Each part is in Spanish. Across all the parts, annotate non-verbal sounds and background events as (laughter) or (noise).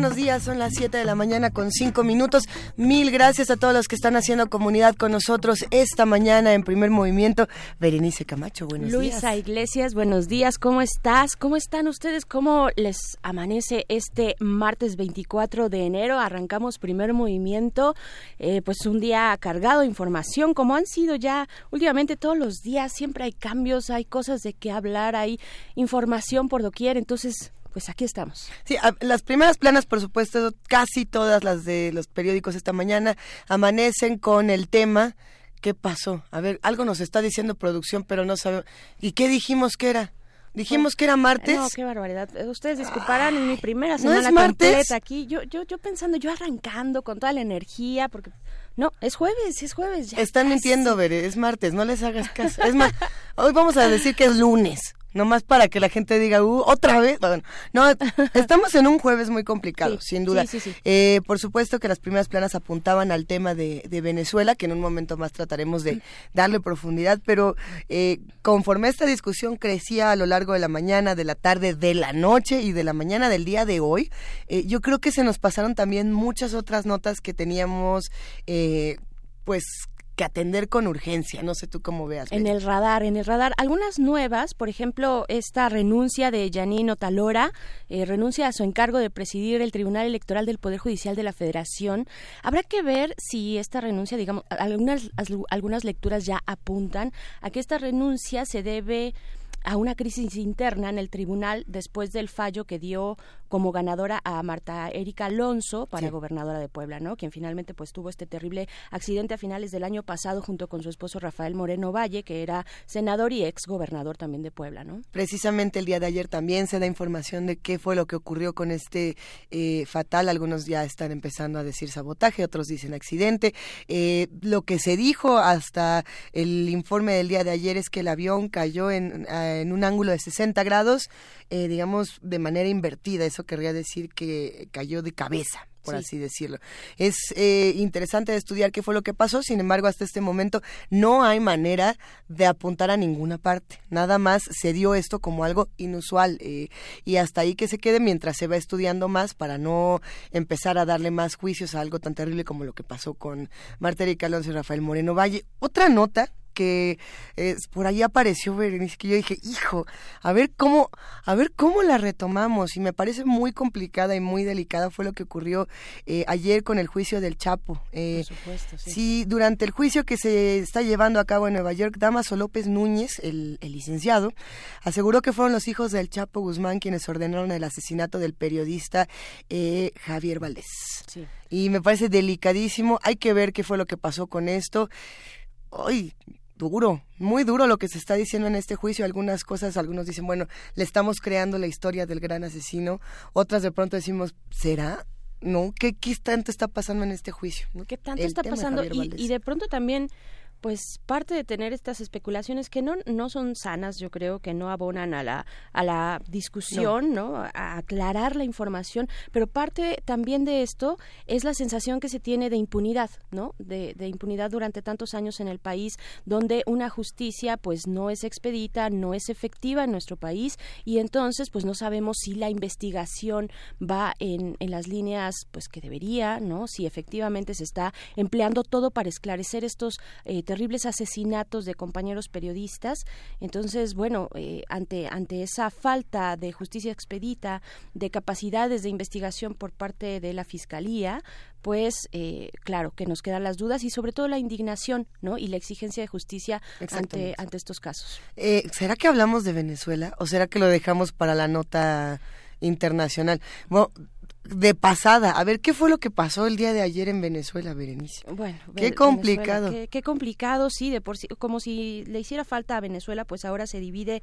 Buenos días, son las 7 de la mañana con 5 minutos. Mil gracias a todos los que están haciendo comunidad con nosotros esta mañana en primer movimiento. Berenice Camacho, buenos días. Luisa Iglesias, buenos días, ¿cómo estás? ¿Cómo están ustedes? ¿Cómo les amanece este martes 24 de enero? Arrancamos primer movimiento, eh, pues un día cargado de información, como han sido ya últimamente todos los días, siempre hay cambios, hay cosas de qué hablar, hay información por doquier, entonces pues aquí estamos. Sí, las primeras planas, por supuesto, casi todas las de los periódicos esta mañana amanecen con el tema ¿qué pasó? A ver, algo nos está diciendo producción, pero no sabemos. ¿Y qué dijimos que era? Dijimos que era martes. No, qué barbaridad. Ustedes disculparán en mi primera semana ¿No es completa aquí. Yo, yo, yo pensando, yo arrancando con toda la energía, porque no, es jueves, es jueves. Ya Están mintiendo, Bere, es martes, no les hagas caso. Es más, (laughs) hoy vamos a decir que es lunes más para que la gente diga, uh, otra vez. no, (laughs) estamos en un jueves muy complicado, sin duda. eh, por supuesto que las primeras planas apuntaban al tema de, Venezuela, que en un momento más trataremos de darle profundidad, pero eh, conforme esta discusión crecía a lo largo de la mañana, de la tarde, de la noche y de la mañana del día de hoy, eh, yo creo que se nos pasaron también muchas otras notas que teníamos, eh, pues que atender con urgencia. No sé tú cómo veas. En el radar, en el radar. Algunas nuevas, por ejemplo, esta renuncia de Janine Otalora, eh, renuncia a su encargo de presidir el Tribunal Electoral del Poder Judicial de la Federación. Habrá que ver si esta renuncia, digamos, algunas, algunas lecturas ya apuntan a que esta renuncia se debe a una crisis interna en el tribunal después del fallo que dio como ganadora a Marta Erika Alonso para gobernadora de Puebla, ¿no? Quien finalmente pues tuvo este terrible accidente a finales del año pasado junto con su esposo Rafael Moreno Valle, que era senador y ex gobernador también de Puebla, ¿no? Precisamente el día de ayer también se da información de qué fue lo que ocurrió con este eh, fatal. Algunos ya están empezando a decir sabotaje, otros dicen accidente. Eh, lo que se dijo hasta el informe del día de ayer es que el avión cayó en, en un ángulo de 60 grados, eh, digamos, de manera invertida. Eso querría decir que cayó de cabeza por así decirlo. Es eh, interesante estudiar qué fue lo que pasó, sin embargo, hasta este momento no hay manera de apuntar a ninguna parte. Nada más se dio esto como algo inusual eh, y hasta ahí que se quede mientras se va estudiando más para no empezar a darle más juicios a algo tan terrible como lo que pasó con Marta Erika Alonso y Rafael Moreno Valle. Otra nota que por ahí apareció Berenice, que yo dije, hijo, a ver cómo, a ver cómo la retomamos. Y me parece muy complicada y muy delicada fue lo que ocurrió eh, ayer con el juicio del Chapo. Eh, por supuesto, sí. durante el juicio que se está llevando a cabo en Nueva York, Damaso López Núñez, el, licenciado, aseguró que fueron los hijos del Chapo Guzmán quienes ordenaron el asesinato del periodista eh, Javier Valdés. Y me parece delicadísimo. Hay que ver qué fue lo que pasó con esto. Hoy duro, muy duro lo que se está diciendo en este juicio. Algunas cosas, algunos dicen, bueno, le estamos creando la historia del gran asesino. Otras de pronto decimos, ¿será? No, ¿qué, qué tanto está pasando en este juicio? ¿Qué tanto está pasando? Y, y, de pronto también pues parte de tener estas especulaciones que no, no son sanas, yo creo que no abonan a la, a la discusión, no. A aclarar la información, pero parte también de esto es la sensación que se tiene de impunidad, ¿no? De, de impunidad durante tantos años en el país, donde una justicia pues no es expedita, no es efectiva en nuestro país y entonces pues no sabemos si la investigación va en, en las líneas pues que debería, ¿no? Si efectivamente se está empleando todo para esclarecer estos eh, terribles asesinatos de compañeros periodistas. Entonces, bueno, eh, ante, ante esa falta de justicia expedita, de capacidades de investigación por parte de la Fiscalía, pues eh, claro que nos quedan las dudas y sobre todo la indignación ¿no? y la exigencia de justicia ante, ante estos casos. Eh, ¿Será que hablamos de Venezuela o será que lo dejamos para la nota internacional? Bueno, de pasada. A ver, ¿qué fue lo que pasó el día de ayer en Venezuela, Berenice? Bueno, qué complicado. Qué, complicado, sí, de por sí, como si le hiciera falta a Venezuela, pues ahora se divide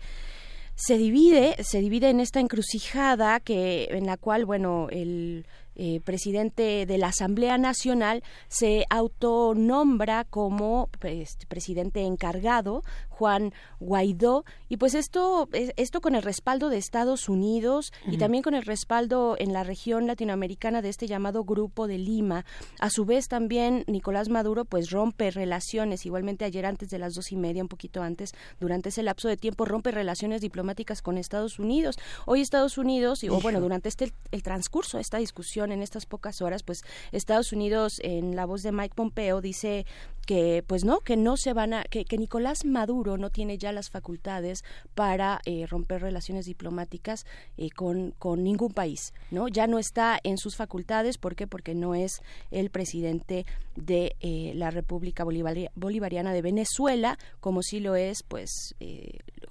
se divide, se divide en esta encrucijada que en la cual, bueno, el eh, presidente de la Asamblea Nacional, se autonombra como pues, presidente encargado, Juan Guaidó, y pues esto, esto con el respaldo de Estados Unidos y también con el respaldo en la región latinoamericana de este llamado Grupo de Lima. A su vez también Nicolás Maduro pues rompe relaciones, igualmente ayer antes de las dos y media, un poquito antes, durante ese lapso de tiempo, rompe relaciones diplomáticas con Estados Unidos. Hoy Estados Unidos, y, o bueno, durante este el transcurso de esta discusión en estas pocas horas, pues Estados Unidos, en la voz de Mike Pompeo, dice que pues no, que no se van a, que, que Nicolás Maduro no tiene ya las facultades para eh, romper relaciones diplomáticas eh, con, con ningún país, ¿no? Ya no está en sus facultades, ¿por qué? Porque no es el presidente de eh, la República Bolivariana de Venezuela, como sí lo es, pues,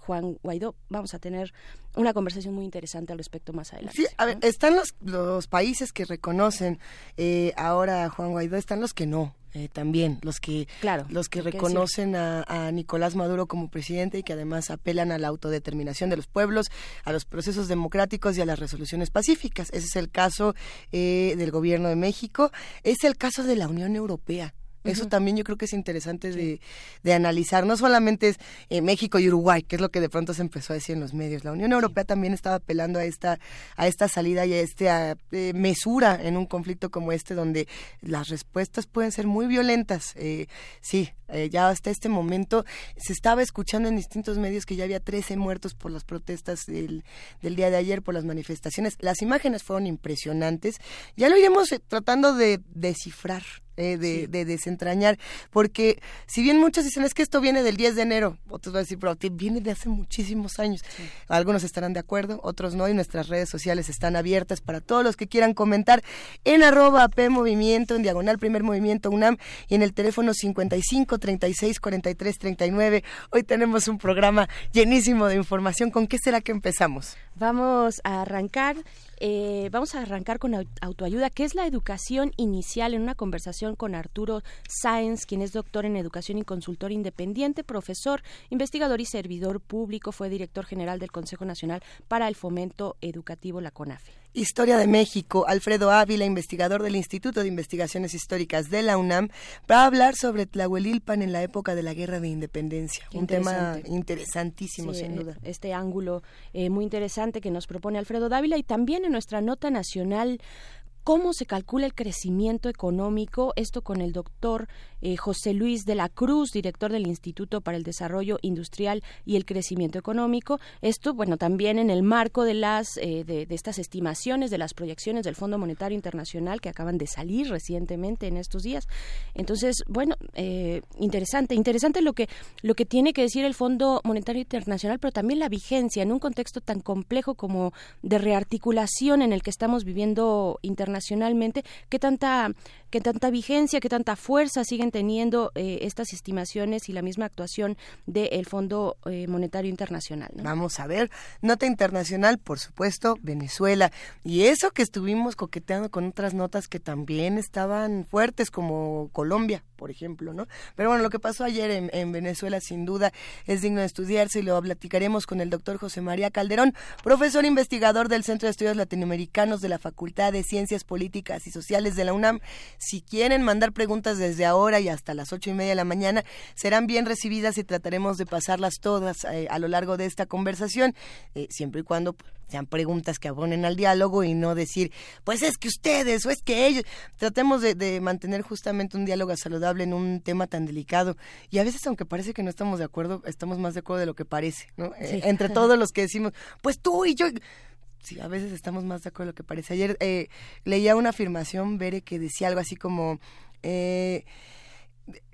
Juan Guaidó. Vamos a tener una conversación muy interesante al respecto más adelante. Sí, a ver, están los, los países que reconocen ahora a Juan Guaidó, están los que no. Eh, también los que claro, los que reconocen a, Nicolás Maduro como presidente y que además apelan a la autodeterminación de los pueblos, a los procesos democráticos y a las resoluciones pacíficas. Ese es el caso eh, del gobierno de México, es el caso de la Unión Europea. Eso también yo creo que es interesante de, de, analizar. No solamente es eh, México y Uruguay, que es lo que de pronto se empezó a decir en los medios. La Unión Europea también estaba apelando a esta, a esta salida y a esta eh, mesura en un conflicto como este, donde las respuestas pueden ser muy violentas. Eh, sí, ya hasta este momento se estaba escuchando en distintos medios que ya había 13 muertos por las protestas del, del día de ayer, por las manifestaciones. Las imágenes fueron impresionantes. Ya lo iremos tratando de descifrar eh, de, de, desentrañar, porque si bien muchos dicen es que esto viene del 10 de enero, otros van a decir, pero viene de hace muchísimos años. Algunos estarán de acuerdo, otros no, y nuestras redes sociales están abiertas para todos los que quieran comentar en arroba P Movimiento, en diagonal Primer Movimiento UNAM y en el teléfono 55 36 43 39. Hoy tenemos un programa llenísimo de información. ¿Con qué será que empezamos? Vamos a arrancar eh, vamos a arrancar con autoayuda, que es la educación inicial en una conversación con Arturo Sáenz, quien es doctor en educación y consultor independiente, profesor, investigador y servidor público, fue director general del Consejo Nacional para el Fomento Educativo, la CONAFE. Historia de México, Alfredo Ávila, investigador del Instituto de Investigaciones Históricas de la UNAM, para hablar sobre Tlahuelilpan en la época de la Guerra de Independencia. Un tema interesantísimo, sin duda. Este ángulo eh, muy interesante que nos propone Alfredo Dávila y también en nuestra nota nacional cómo se calcula el crecimiento económico, esto con el doctor eh, José Luis de la Cruz, director del Instituto para el Desarrollo Industrial y el Crecimiento Económico. Esto, bueno, también en el marco de las eh, de, estas estimaciones, de las proyecciones del Fondo Monetario Internacional que acaban de salir recientemente en estos días. Entonces, bueno, eh, interesante, interesante lo que lo que tiene que decir el Fondo Monetario Internacional, pero también la vigencia en un contexto tan complejo como de rearticulación en el que estamos viviendo internacionalmente, qué tanta qué tanta vigencia, qué tanta fuerza siguen teniendo eh, estas estimaciones y la misma actuación del Fondo eh, Monetario Internacional. Vamos a ver, nota internacional, por supuesto, Venezuela. Y eso que estuvimos coqueteando con otras notas que también estaban fuertes, como Colombia, por ejemplo, ¿no? Pero bueno, lo que pasó ayer en, en Venezuela sin duda es digno de estudiarse y lo platicaremos con el doctor José María Calderón, profesor investigador del Centro de Estudios Latinoamericanos de la Facultad de Ciencias Políticas y Sociales de la UNAM. Si quieren mandar preguntas desde ahora y hasta las ocho y media de la mañana, serán bien recibidas y trataremos de pasarlas todas eh, a lo largo de esta conversación, eh, siempre y cuando pues, sean preguntas que abonen al diálogo y no decir, pues es que ustedes o es que ellos. Tratemos de, mantener justamente un diálogo saludable en un tema tan delicado. Y a veces, aunque parece que no estamos de acuerdo, estamos más de acuerdo de lo que parece, ¿no? Eh, entre todos los que decimos, pues tú y yo sí, a veces estamos más de acuerdo de lo que parece. Ayer eh, leía una afirmación, Bere, que decía algo así como... Eh,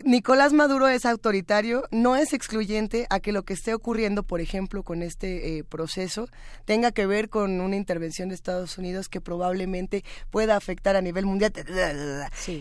Nicolás Maduro es autoritario, no es excluyente a que lo que esté ocurriendo, por ejemplo, con este eh, proceso, tenga que ver con una intervención de Estados Unidos que probablemente pueda afectar a nivel mundial.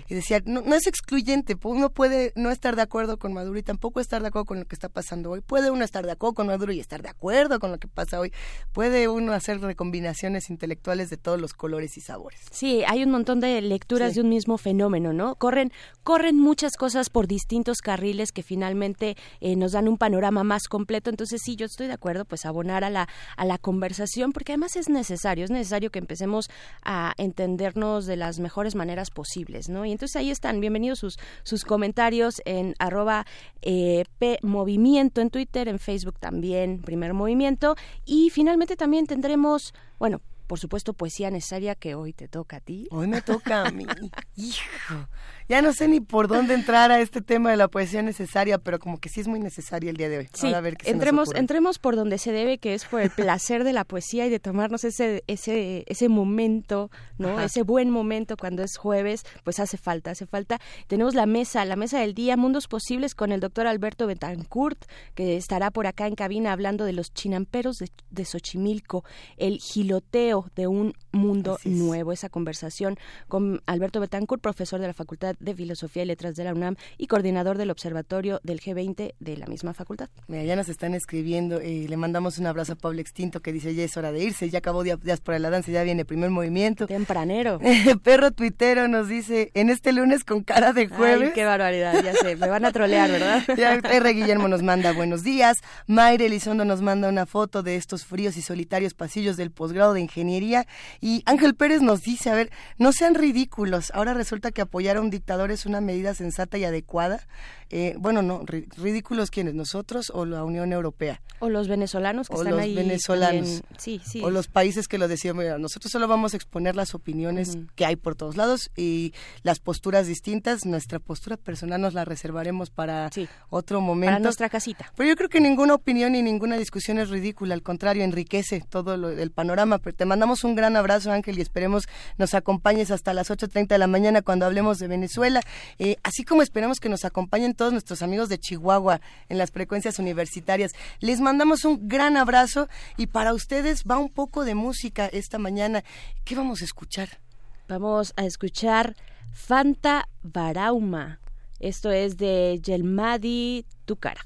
Y decía, no, es excluyente, uno puede no estar de acuerdo con Maduro y tampoco estar de acuerdo con lo que está pasando hoy. Puede uno estar de acuerdo con Maduro y estar de acuerdo con lo que pasa hoy. Puede uno hacer recombinaciones intelectuales de todos los colores y sabores. Sí, hay un montón de lecturas de un mismo fenómeno, ¿no? Corren, corren muchas cosas por distintos carriles que finalmente eh, nos dan un panorama más completo. Entonces sí, yo estoy de acuerdo, pues abonar a la, a la conversación, porque además es necesario, es necesario que empecemos a entendernos de las mejores maneras posibles, ¿no? Y entonces ahí están, bienvenidos sus, sus comentarios en arroba eh, en Twitter, en Facebook también, Primer Movimiento, y finalmente también tendremos, bueno, por supuesto, poesía necesaria que hoy te toca a ti. Hoy me toca a mí. (laughs) Hijo ya no sé ni por dónde entrar a este tema de la poesía necesaria, pero como que sí es muy necesaria el día de hoy. Sí, a ver qué entremos, entremos por donde se debe, que es por el placer de la poesía y de tomarnos ese, ese, ese momento, ¿no? Ese buen momento cuando es jueves, pues hace falta, hace falta. Tenemos la mesa, la mesa del día, Mundos Posibles, con el doctor Alberto Betancourt, que estará por acá en cabina hablando de los chinamperos de, de Xochimilco, el giloteo de un mundo nuevo. Esa conversación con Alberto Betancourt, profesor de la Facultad de Filosofía y Letras de la UNAM y coordinador del Observatorio del G20 de la misma facultad. Mira, ya nos están escribiendo y le mandamos un abrazo a Pablo Extinto que dice ya es hora de irse, ya acabó Días por la Danza, ya viene el primer movimiento. Tempranero. (laughs) Perro tuitero nos dice, en este lunes con cara de jueves. Ay, qué barbaridad, ya sé, me van a trolear, ¿verdad? (laughs) ya, R. Guillermo nos manda buenos días, Mayre Elizondo nos manda una foto de estos fríos y solitarios pasillos del posgrado de ingeniería y Ángel Pérez nos dice, a ver, no sean ridículos, ahora resulta que apoyar a un dictador es una medida sensata y adecuada eh, bueno, no, ridículos quienes, nosotros o la Unión Europea. O los venezolanos que están los ahí. venezolanos. Sí, sí. O los países que lo decían, nosotros solo vamos a exponer las opiniones que hay por todos lados y las posturas distintas. Nuestra postura personal nos la reservaremos para otro momento. Para nuestra casita. Pero yo creo que ninguna opinión y ninguna discusión es ridícula, al contrario, enriquece todo el panorama. Pero te mandamos un gran abrazo, Ángel, y esperemos nos acompañes hasta las 8.30 de la mañana cuando hablemos de Venezuela. Eh, así como esperamos que nos acompañen todos nuestros amigos de Chihuahua en las frecuencias universitarias. Les mandamos un gran abrazo y para ustedes va un poco de música esta mañana. ¿Qué vamos a escuchar? Vamos a escuchar Fanta Barauma. Esto es de Yelmadi Tukara.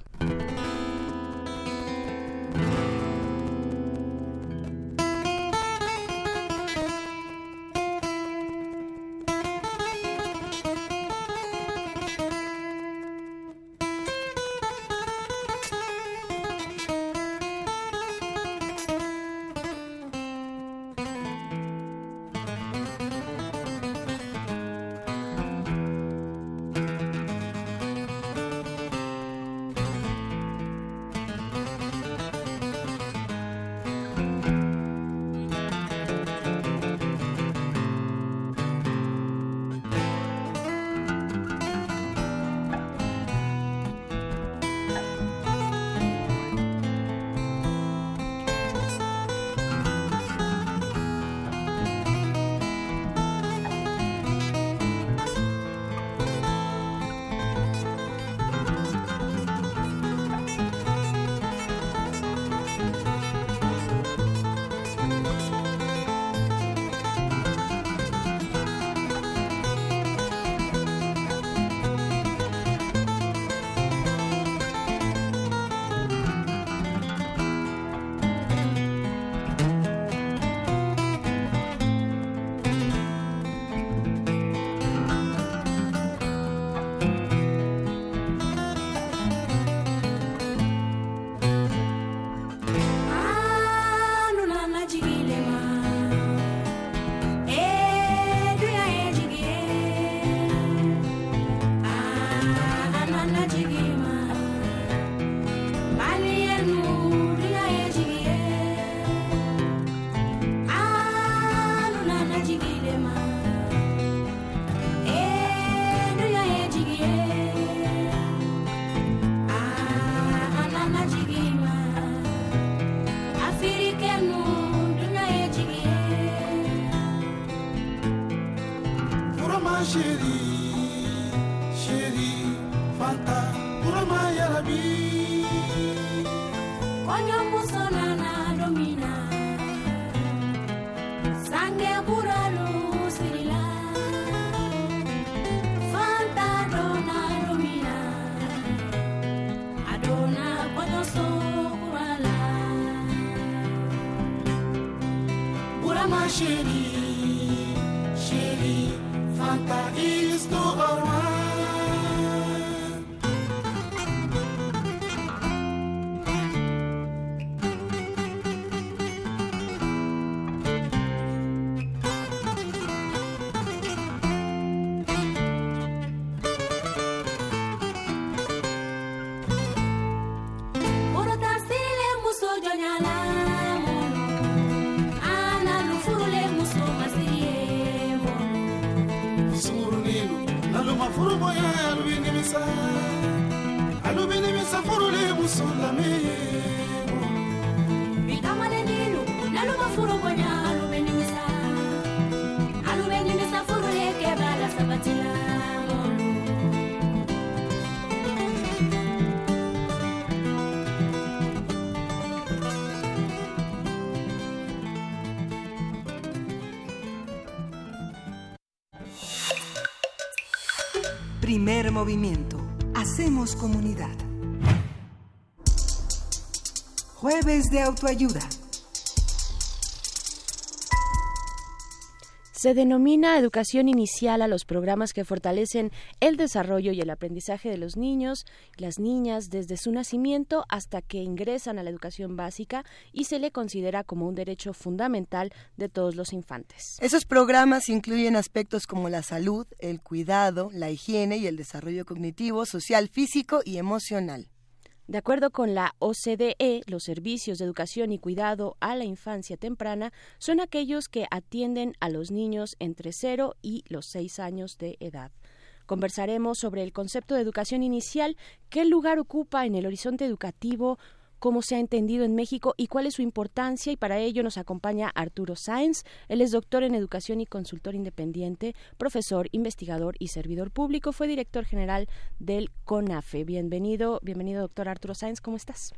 Movimiento. Hacemos comunidad. Jueves de autoayuda. Se denomina educación inicial a los programas que fortalecen el desarrollo y el aprendizaje de los niños y las niñas desde su nacimiento hasta que ingresan a la educación básica y se le considera como un derecho fundamental de todos los infantes. Esos programas incluyen aspectos como la salud, el cuidado, la higiene y el desarrollo cognitivo, social, físico y emocional. De acuerdo con la OCDE, los servicios de educación y cuidado a la infancia temprana son aquellos que atienden a los niños entre 0 y los 6 años de edad. Conversaremos sobre el concepto de educación inicial, qué lugar ocupa en el horizonte educativo, cómo se ha entendido en México y cuál es su importancia. Y para ello nos acompaña Arturo Sáenz. Él es doctor en educación y consultor independiente, profesor, investigador y servidor público. Fue director general del CONAFE. Bienvenido, bienvenido, doctor Arturo Sáenz. ¿Cómo estás?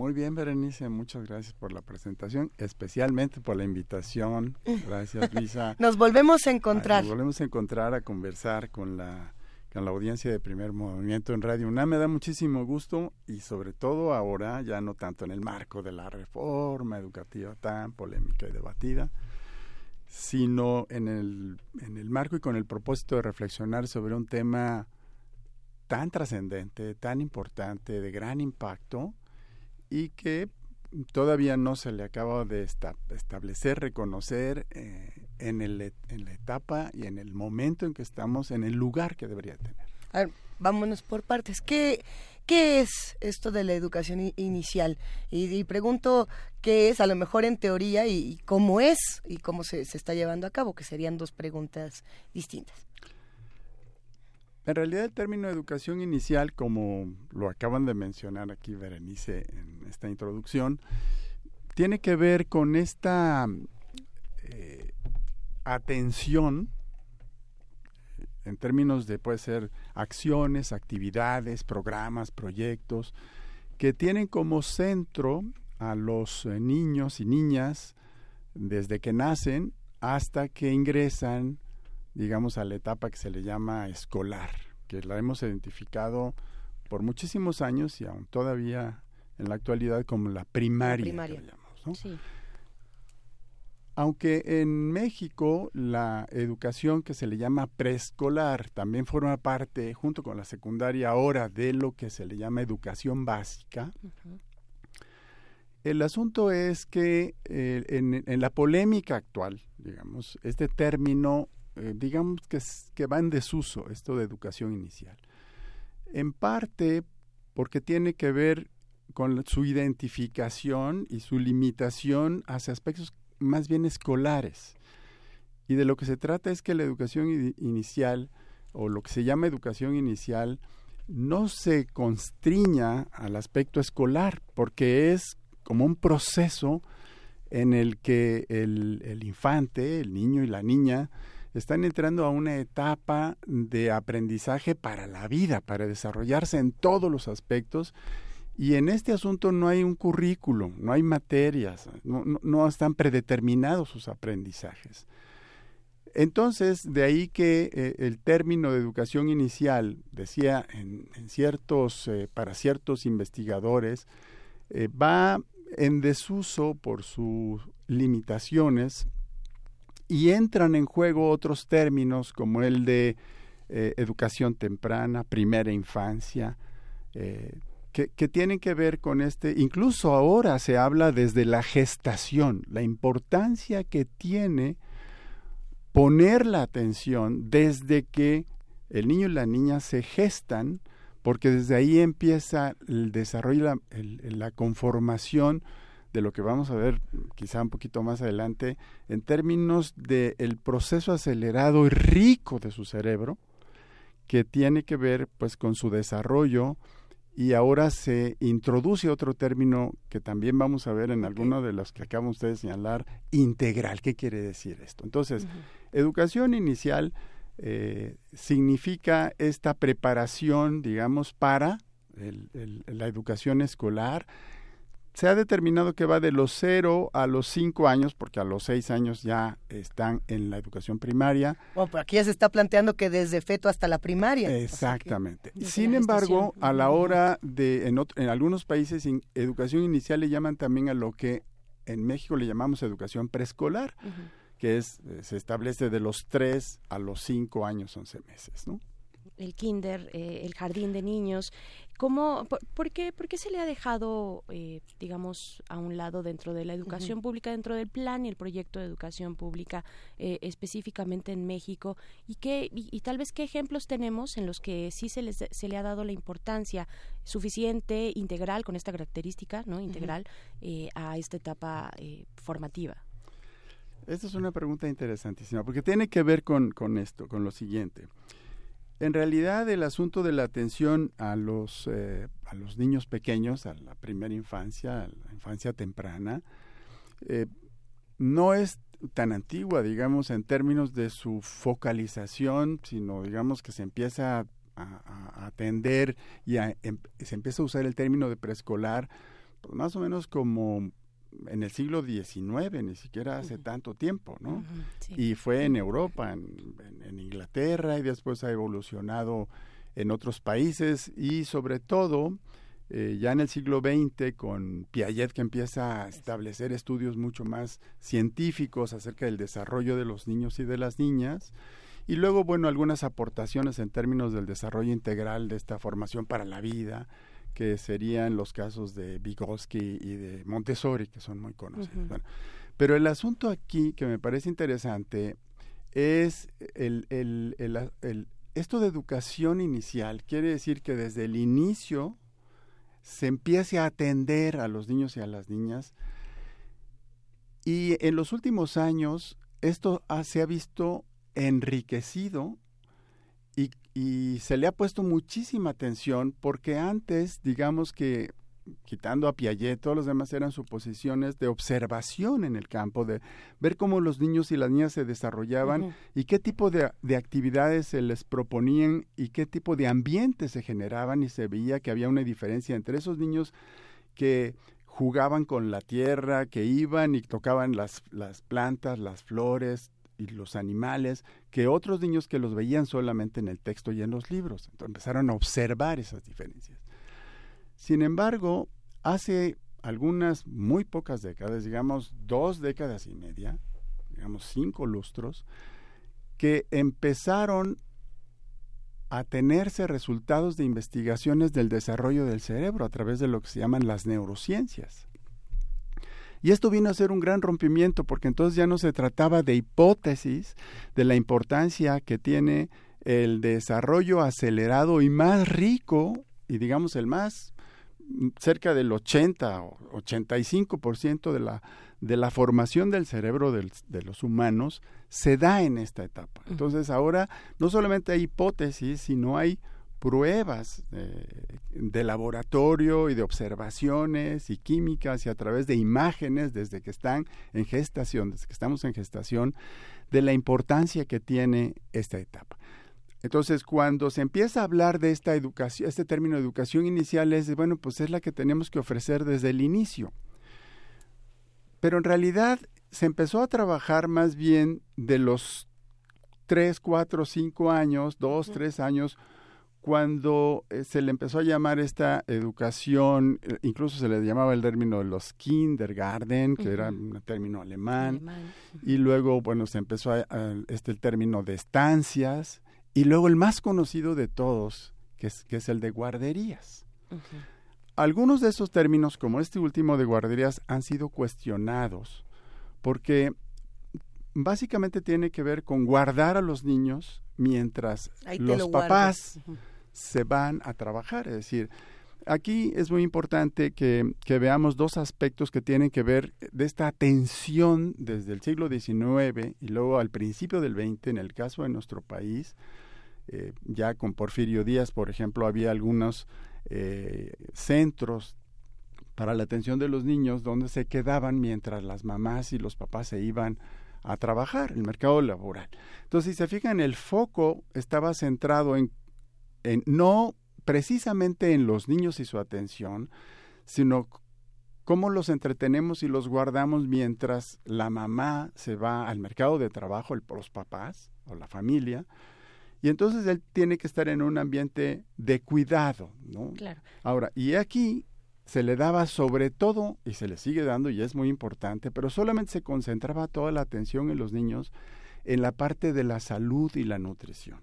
Muy bien, Berenice, muchas gracias por la presentación, especialmente por la invitación. (laughs) Gracias, Luisa. Nos volvemos a encontrar. Nos volvemos a encontrar a conversar con la con la audiencia de primer movimiento en Radio UNAM. Me da muchísimo gusto y sobre todo ahora, ya no tanto en el marco de la reforma educativa tan polémica y debatida, sino en el, en el marco y con el propósito de reflexionar sobre un tema tan trascendente, tan importante, de gran impacto y que todavía no se le acaba de establecer, reconocer eh, en, el, en la etapa y en el momento en que estamos, en el lugar que debería tener. A ver, vámonos por partes. ¿Qué, qué es esto de la educación inicial? Y, pregunto qué es, a lo mejor en teoría, y, cómo es y cómo se, se está llevando a cabo, que serían dos preguntas distintas. En realidad el término educación inicial, como lo acaban de mencionar aquí Berenice en esta introducción, tiene que ver con esta eh, atención en términos de puede ser acciones, actividades, programas, proyectos que tienen como centro a los eh, niños y niñas desde que nacen hasta que ingresan digamos, a la etapa que se le llama escolar, que la hemos identificado por muchísimos años y aún todavía en la actualidad como la primaria. Aunque en México la educación que se le llama preescolar también forma parte, junto con la secundaria, ahora de lo que se le llama educación básica, el asunto es que eh, en, en, la polémica actual, digamos, este término eh, digamos que, que va en desuso esto de educación inicial. En parte porque tiene que ver con su identificación y su limitación hacia aspectos más bien escolares. Y de lo que se trata es que la educación inicial, o lo que se llama educación inicial, no se constriña al aspecto escolar, porque es como un proceso en el que el, el infante, el niño y la niña, están entrando a una etapa de aprendizaje para la vida, para desarrollarse en todos los aspectos. Y en este asunto no hay un currículo, no hay materias, no, están predeterminados sus aprendizajes. Entonces, de ahí que eh, el término de educación inicial, decía en, ciertos, eh, para ciertos investigadores, eh, va en desuso por sus limitaciones y entran en juego otros términos como el de eh, educación temprana, primera infancia, eh, que, que, tienen que ver con este, incluso ahora se habla desde la gestación, la importancia que tiene poner la atención desde que el niño y la niña se gestan, porque desde ahí empieza el desarrollo, la, la conformación de lo que vamos a ver quizá un poquito más adelante en términos del el proceso acelerado y rico de su cerebro que tiene que ver pues con su desarrollo y ahora se introduce otro término que también vamos a ver en alguno de los que ustedes de señalar, integral. ¿Qué quiere decir esto? Entonces, educación inicial eh, significa esta preparación, digamos, para la educación escolar, se ha determinado que va de los 0 a los 5 años, porque a los 6 años ya están en la educación primaria. Bueno, pero aquí ya se está planteando que desde feto hasta la primaria. Exactamente. Sin embargo, a la hora de, en, en algunos países, educación inicial le llaman también a lo que en México le llamamos educación preescolar, que es, eh, se establece de los 3 a los 5 años, 11 meses, ¿no? el kinder, eh, el jardín de niños. ¿Cómo, por, qué, por, qué, se le ha dejado, eh, digamos, a un lado dentro de la educación pública, dentro del plan y el proyecto de educación pública eh, específicamente en México? ¿Y, qué, y, tal vez qué ejemplos tenemos en los que sí se, les, se le ha dado la importancia suficiente, integral, con esta característica, ¿no? Integral, a esta etapa formativa? Esta es una pregunta interesantísima, porque tiene que ver con, con esto, con lo siguiente. En realidad el asunto de la atención a los, eh, a los niños pequeños, a la primera infancia, a la infancia temprana, eh, no es tan antigua, digamos, en términos de su focalización, sino digamos que se empieza a, atender y em, se empieza a usar el término de preescolar, pues, más o menos como en el siglo XIX, ni siquiera hace tanto tiempo, ¿no? Y fue en Europa, en, Inglaterra, y después ha evolucionado en otros países, y sobre todo, eh, ya en el siglo XX, con Piaget que empieza a establecer estudios mucho más científicos acerca del desarrollo de los niños y de las niñas, y luego, bueno, algunas aportaciones en términos del desarrollo integral de esta formación para la vida, que serían los casos de Vygotsky y de Montessori, que son muy conocidos. pero el asunto aquí que me parece interesante es el, el, el, esto de educación inicial. Quiere decir que desde el inicio se empiece a atender a los niños y a las niñas. Y en los últimos años esto se ha visto enriquecido y, se le ha puesto muchísima atención porque antes, digamos que quitando a Piaget, todos los demás eran suposiciones de observación en el campo, de ver cómo los niños y las niñas se desarrollaban y qué tipo de, de, actividades se les proponían y qué tipo de ambiente se generaban y se veía que había una diferencia entre esos niños que jugaban con la tierra, que iban y tocaban las, las plantas, las flores, y los animales que otros niños que los veían solamente en el texto y en los libros. Entonces empezaron a observar esas diferencias. Sin embargo, hace algunas muy pocas décadas, digamos dos décadas y media, digamos cinco lustros, que empezaron a tenerse resultados de investigaciones del desarrollo del cerebro a través de lo que se llaman las neurociencias. Y esto vino a ser un gran rompimiento porque entonces ya no se trataba de hipótesis de la importancia que tiene el desarrollo acelerado y más rico y digamos el más mm, cerca del 80 o 85% de la, de la formación del cerebro de los humanos se da en esta etapa. Entonces ahora no solamente hay hipótesis, sino hay pruebas de laboratorio y de observaciones y químicas y a través de imágenes desde que están en gestación, desde que estamos en gestación, de la importancia que tiene esta etapa. Entonces, cuando se empieza a hablar de esta educación, este término educación inicial es, bueno, pues es la que tenemos que ofrecer desde el inicio. Pero en realidad se empezó a trabajar más bien de los 3, 4, 5 años, 2, 3 años, cuando eh, se le empezó a llamar esta educación, eh, incluso se le llamaba el término de los kindergarten, que era un término alemán, y luego, bueno, se empezó a, este el término de estancias, y luego el más conocido de todos, que es, que es el de guarderías. Algunos de esos términos, como este último de guarderías, han sido cuestionados, porque básicamente tiene que ver con guardar a los niños mientras los papás se van a trabajar. Es decir, aquí es muy importante que, veamos dos aspectos que tienen que ver de esta tensión desde el siglo XIX y luego al principio del XX, en el caso de nuestro país, eh, ya con Porfirio Díaz, por ejemplo, había algunos eh, centros para la atención de los niños donde se quedaban mientras las mamás y los papás se iban a trabajar, el mercado laboral. Entonces, si se fijan, el foco estaba centrado en, en no precisamente en los niños y su atención, sino cómo los entretenemos y los guardamos mientras la mamá se va al mercado de trabajo, el, los papás o la familia, y entonces él tiene que estar en un ambiente de cuidado, ¿no? Claro. Ahora, y aquí se le daba sobre todo, y se le sigue dando, y es muy importante, pero solamente se concentraba toda la atención en los niños en la parte de la salud y la nutrición.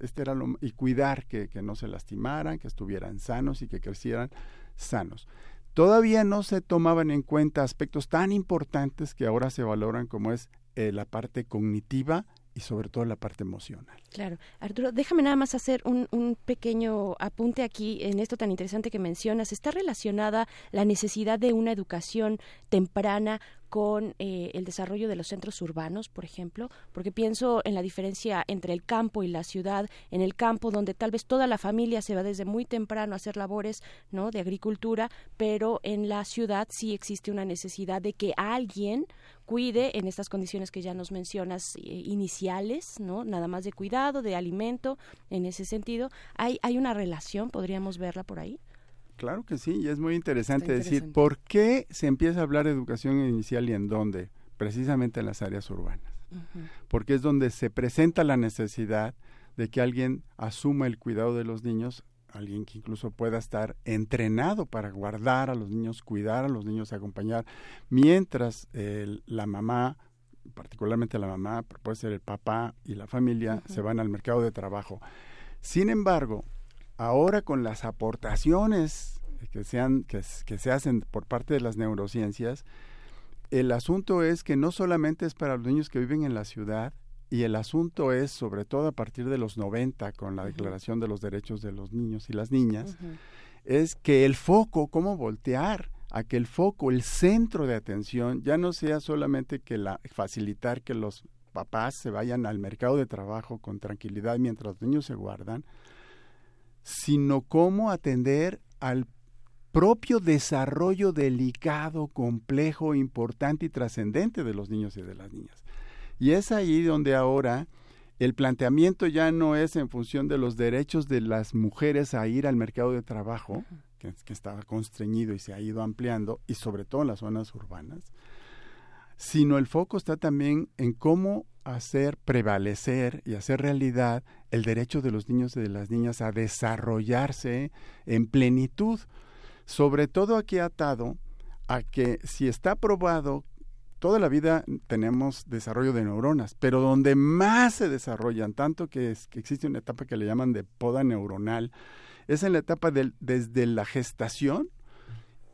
Este era lo, y cuidar que, que no se lastimaran, que estuvieran sanos y que crecieran sanos. Todavía no se tomaban en cuenta aspectos tan importantes que ahora se valoran como es eh, la parte cognitiva y sobre todo la parte emocional. Claro. Arturo, déjame nada más hacer un, un, pequeño apunte aquí en esto tan interesante que mencionas. ¿Está relacionada la necesidad de una educación temprana con eh, el desarrollo de los centros urbanos, por ejemplo, porque pienso en la diferencia entre el campo y la ciudad, en el campo donde tal vez toda la familia se va desde muy temprano a hacer labores, ¿no? de agricultura, pero en la ciudad sí existe una necesidad de que alguien cuide en estas condiciones que ya nos mencionas eh, iniciales, ¿no? Nada más de cuidado, de alimento, en ese sentido, hay hay una relación, podríamos verla por ahí. Claro que sí, y es muy interesante, decir por qué se empieza a hablar de educación inicial y en dónde, precisamente en las áreas urbanas, porque es donde se presenta la necesidad de que alguien asuma el cuidado de los niños, alguien que incluso pueda estar entrenado para guardar a los niños, cuidar a los niños, acompañar, mientras la mamá particularmente la mamá, puede ser el papá y la familia, se van al mercado de trabajo. Sin embargo, ahora con las aportaciones que se, que, se hacen por parte de las neurociencias, el asunto es que no solamente es para los niños que viven en la ciudad, y el asunto es, sobre todo a partir de los 90, con la Declaración de los Derechos de los Niños y las Niñas, es que el foco, cómo voltear a que el foco, el centro de atención, ya no sea solamente que la, facilitar que los papás se vayan al mercado de trabajo con tranquilidad mientras los niños se guardan, sino cómo atender al propio desarrollo delicado, complejo, importante y trascendente de los niños y de las niñas. Y es ahí donde ahora el planteamiento ya no es en función de los derechos de las mujeres a ir al mercado de trabajo, que, que estaba constreñido y se ha ido ampliando, y sobre todo en las zonas urbanas, sino el foco está también en cómo hacer prevalecer y hacer realidad el derecho de los niños y de las niñas a desarrollarse en plenitud, sobre todo aquí atado a que si está probado toda la vida tenemos desarrollo de neuronas, pero donde más se desarrollan, tanto que, existe una etapa que le llaman de poda neuronal, es en la etapa del, desde la gestación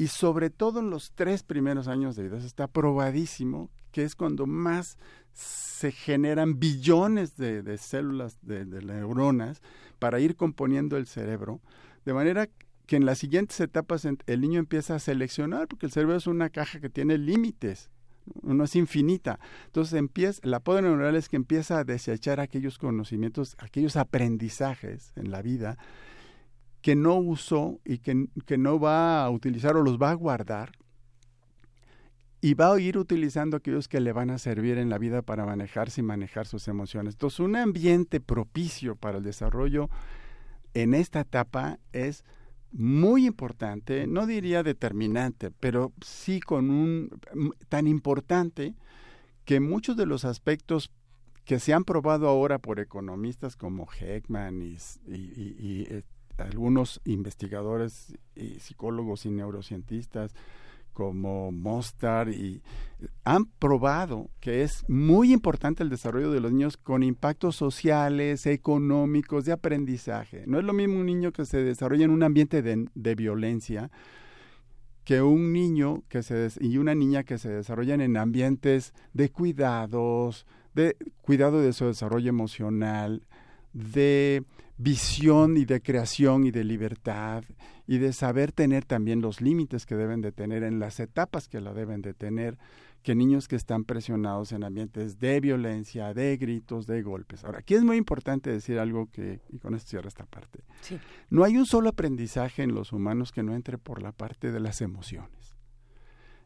y sobre todo en los tres primeros años de vida. Está probadísimo que es cuando más se generan billones de, células, de, neuronas, para ir componiendo el cerebro, de manera que en las siguientes etapas el niño empieza a seleccionar, porque el cerebro es una caja que tiene límites, no es infinita. Entonces empieza, la poda neuronal es que empieza a desechar aquellos conocimientos, aquellos aprendizajes en la vida que no usó y que, que no va a utilizar o los va a guardar y va a ir utilizando aquellos que le van a servir en la vida para manejarse y manejar sus emociones. Entonces, un ambiente propicio para el desarrollo en esta etapa es muy importante, no diría determinante, pero sí con un tan importante que muchos de los aspectos que se han probado ahora por economistas como Heckman y, eh, algunos investigadores y psicólogos y neurocientistas como Mostar y han probado que es muy importante el desarrollo de los niños con impactos sociales, económicos, de aprendizaje. No es lo mismo un niño que se desarrolla en un ambiente de, violencia que un niño que se y una niña que se desarrollan en ambientes de cuidados, de cuidado de su desarrollo emocional, de visión y de creación y de libertad y de saber tener también los límites que deben de tener en las etapas que la deben de tener que niños que están presionados en ambientes de violencia, de gritos, de golpes. Ahora, aquí es muy importante decir algo que, y con esto cierro esta parte, no hay un solo aprendizaje en los humanos que no entre por la parte de las emociones.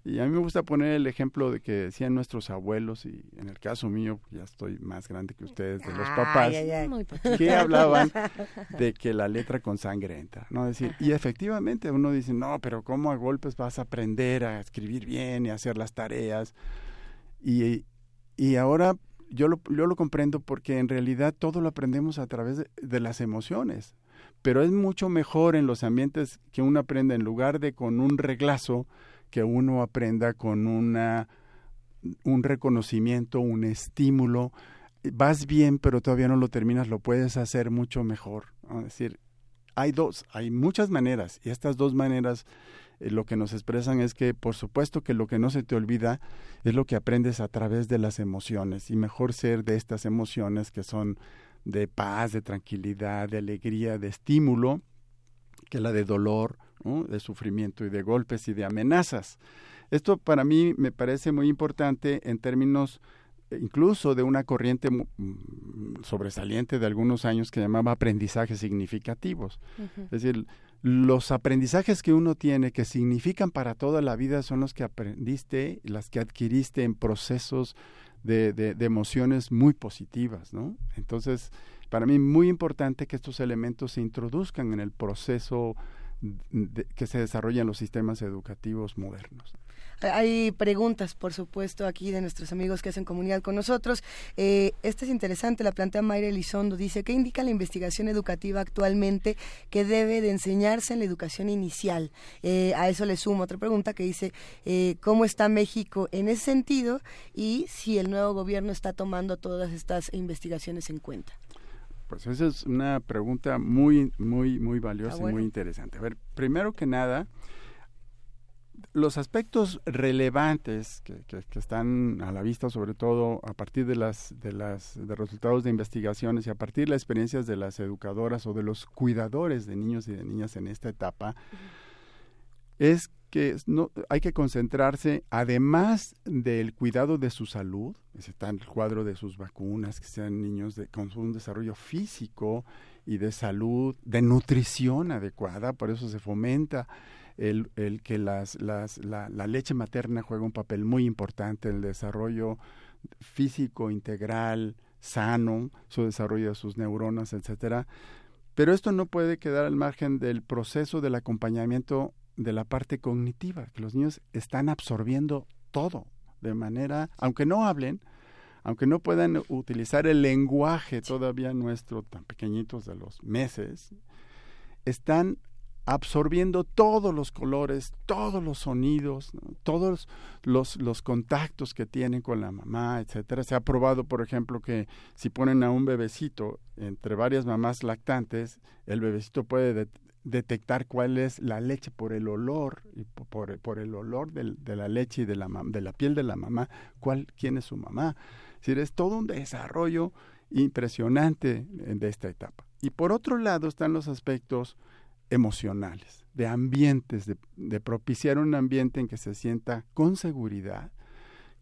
Y a mí me gusta poner el ejemplo de que decían nuestros abuelos, y en el caso mío, ya estoy más grande que ustedes, de los papás, que hablaban (laughs) de que la letra con sangre entra, ¿no? decir, y efectivamente uno dice, no, pero ¿cómo a golpes vas a aprender a escribir bien y a hacer las tareas? Y, y ahora yo lo, yo lo comprendo porque en realidad todo lo aprendemos a través de, de las emociones pero es mucho mejor en los ambientes que uno aprende en lugar de con un reglazo, que uno aprenda con una, un reconocimiento, un estímulo. Vas bien, pero todavía no lo terminas, lo puedes hacer mucho mejor. Es decir, hay dos, hay muchas maneras y estas dos maneras eh, lo que nos expresan es que por supuesto que lo que no se te olvida es lo que aprendes a través de las emociones y mejor ser de estas emociones que son de paz, de tranquilidad, de alegría, de estímulo, que la de dolor, de sufrimiento y de golpes y de amenazas. Esto para mí me parece muy importante en términos eh, incluso de una corriente mm, sobresaliente de algunos años que llamaba aprendizajes significativos. Es decir, los aprendizajes que uno tiene que significan para toda la vida son los que aprendiste, las que adquiriste en procesos de, de, de emociones muy positivas, ¿no? Entonces, para mí muy importante que estos elementos se introduzcan en el proceso que se desarrollan los sistemas educativos modernos. Hay preguntas, por supuesto, aquí de nuestros amigos que hacen comunidad con nosotros. Eh, esta es interesante, la plantea Mayra Elizondo. Dice, ¿qué indica la investigación educativa actualmente que debe de enseñarse en la educación inicial? Eh, a eso le sumo otra pregunta que dice, eh, ¿cómo está México en ese sentido? Y si el nuevo gobierno está tomando todas estas investigaciones en cuenta. Pues esa es una pregunta muy, muy, muy valiosa y muy interesante. A ver, primero que nada, los aspectos relevantes que, que, están a la vista, sobre todo a partir de las, de las de resultados de investigaciones y a partir de las experiencias de las educadoras o de los cuidadores de niños y de niñas en esta etapa, es que hay que concentrarse, además del cuidado de su salud, está en el cuadro de sus vacunas, que sean niños de, con un desarrollo físico y de salud, de nutrición adecuada, por eso se fomenta el, el que las, las, la, la, leche materna juega un papel muy importante en el desarrollo físico integral, sano, su desarrollo de sus neuronas, etcétera. Pero esto no puede quedar al margen del proceso del acompañamiento de la parte cognitiva, que los niños están absorbiendo todo de manera, aunque no hablen, aunque no puedan utilizar el lenguaje todavía nuestro, tan pequeñitos de los meses, están absorbiendo todos los colores, todos los sonidos, todos los, los contactos que tienen con la mamá, etcétera. Se ha probado, por ejemplo, que si ponen a un bebecito entre varias mamás lactantes, el bebecito puede detectar cuál es la leche por el olor y por, el olor de la leche y de la, de la piel de la mamá, cuál, quién es su mamá. Es decir, es todo un desarrollo impresionante de esta etapa. Y por otro lado están los aspectos emocionales, de ambientes, de, propiciar un ambiente en que se sienta con seguridad,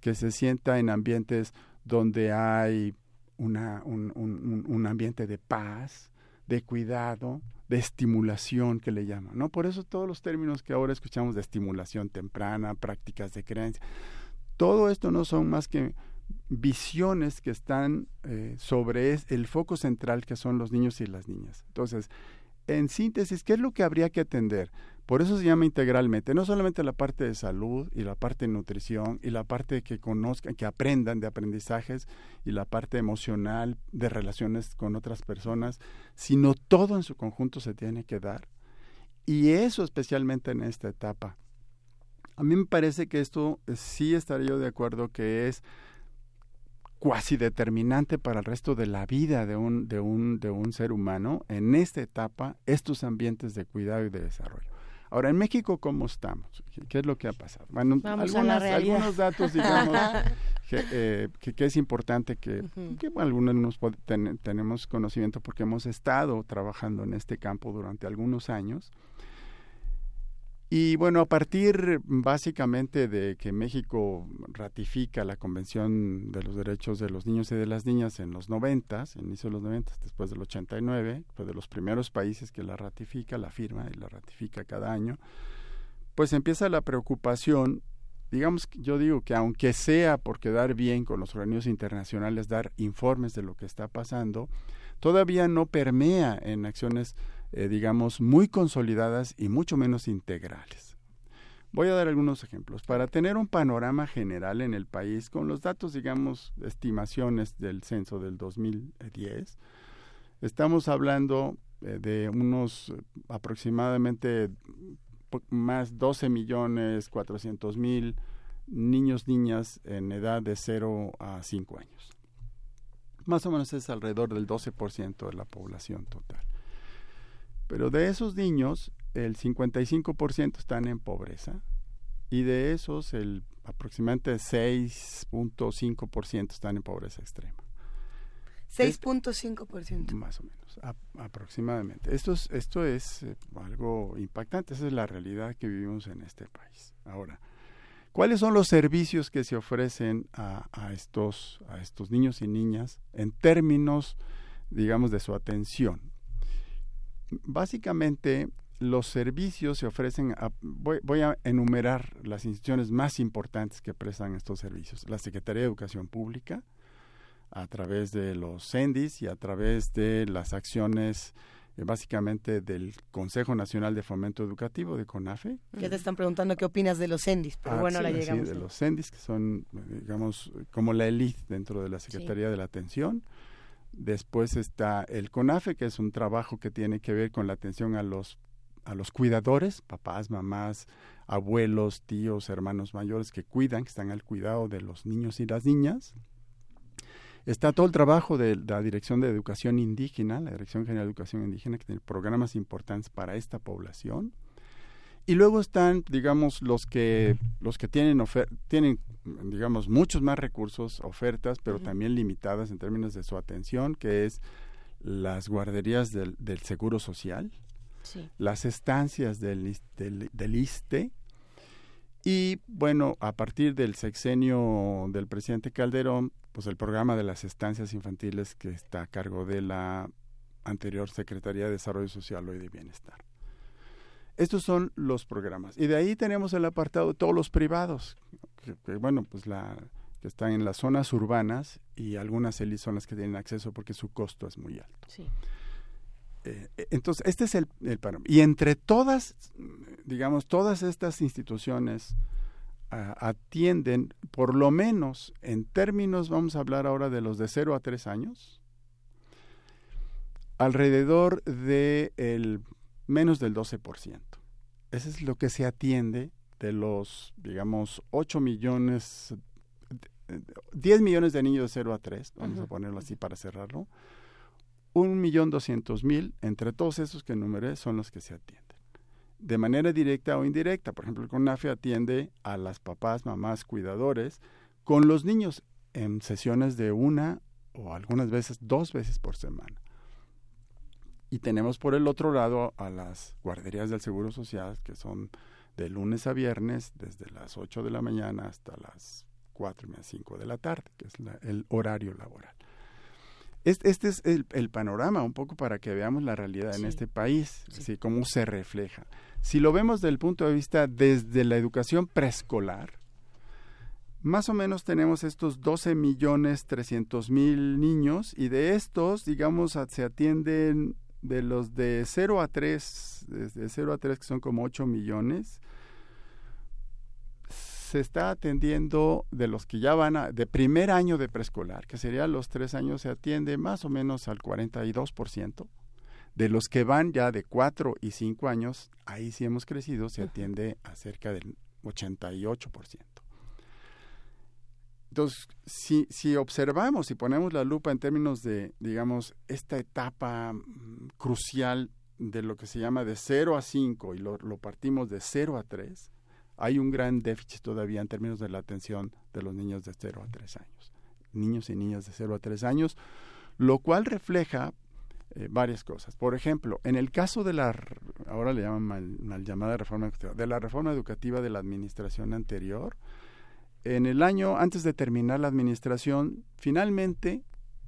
que se sienta en ambientes donde hay una, un, un, un ambiente de paz, de cuidado, de estimulación que le llaman, ¿no? Por eso todos los términos que ahora escuchamos de estimulación temprana, prácticas de creencia, todo esto no son más que visiones que están eh, sobre el foco central que son los niños y las niñas. Entonces, en síntesis, ¿qué es lo que habría que atender? Por eso se llama integralmente, no solamente la parte de salud y la parte de nutrición y la parte que conozcan, que aprendan de aprendizajes y la parte emocional de relaciones con otras personas, sino todo en su conjunto se tiene que dar. Y eso especialmente en esta etapa. A mí me parece que esto sí estaría yo de acuerdo que es cuasi determinante para el resto de la vida de un, de un, de un ser humano en esta etapa, estos ambientes de cuidado y de desarrollo. Ahora, en México, ¿cómo estamos? ¿Qué, es lo que ha pasado? Bueno, algunos datos, digamos, (laughs) eh, que, que, es importante que, algunos tenemos conocimiento porque hemos estado trabajando en este campo durante algunos años. Y bueno, a partir básicamente de que México ratifica la Convención de los Derechos de los Niños y de las Niñas en los 90, inicio de los 90, después del 89, fue de los primeros países que la ratifica, la firma y la ratifica cada año, pues empieza la preocupación, digamos, yo digo que aunque sea por quedar bien con los organismos internacionales, dar informes de lo que está pasando, todavía no permea en acciones eh, digamos, muy consolidadas y mucho menos integrales. Voy a dar algunos ejemplos. Para tener un panorama general en el país, con los datos, digamos, estimaciones del censo del 2010, estamos hablando eh, de unos eh, aproximadamente más 12 millones 400 mil niños, niñas en edad de 0 a 5 años. Más o menos es alrededor del 12% de la población total. Pero de esos niños, el 55% están en pobreza y de esos el aproximadamente 6.5% están en pobreza extrema. 6.5%. Más o menos, aproximadamente. Esto es, esto es eh, algo impactante, esa es la realidad que vivimos en este país. Ahora, ¿cuáles son los servicios que se ofrecen a, a, estos, a estos niños y niñas en términos, digamos, de su atención? Básicamente los servicios se ofrecen, voy, a enumerar las instituciones más importantes que prestan estos servicios. La Secretaría de Educación Pública, a través de los CENDIS y a través de las acciones eh, básicamente del Consejo Nacional de Fomento Educativo, de CONAFE. Ya te están preguntando qué opinas de los CENDIS, pero bueno, la llegamos. Sí, de los CENDIS, que son, digamos, como la élite dentro de la Secretaría de la Atención. Después está el CONAFE, que es un trabajo que tiene que ver con la atención a los a los cuidadores, papás, mamás, abuelos, tíos, hermanos mayores que cuidan, que están al cuidado de los niños y las niñas. Está todo el trabajo de la Dirección de Educación Indígena, la Dirección General de Educación Indígena, que tiene programas importantes para esta población. Y luego están, digamos, los que, los que tienen, tienen, digamos, muchos más recursos, ofertas, pero también limitadas en términos de su atención, que es las guarderías del, del Seguro Social, las estancias del, del, del ISTE, y bueno, a partir del sexenio del presidente Calderón, pues el programa de las estancias infantiles que está a cargo de la anterior Secretaría de Desarrollo Social y de Bienestar. Estos son los programas. Y de ahí tenemos el apartado de todos los privados, que, bueno, pues la que están en las zonas urbanas y algunas élites son las que tienen acceso porque su costo es muy alto. Sí. Eh, entonces, este es el, el parámetro. Y entre todas, digamos, todas estas instituciones atienden, por lo menos en términos, vamos a hablar ahora de los de 0 a 3 años, alrededor de el menos del 12%. Eso es lo que se atiende de los, digamos, 8 millones, 10 millones de niños de 0 a 3, vamos a ponerlo así para cerrarlo, un millón doscientos mil, entre todos esos que enumeré, son los que se atienden. De manera directa o indirecta, por ejemplo, el CONAFE atiende a las papás, mamás, cuidadores, con los niños en sesiones de una o algunas veces dos veces por semana. Y tenemos por el otro lado a las guarderías del Seguro Social, que son de lunes a viernes, desde las 8 de la mañana hasta las 4 y 5 de la tarde, que es el horario laboral. Este, es el, panorama, un poco para que veamos la realidad en este país, así cómo se refleja. Si lo vemos desde el punto de vista desde la educación preescolar, más o menos tenemos estos 12 millones 300 mil niños y de estos, digamos, se atienden de los de 0 a 3, desde 0 a 3 que son como 8 millones, se está atendiendo de los que ya van a, de primer año de preescolar, que serían los tres años, se atiende más o menos al 42%. De los que van ya de 4 y 5 años, ahí sí hemos crecido, se atiende a cerca del 88%. Entonces, si, si observamos y ponemos la lupa en términos de, digamos, esta etapa mm, crucial de lo que se llama de 0 a 5 y lo, lo, partimos de 0 a 3, hay un gran déficit todavía en términos de la atención de los niños de 0 a 3 años. Niños y niñas de 0 a 3 años, lo cual refleja eh, varias cosas. Por ejemplo, en el caso de la ahora le llaman mal, llamada reforma educativa, de la reforma educativa de la administración anterior. En el año antes de terminar la administración, finalmente,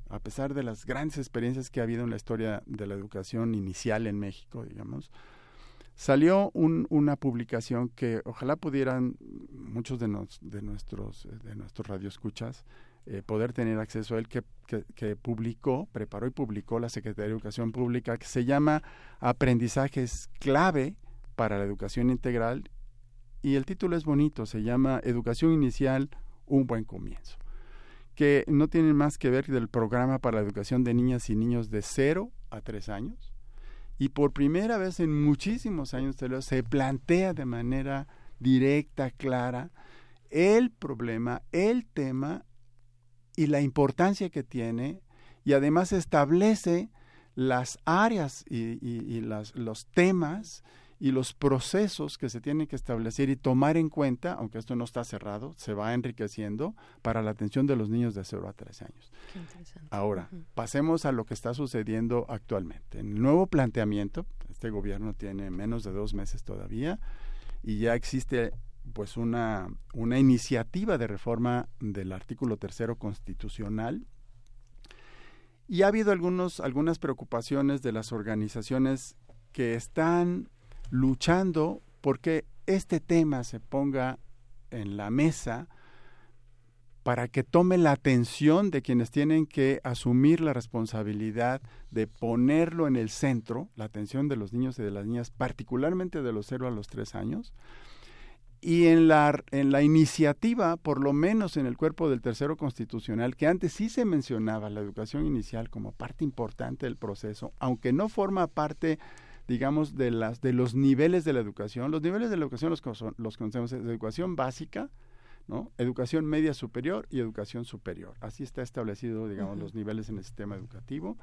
a pesar de las grandes experiencias que ha habido en la historia de la educación inicial en México, digamos, salió una publicación que ojalá pudieran muchos de, de nuestros de nuestros radioescuchas eh, poder tener acceso a él, que, publicó, preparó y publicó la Secretaría de Educación Pública, que se llama Aprendizajes clave para la educación integral. Y el título es bonito, se llama Educación Inicial, un buen comienzo que no tiene más que ver del programa para la educación de niñas y niños de 0 a 3 años. Y por primera vez en muchísimos años se plantea de manera directa, clara, el problema, el tema y la importancia que tiene y además establece las áreas y, los temas y los procesos que se tienen que establecer y tomar en cuenta, aunque esto no está cerrado, se va enriqueciendo para la atención de los niños de 0 a 3 años. Ahora, pasemos a lo que está sucediendo actualmente. En el nuevo planteamiento, este gobierno tiene menos de dos meses todavía y ya existe pues una, una iniciativa de reforma del artículo tercero constitucional y ha habido algunos, algunas preocupaciones de las organizaciones que están luchando porque este tema se ponga en la mesa para que tome la atención de quienes tienen que asumir la responsabilidad de ponerlo en el centro, la atención de los niños y de las niñas, particularmente de los 0 a los 3 años, y en la, en la iniciativa, por lo menos en el cuerpo del tercero constitucional, que antes sí se mencionaba la educación inicial como parte importante del proceso, aunque no forma parte, digamos, de, las, de los niveles de la educación. Los niveles de la educación los, los conocemos de educación básica, ¿no? Educación media superior y educación superior. Así está establecido, digamos, los niveles en el sistema educativo.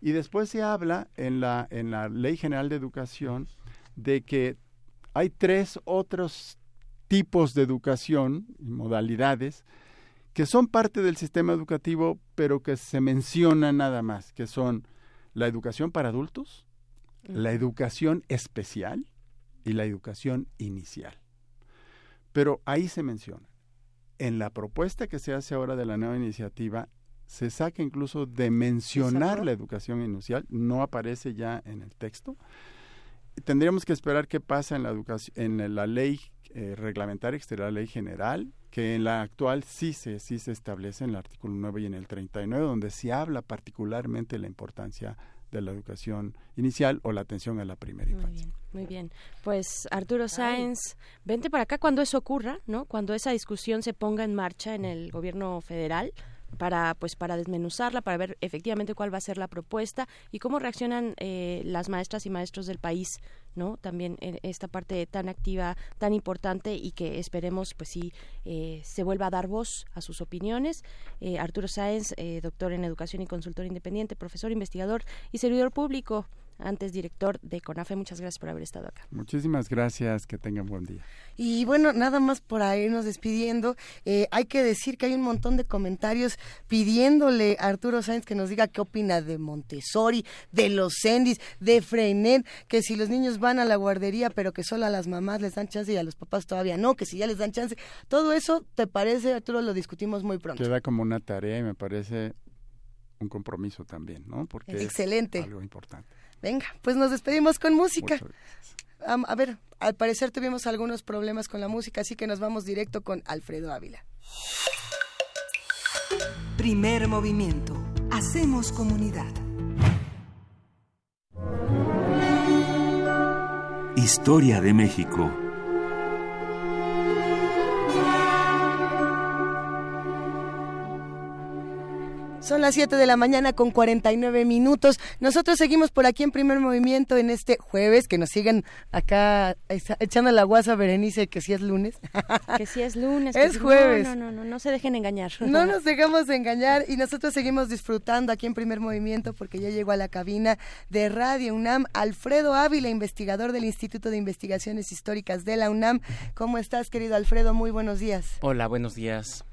Y después se habla en la, en la Ley General de Educación de que hay tres otros tipos de educación y modalidades que son parte del sistema educativo, pero que se mencionan nada más, que son la educación para adultos, la educación especial y la educación inicial. Pero ahí se menciona. En la propuesta que se hace ahora de la nueva iniciativa, se saca incluso de mencionar la educación inicial, no aparece ya en el texto. Tendríamos que esperar qué pasa en la, educación, en la ley eh, reglamentaria exterior la ley general, que en la actual sí se, sí se establece en el artículo 9 y en el 39, donde se habla particularmente de la importancia de la educación inicial o la atención a la primera infancia. Muy bien, muy bien. Pues Arturo Sáenz, vente para acá cuando eso ocurra, ¿no? Cuando esa discusión se ponga en marcha en el gobierno federal para pues para desmenuzarla para ver efectivamente cuál va a ser la propuesta y cómo reaccionan eh, las maestras y maestros del país no también en esta parte tan activa tan importante y que esperemos pues sí eh, se vuelva a dar voz a sus opiniones. Eh, Arturo Sáenz doctor en educación y consultor independiente profesor investigador y servidor público antes director de CONAFE. Muchas gracias por haber estado acá. Muchísimas gracias, que tengan buen día. Y bueno, nada más por irnos despidiendo, eh, hay que decir que hay un montón de comentarios pidiéndole a Arturo Sáenz que nos diga qué opina de Montessori, de los Sendis, de Freinet, que si los niños van a la guardería, pero que solo a las mamás les dan chance y a los papás todavía no, que si ya les dan chance. Todo eso, ¿te parece, Arturo? Lo discutimos muy pronto. Queda como una tarea y me parece un compromiso también, ¿no? Porque es algo importante. Venga, pues nos despedimos con música. a ver, al parecer tuvimos algunos problemas con la música, así que nos vamos directo con Alfredo Ávila. Primer movimiento. Hacemos comunidad. Historia de México. Son las 7 de la mañana con 49 minutos. Nosotros seguimos por aquí en primer movimiento en este jueves, que nos siguen acá echando la guasa Berenice, que si es lunes. (laughs) Que si es lunes. es jueves. No, no, no, no, se dejen engañar. No (laughs) nos dejamos de engañar y nosotros seguimos disfrutando aquí en primer movimiento porque ya llegó a la cabina de Radio UNAM Alfredo Ávila, investigador del Instituto de Investigaciones Históricas de la UNAM. ¿Cómo estás, querido Alfredo? Muy buenos días. Hola, buenos días.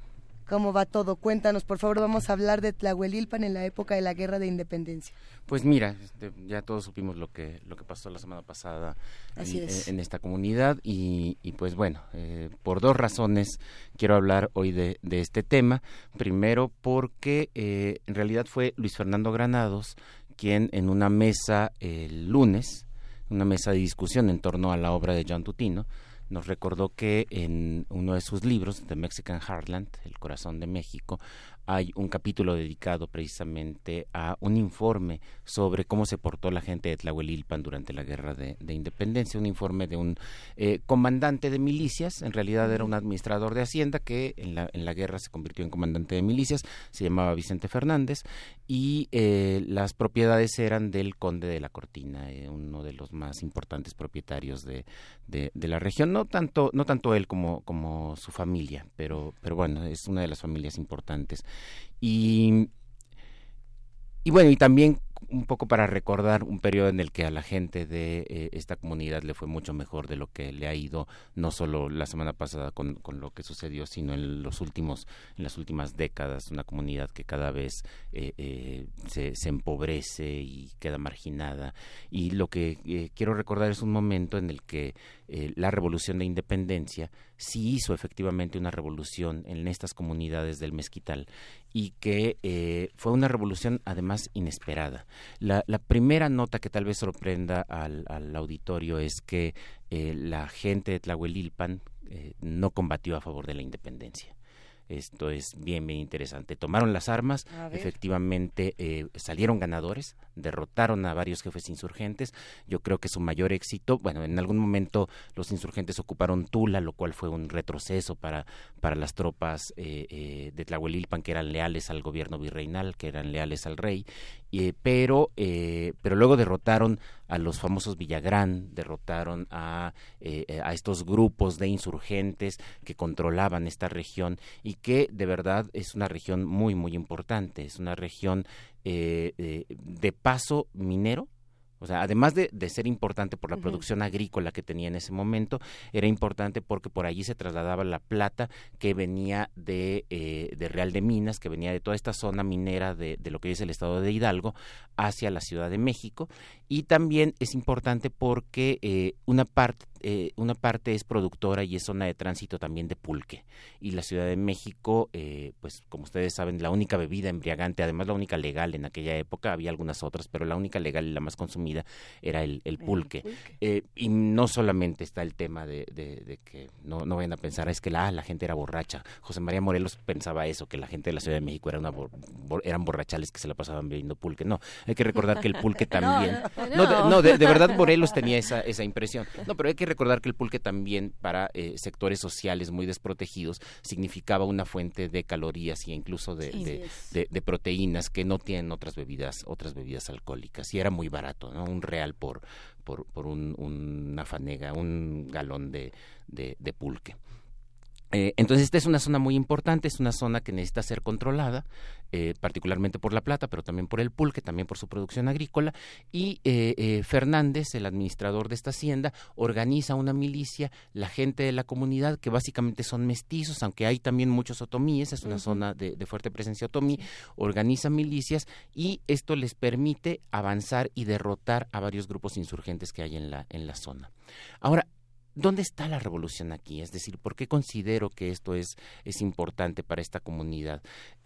Cómo va todo. Cuéntanos, por favor, vamos a hablar de Tlahuelilpan en la época de la Guerra de Independencia. Pues mira, este, ya todos supimos lo que lo que pasó la semana pasada en, esta comunidad y, pues bueno, eh, por dos razones quiero hablar hoy de, este tema. Primero porque eh, en realidad fue Luis Fernando Granados quien en una mesa el lunes, una mesa de discusión en torno a la obra de John Tutino, nos recordó que en uno de sus libros, The Mexican Heartland, El Corazón de México, hay un capítulo dedicado precisamente a un informe sobre cómo se portó la gente de Tlahuelilpan durante la guerra de, independencia, un informe de un eh, comandante de milicias, en realidad era un administrador de Hacienda que en la, en la guerra se convirtió en comandante de milicias, se llamaba Vicente Fernández, y eh, las propiedades eran del conde de la Cortina, eh, uno de los más importantes propietarios de, de, la región, no tanto, no tanto él como, como su familia, pero, pero bueno, es una de las familias importantes. Y, y bueno, y también un poco para recordar un periodo en el que a la gente de eh, esta comunidad le fue mucho mejor de lo que le ha ido no solo la semana pasada con, con, lo que sucedió sino en los últimos en las últimas décadas una comunidad que cada vez eh, eh, se, se, empobrece y queda marginada. Y lo que quiero recordar es un momento en el que la revolución de independencia sí hizo efectivamente una revolución en estas comunidades del mezquital y que eh, fue una revolución además inesperada. La, primera nota que tal vez sorprenda al, auditorio es que eh, la gente de Tlahuelilpan eh, no combatió a favor de la independencia. Esto es bien, bien interesante. Tomaron las armas, efectivamente eh, salieron ganadores, derrotaron a varios jefes insurgentes. Yo creo que su mayor éxito, bueno, en algún momento los insurgentes ocuparon Tula, lo cual fue un retroceso para, para las tropas eh, eh, de Tlahuelilpan que eran leales al gobierno virreinal, que eran leales al rey, pero, pero luego derrotaron a los famosos Villagrán, derrotaron a, eh, a estos grupos de insurgentes que controlaban esta región y que de verdad es una región muy, muy importante, es una región eh, eh, de paso minero, o sea, además de, ser importante por la producción agrícola que tenía en ese momento, era importante porque por allí se trasladaba la plata que venía de, eh, de Real de Minas, que venía de toda esta zona minera de, de, lo que es el estado de Hidalgo, hacia la Ciudad de México. Y también es importante porque eh, una parte eh, una parte es productora y es zona de tránsito también de pulque. Y la Ciudad de México, eh, pues como ustedes saben, la única bebida embriagante, además la única legal en aquella época, había algunas otras, pero la única legal y la más consumida era el, pulque. Eh, y no solamente está el tema de, de, que no, no vayan a pensar, es que la, la gente era borracha. José María Morelos pensaba eso, que la gente de la Ciudad de México era una eran borrachales que se la pasaban bebiendo pulque. No, hay que recordar que el pulque (laughs) también... no, de, de, verdad Morelos tenía esa, esa impresión. No, pero hay que recordar que el pulque también para eh, sectores sociales muy desprotegidos significaba una fuente de calorías y incluso de, de, proteínas que no tienen otras bebidas otras bebidas alcohólicas y era muy barato, ¿no? Un real por por, por un, una fanega, un galón de, de pulque. Eh, entonces esta es una zona muy importante, es una zona que necesita ser controlada, eh, particularmente por la plata, pero también por el pulque, también por su producción agrícola. Y eh, Fernández, el administrador de esta hacienda, organiza una milicia, la gente de la comunidad, que básicamente son mestizos, aunque hay también muchos otomíes, es una zona de, de, fuerte presencia otomí, organiza milicias y esto les permite avanzar y derrotar a varios grupos insurgentes que hay en la, en la zona. Ahora, ¿Dónde está la revolución aquí? Es decir, ¿por qué considero que esto es, es importante para esta comunidad?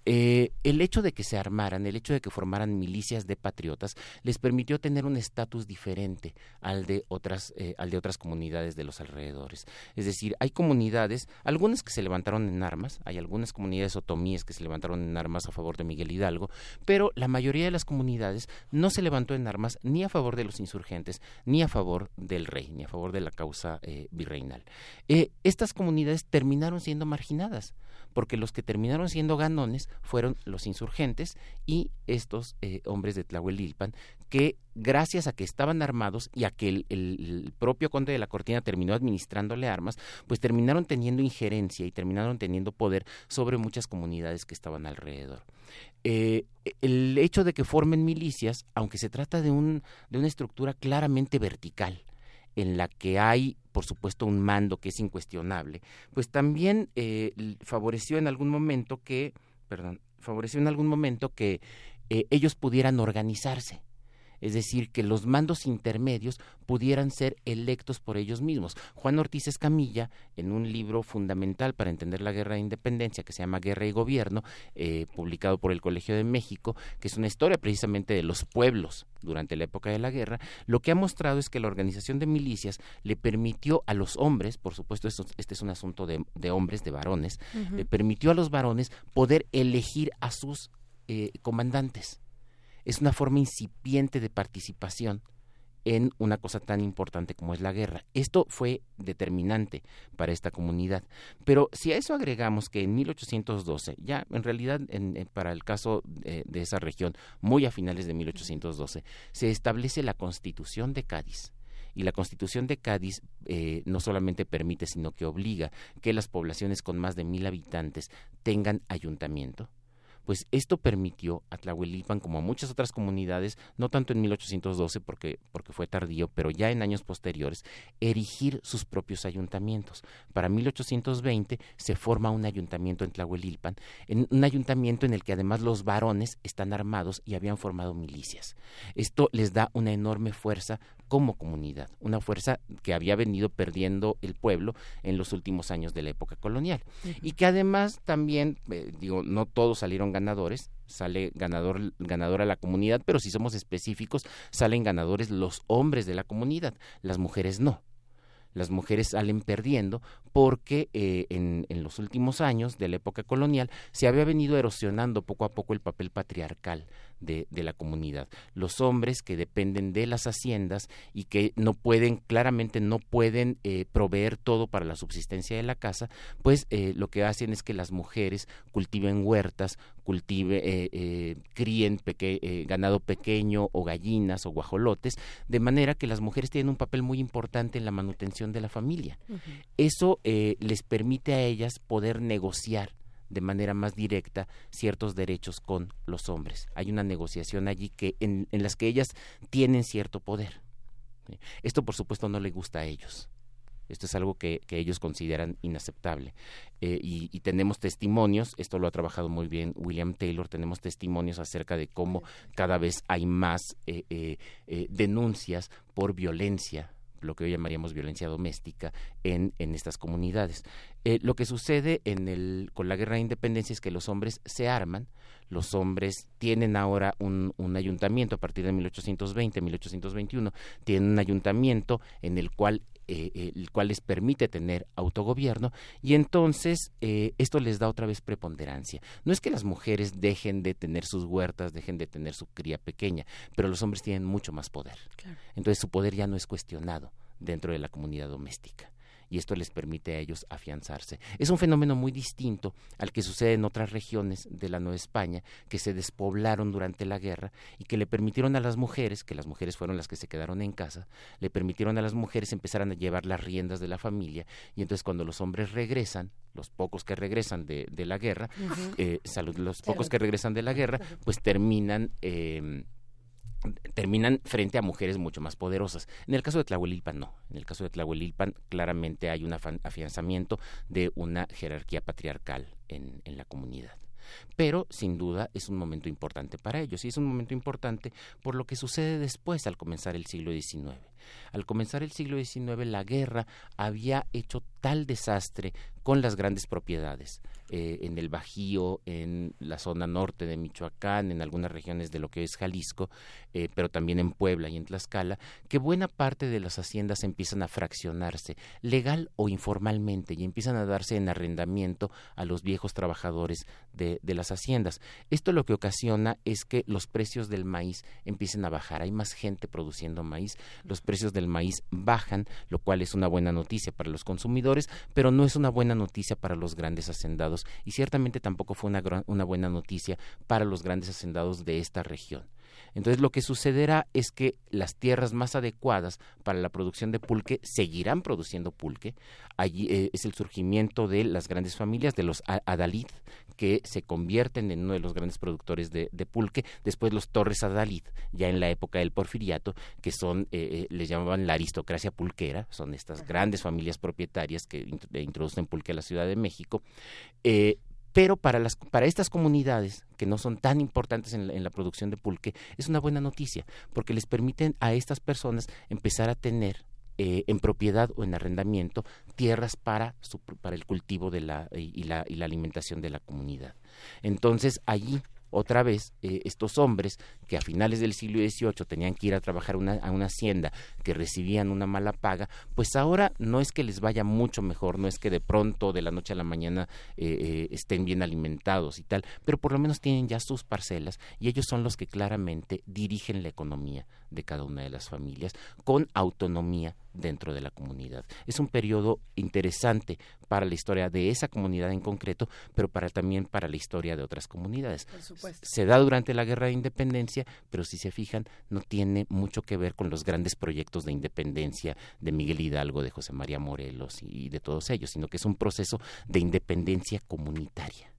Eh, el hecho de que se armaran, el hecho de que formaran milicias de patriotas, les permitió tener un estatus diferente al de otras, eh, al de otras comunidades de los alrededores. Es decir, hay comunidades, algunas que se levantaron en armas, hay algunas comunidades otomíes que se levantaron en armas a favor de Miguel Hidalgo, pero la mayoría de las comunidades no se levantó en armas ni a favor de los insurgentes, ni a favor del rey, ni a favor de la causa eh, virreinal. estas comunidades terminaron siendo marginadas porque los que terminaron siendo ganones fueron los insurgentes y estos eh, hombres de Tlahuelilpan que gracias a que estaban armados y a que el, propio conde de la Cortina terminó administrándole armas, pues terminaron teniendo injerencia y terminaron teniendo poder sobre muchas comunidades que estaban alrededor. Eh, el hecho de que formen milicias, aunque se trata de, un, de una estructura claramente vertical, en la que hay por supuesto un mando que es incuestionable, pues también eh, favoreció en algún momento que, perdón, favoreció en algún momento que eh, ellos pudieran organizarse es decir, que los mandos intermedios pudieran ser electos por ellos mismos. Juan Ortiz Escamilla, en un libro fundamental para entender la guerra de independencia que se llama Guerra y Gobierno, eh, publicado por el Colegio de México, que es una historia precisamente de los pueblos durante la época de la guerra, lo que ha mostrado es que la organización de milicias le permitió a los hombres, por supuesto este es un asunto de, hombres, de varones, le permitió a los varones poder elegir a sus eh, comandantes es una forma incipiente de participación en una cosa tan importante como es la guerra. Esto fue determinante para esta comunidad. Pero si a eso agregamos que en 1812, ya en realidad para el caso de, esa región, muy a finales de 1812, se establece la Constitución de Cádiz. Y la Constitución de Cádiz eh, no solamente permite, sino que obliga que las poblaciones con más de mil habitantes tengan ayuntamiento pues esto permitió a Tlahuelipan, como a muchas otras comunidades, no tanto en 1812 porque, porque fue tardío, pero ya en años posteriores, erigir sus propios ayuntamientos. Para 1820 se forma un ayuntamiento en Tlahuelilpan, en un ayuntamiento en el que además los varones están armados y habían formado milicias. Esto les da una enorme fuerza como comunidad, una fuerza que había venido perdiendo el pueblo en los últimos años de la época colonial y que además también, eh, digo, no todos salieron ganadores, sale ganador ganadora la comunidad, pero si somos específicos, salen ganadores los hombres de la comunidad, las mujeres no. Las mujeres salen perdiendo porque eh, en, en, los últimos años de la época colonial se había venido erosionando poco a poco el papel patriarcal de, la comunidad. Los hombres que dependen de las haciendas y que no pueden, claramente no pueden eh, proveer todo para la subsistencia de la casa, pues eh, lo que hacen es que las mujeres cultiven huertas, cultive, eh, críen ganado pequeño o gallinas o guajolotes, de manera que las mujeres tienen un papel muy importante en la manutención de la familia. Eso les permite a ellas poder negociar de manera más directa ciertos derechos con los hombres. Hay una negociación allí que en, en las que ellas tienen cierto poder. Esto, por supuesto, no le gusta a ellos. Esto es algo que, que ellos consideran inaceptable. Eh, y, tenemos testimonios, esto lo ha trabajado muy bien William Taylor, tenemos testimonios acerca de cómo cada vez hay más eh, eh, denuncias por violencia lo que hoy llamaríamos violencia doméstica en, en estas comunidades. Eh, lo que sucede en el, con la guerra de independencia es que los hombres se arman, los hombres tienen ahora un, un ayuntamiento a partir de 1820, 1821, tienen un ayuntamiento en el cual eh, eh, el cual les permite tener autogobierno y entonces esto les da otra vez preponderancia. No es que las mujeres dejen de tener sus huertas, dejen de tener su cría pequeña, pero los hombres tienen mucho más poder. Entonces su poder ya no es cuestionado dentro de la comunidad doméstica y esto les permite a ellos afianzarse. Es un fenómeno muy distinto al que sucede en otras regiones de la Nueva España que se despoblaron durante la guerra y que le permitieron a las mujeres, que las mujeres fueron las que se quedaron en casa, le permitieron a las mujeres empezar a llevar las riendas de la familia y entonces cuando los hombres regresan, los pocos que regresan de, la guerra, eh, los pocos que regresan de la guerra, pues terminan eh, terminan frente a mujeres mucho más poderosas. En el caso de Tlahuelilpan no. En el caso de Tlahuelilpan claramente hay un afianzamiento de una jerarquía patriarcal en, en la comunidad pero sin duda es un momento importante para ellos y es un momento importante por lo que sucede después al comenzar el siglo XIX. Al comenzar el siglo XIX la guerra había hecho tal desastre con las grandes propiedades, eh, en el Bajío, en la zona norte de Michoacán, en algunas regiones de lo que es Jalisco, eh, pero también en Puebla y en Tlaxcala, que buena parte de las haciendas empiezan a fraccionarse, legal o informalmente, y empiezan a darse en arrendamiento a los viejos trabajadores de, las haciendas. Esto lo que ocasiona es que los precios del maíz empiecen a bajar. Hay más gente produciendo maíz, del maíz bajan, lo cual es una buena noticia para los consumidores, pero no es una buena noticia para los grandes hacendados y ciertamente tampoco fue una, una buena noticia para los grandes hacendados de esta región. Entonces lo que sucederá es que las tierras más adecuadas para la producción de pulque seguirán produciendo pulque. Allí eh, es el surgimiento de las grandes familias, de los adalid, que se convierten en uno de los grandes productores de, pulque, después los Torres Adalid, ya en la época del porfiriato, que son, eh, les llamaban la aristocracia pulquera, son estas grandes familias propietarias que introducen pulque a la Ciudad de México, pero para, las, para estas comunidades que no son tan importantes en la, producción de pulque, es una buena noticia, porque les permiten a estas personas empezar a tener eh, en propiedad o en arrendamiento tierras para, para el cultivo de la, y, la, y la alimentación de la comunidad. Entonces, allí otra vez eh, estos hombres que a finales del siglo XVIII tenían que ir a trabajar a una hacienda, que recibían una mala paga, pues ahora no es que les vaya mucho mejor, no es que de pronto, de la noche a la mañana, eh, eh, estén bien alimentados y tal, pero por lo menos tienen ya sus parcelas y ellos son los que claramente dirigen la economía de cada una de las familias con autonomía dentro de la comunidad. Es un periodo interesante para la historia de esa comunidad en concreto, pero para también para la historia de otras comunidades. Se da durante la Guerra de Independencia, pero si se fijan, no tiene mucho que ver con los grandes proyectos de independencia de Miguel Hidalgo, de José María Morelos y de todos ellos, sino que es un proceso de independencia comunitaria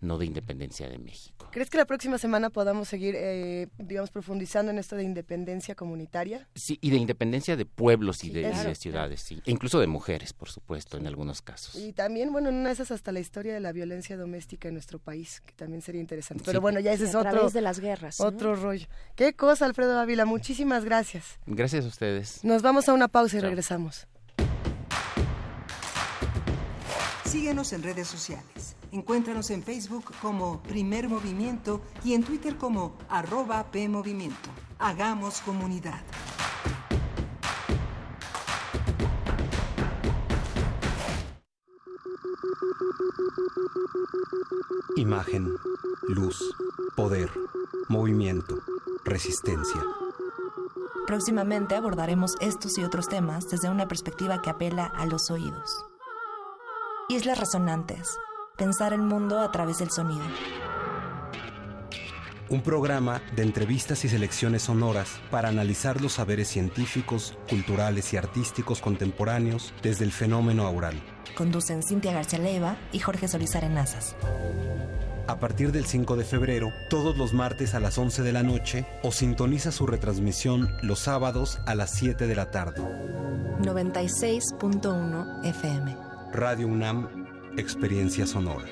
no de independencia de México. ¿Crees que la próxima semana podamos seguir, eh, digamos, profundizando en esto de independencia comunitaria? Sí, y de independencia de pueblos y de, ciudades, sí. E incluso de mujeres, por supuesto, en algunos casos. Y también, bueno, en una de esas hasta la historia de la violencia doméstica en nuestro país, que también sería interesante. Pero bueno, ya ese es otro... través de las guerras. Otro rollo. Qué cosa, Alfredo Ávila. Muchísimas gracias. Gracias a ustedes. Nos vamos a una pausa y regresamos. Síguenos en redes sociales. Encuéntranos en Facebook como Primer Movimiento y en Twitter como arroba PMovimiento. Hagamos comunidad. Imagen, luz, poder, movimiento, resistencia. Próximamente abordaremos estos y otros temas desde una perspectiva que apela a los oídos. Islas Resonantes. Pensar el mundo a través del sonido. Un programa de entrevistas y selecciones sonoras para analizar los saberes científicos, culturales y artísticos contemporáneos desde el fenómeno aural. Conducen Cintia García Leiva y Jorge Solís Arenazas. A partir del 5 de febrero, todos los martes a las 11 de la noche, o sintoniza su retransmisión los sábados a las 7 de la tarde. 96.1 FM. Radio UNAM, Experiencia Sonora.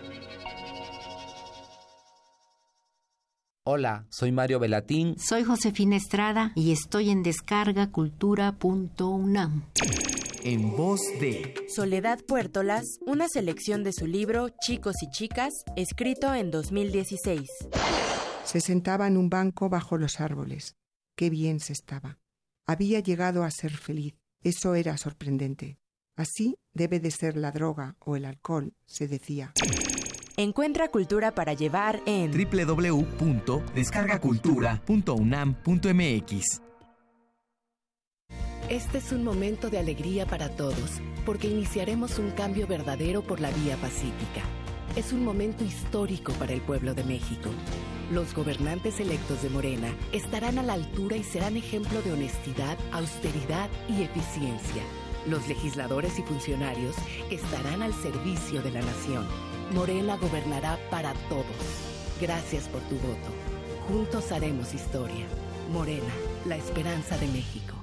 Hola, soy Mario Velatín. Soy Josefina Estrada y estoy en descargacultura.unam. En voz de Soledad Puertolas, una selección de su libro Chicos y Chicas, escrito en 2016. Se sentaba en un banco bajo los árboles. Qué bien se estaba. Había llegado a ser feliz. Eso era sorprendente. Así debe de ser la droga o el alcohol, se decía. Encuentra cultura para llevar en www.descargacultura.unam.mx. Este es un momento de alegría para todos, porque iniciaremos un cambio verdadero por la vía pacífica. Es un momento histórico para el pueblo de México. Los gobernantes electos de Morena estarán a la altura y serán ejemplo de honestidad, austeridad y eficiencia los legisladores y funcionarios estarán al servicio de la nación. Morena gobernará para todos. Gracias por tu voto. Juntos haremos historia. Morena, la esperanza de México.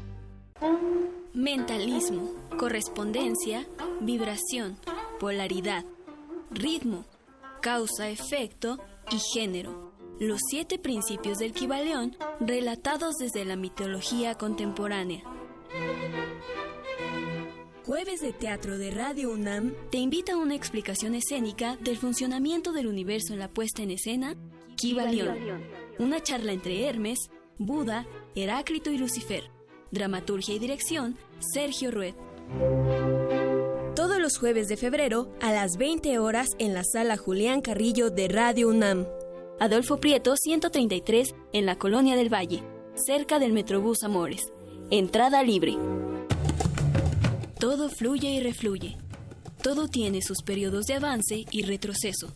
Mentalismo, correspondencia, vibración, polaridad, ritmo, causa-efecto y género. Los siete principios del Kibaleón relatados desde la mitología contemporánea. Jueves de Teatro de Radio UNAM te invita a una explicación escénica del funcionamiento del universo en la puesta en escena Kibalión. Una charla entre Hermes, Buda, Heráclito y Lucifer. Dramaturgia y dirección Sergio Rued. Todos los jueves de febrero a las 20 horas en la sala Julián Carrillo de Radio UNAM. Adolfo Prieto 133 en la Colonia del Valle, cerca del Metrobús Amores. Entrada libre. Todo fluye y refluye. Todo tiene sus periodos de avance y retroceso.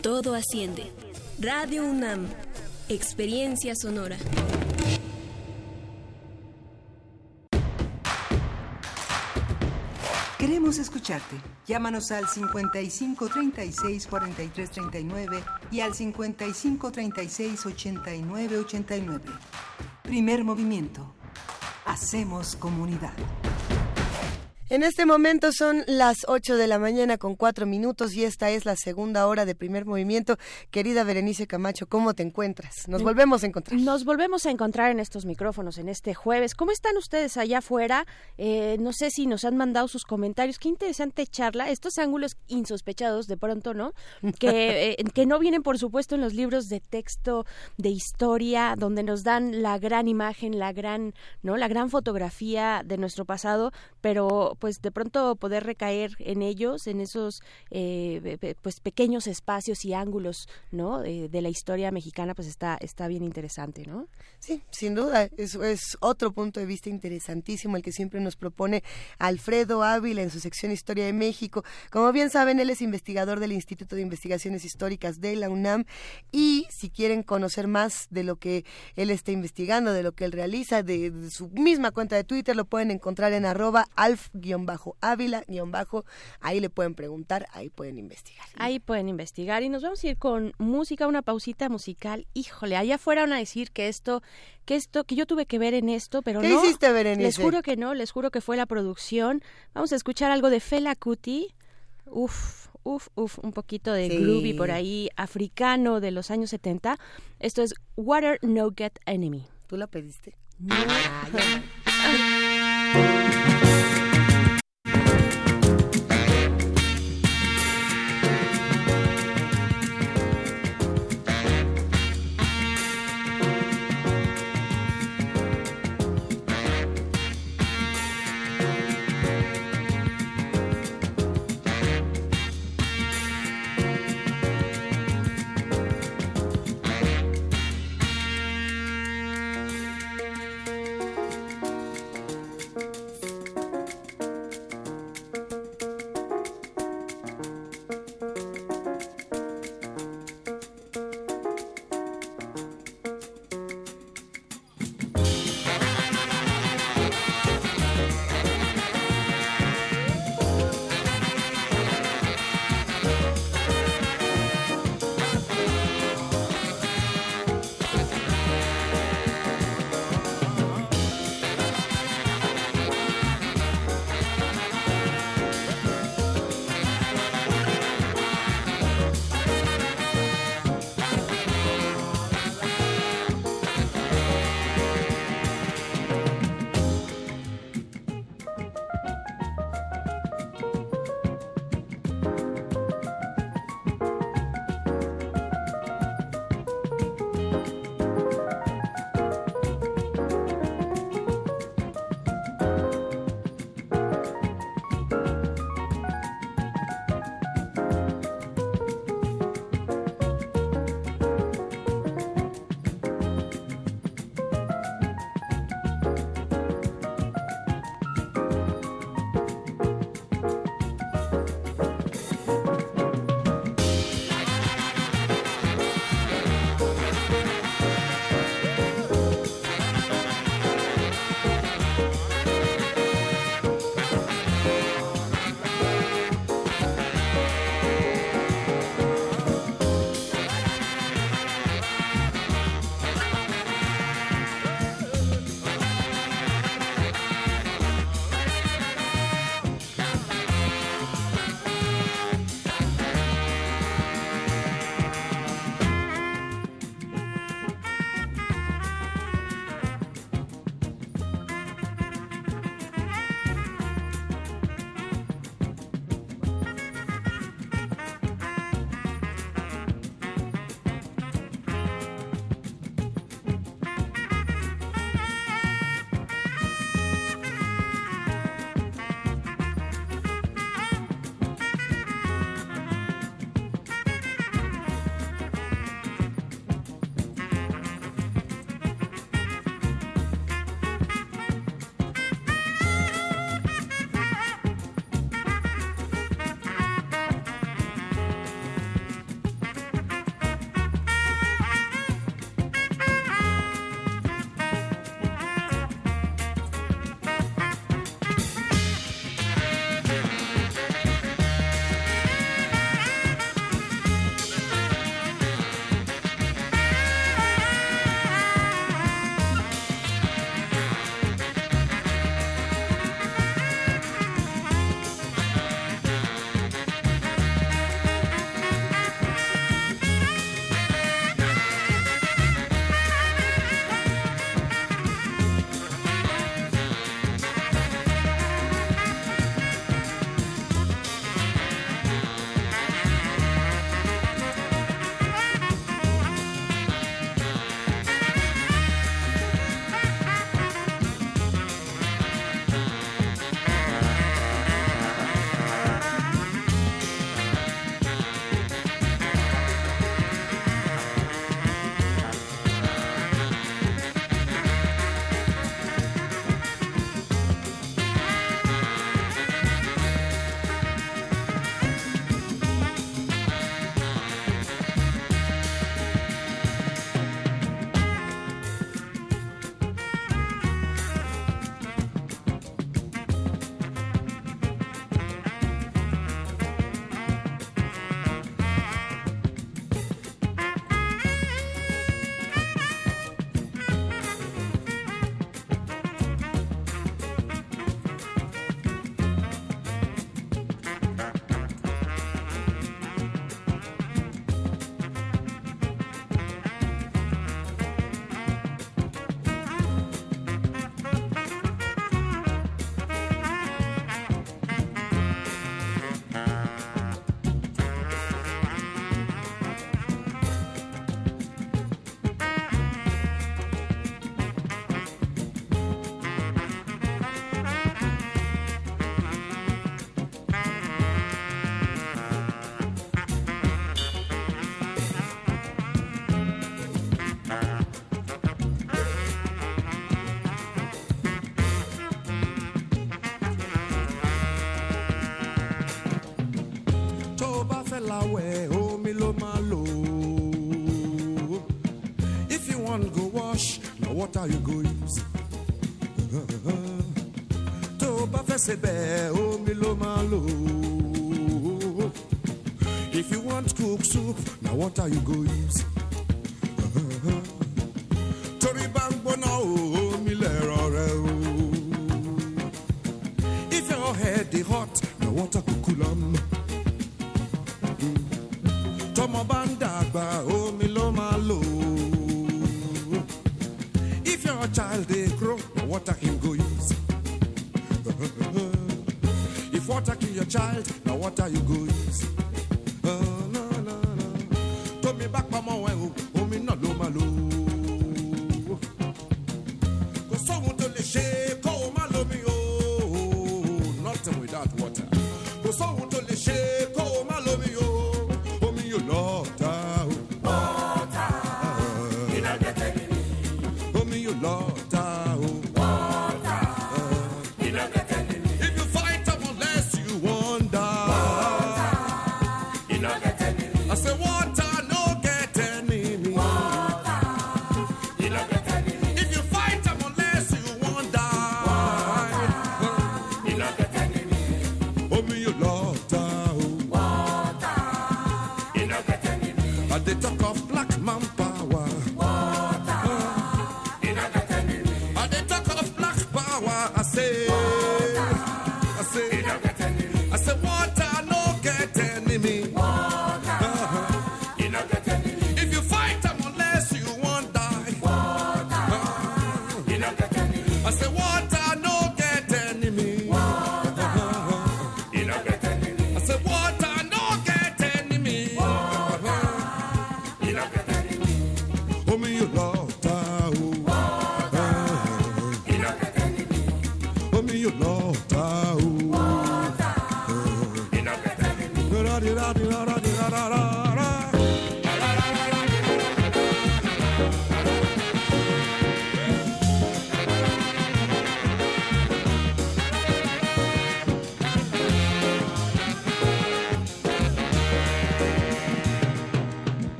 Todo asciende. Radio UNAM. Experiencia sonora. Queremos escucharte. Llámanos al 55 36 43 39 y al 55 36 89 89. Primer movimiento. Hacemos comunidad. En este momento son las 8 de la mañana con 4 minutos y esta es la segunda hora de primer movimiento. Querida Berenice Camacho, ¿cómo te encuentras? Nos volvemos a encontrar. Nos volvemos a encontrar en estos micrófonos en este jueves. ¿Cómo están ustedes allá afuera? Eh, no sé si nos han mandado sus comentarios. Qué interesante charla. Estos ángulos insospechados de pronto, ¿no? Que, (laughs) eh, que no vienen, por supuesto, en los libros de texto, de historia, donde nos dan la gran imagen, la gran, ¿no? La gran fotografía de nuestro pasado, pero pues de pronto poder recaer en ellos, en esos eh, pues pequeños espacios y ángulos, ¿no? de la historia mexicana, pues está está bien interesante, ¿no? Sí, sin duda, eso es otro punto de vista interesantísimo el que siempre nos propone Alfredo Ávila en su sección Historia de México. Como bien saben, él es investigador del Instituto de Investigaciones Históricas de la UNAM y si quieren conocer más de lo que él está investigando, de lo que él realiza, de, su misma cuenta de Twitter, lo pueden encontrar en arroba alf Ávila, guion bajo, ahí le pueden preguntar, ahí pueden investigar. Ahí pueden investigar y nos vamos a ir con música, una pausita musical. Híjole, allá afuera van a decir que esto, que esto, que yo tuve que ver en esto, pero ¿Qué no. hiciste, Berenice? Les juro que no, les juro que fue la producción. Vamos a escuchar algo de Fela Kuti. Uf, uf, uf, un poquito de groovy por ahí, africano de los años 70. Esto es Water No Get Enemy. ¿Tú la pediste? No. malo Mário Gomes Tô pa fesebe o milo malo If you want cook soup, now what are you go use?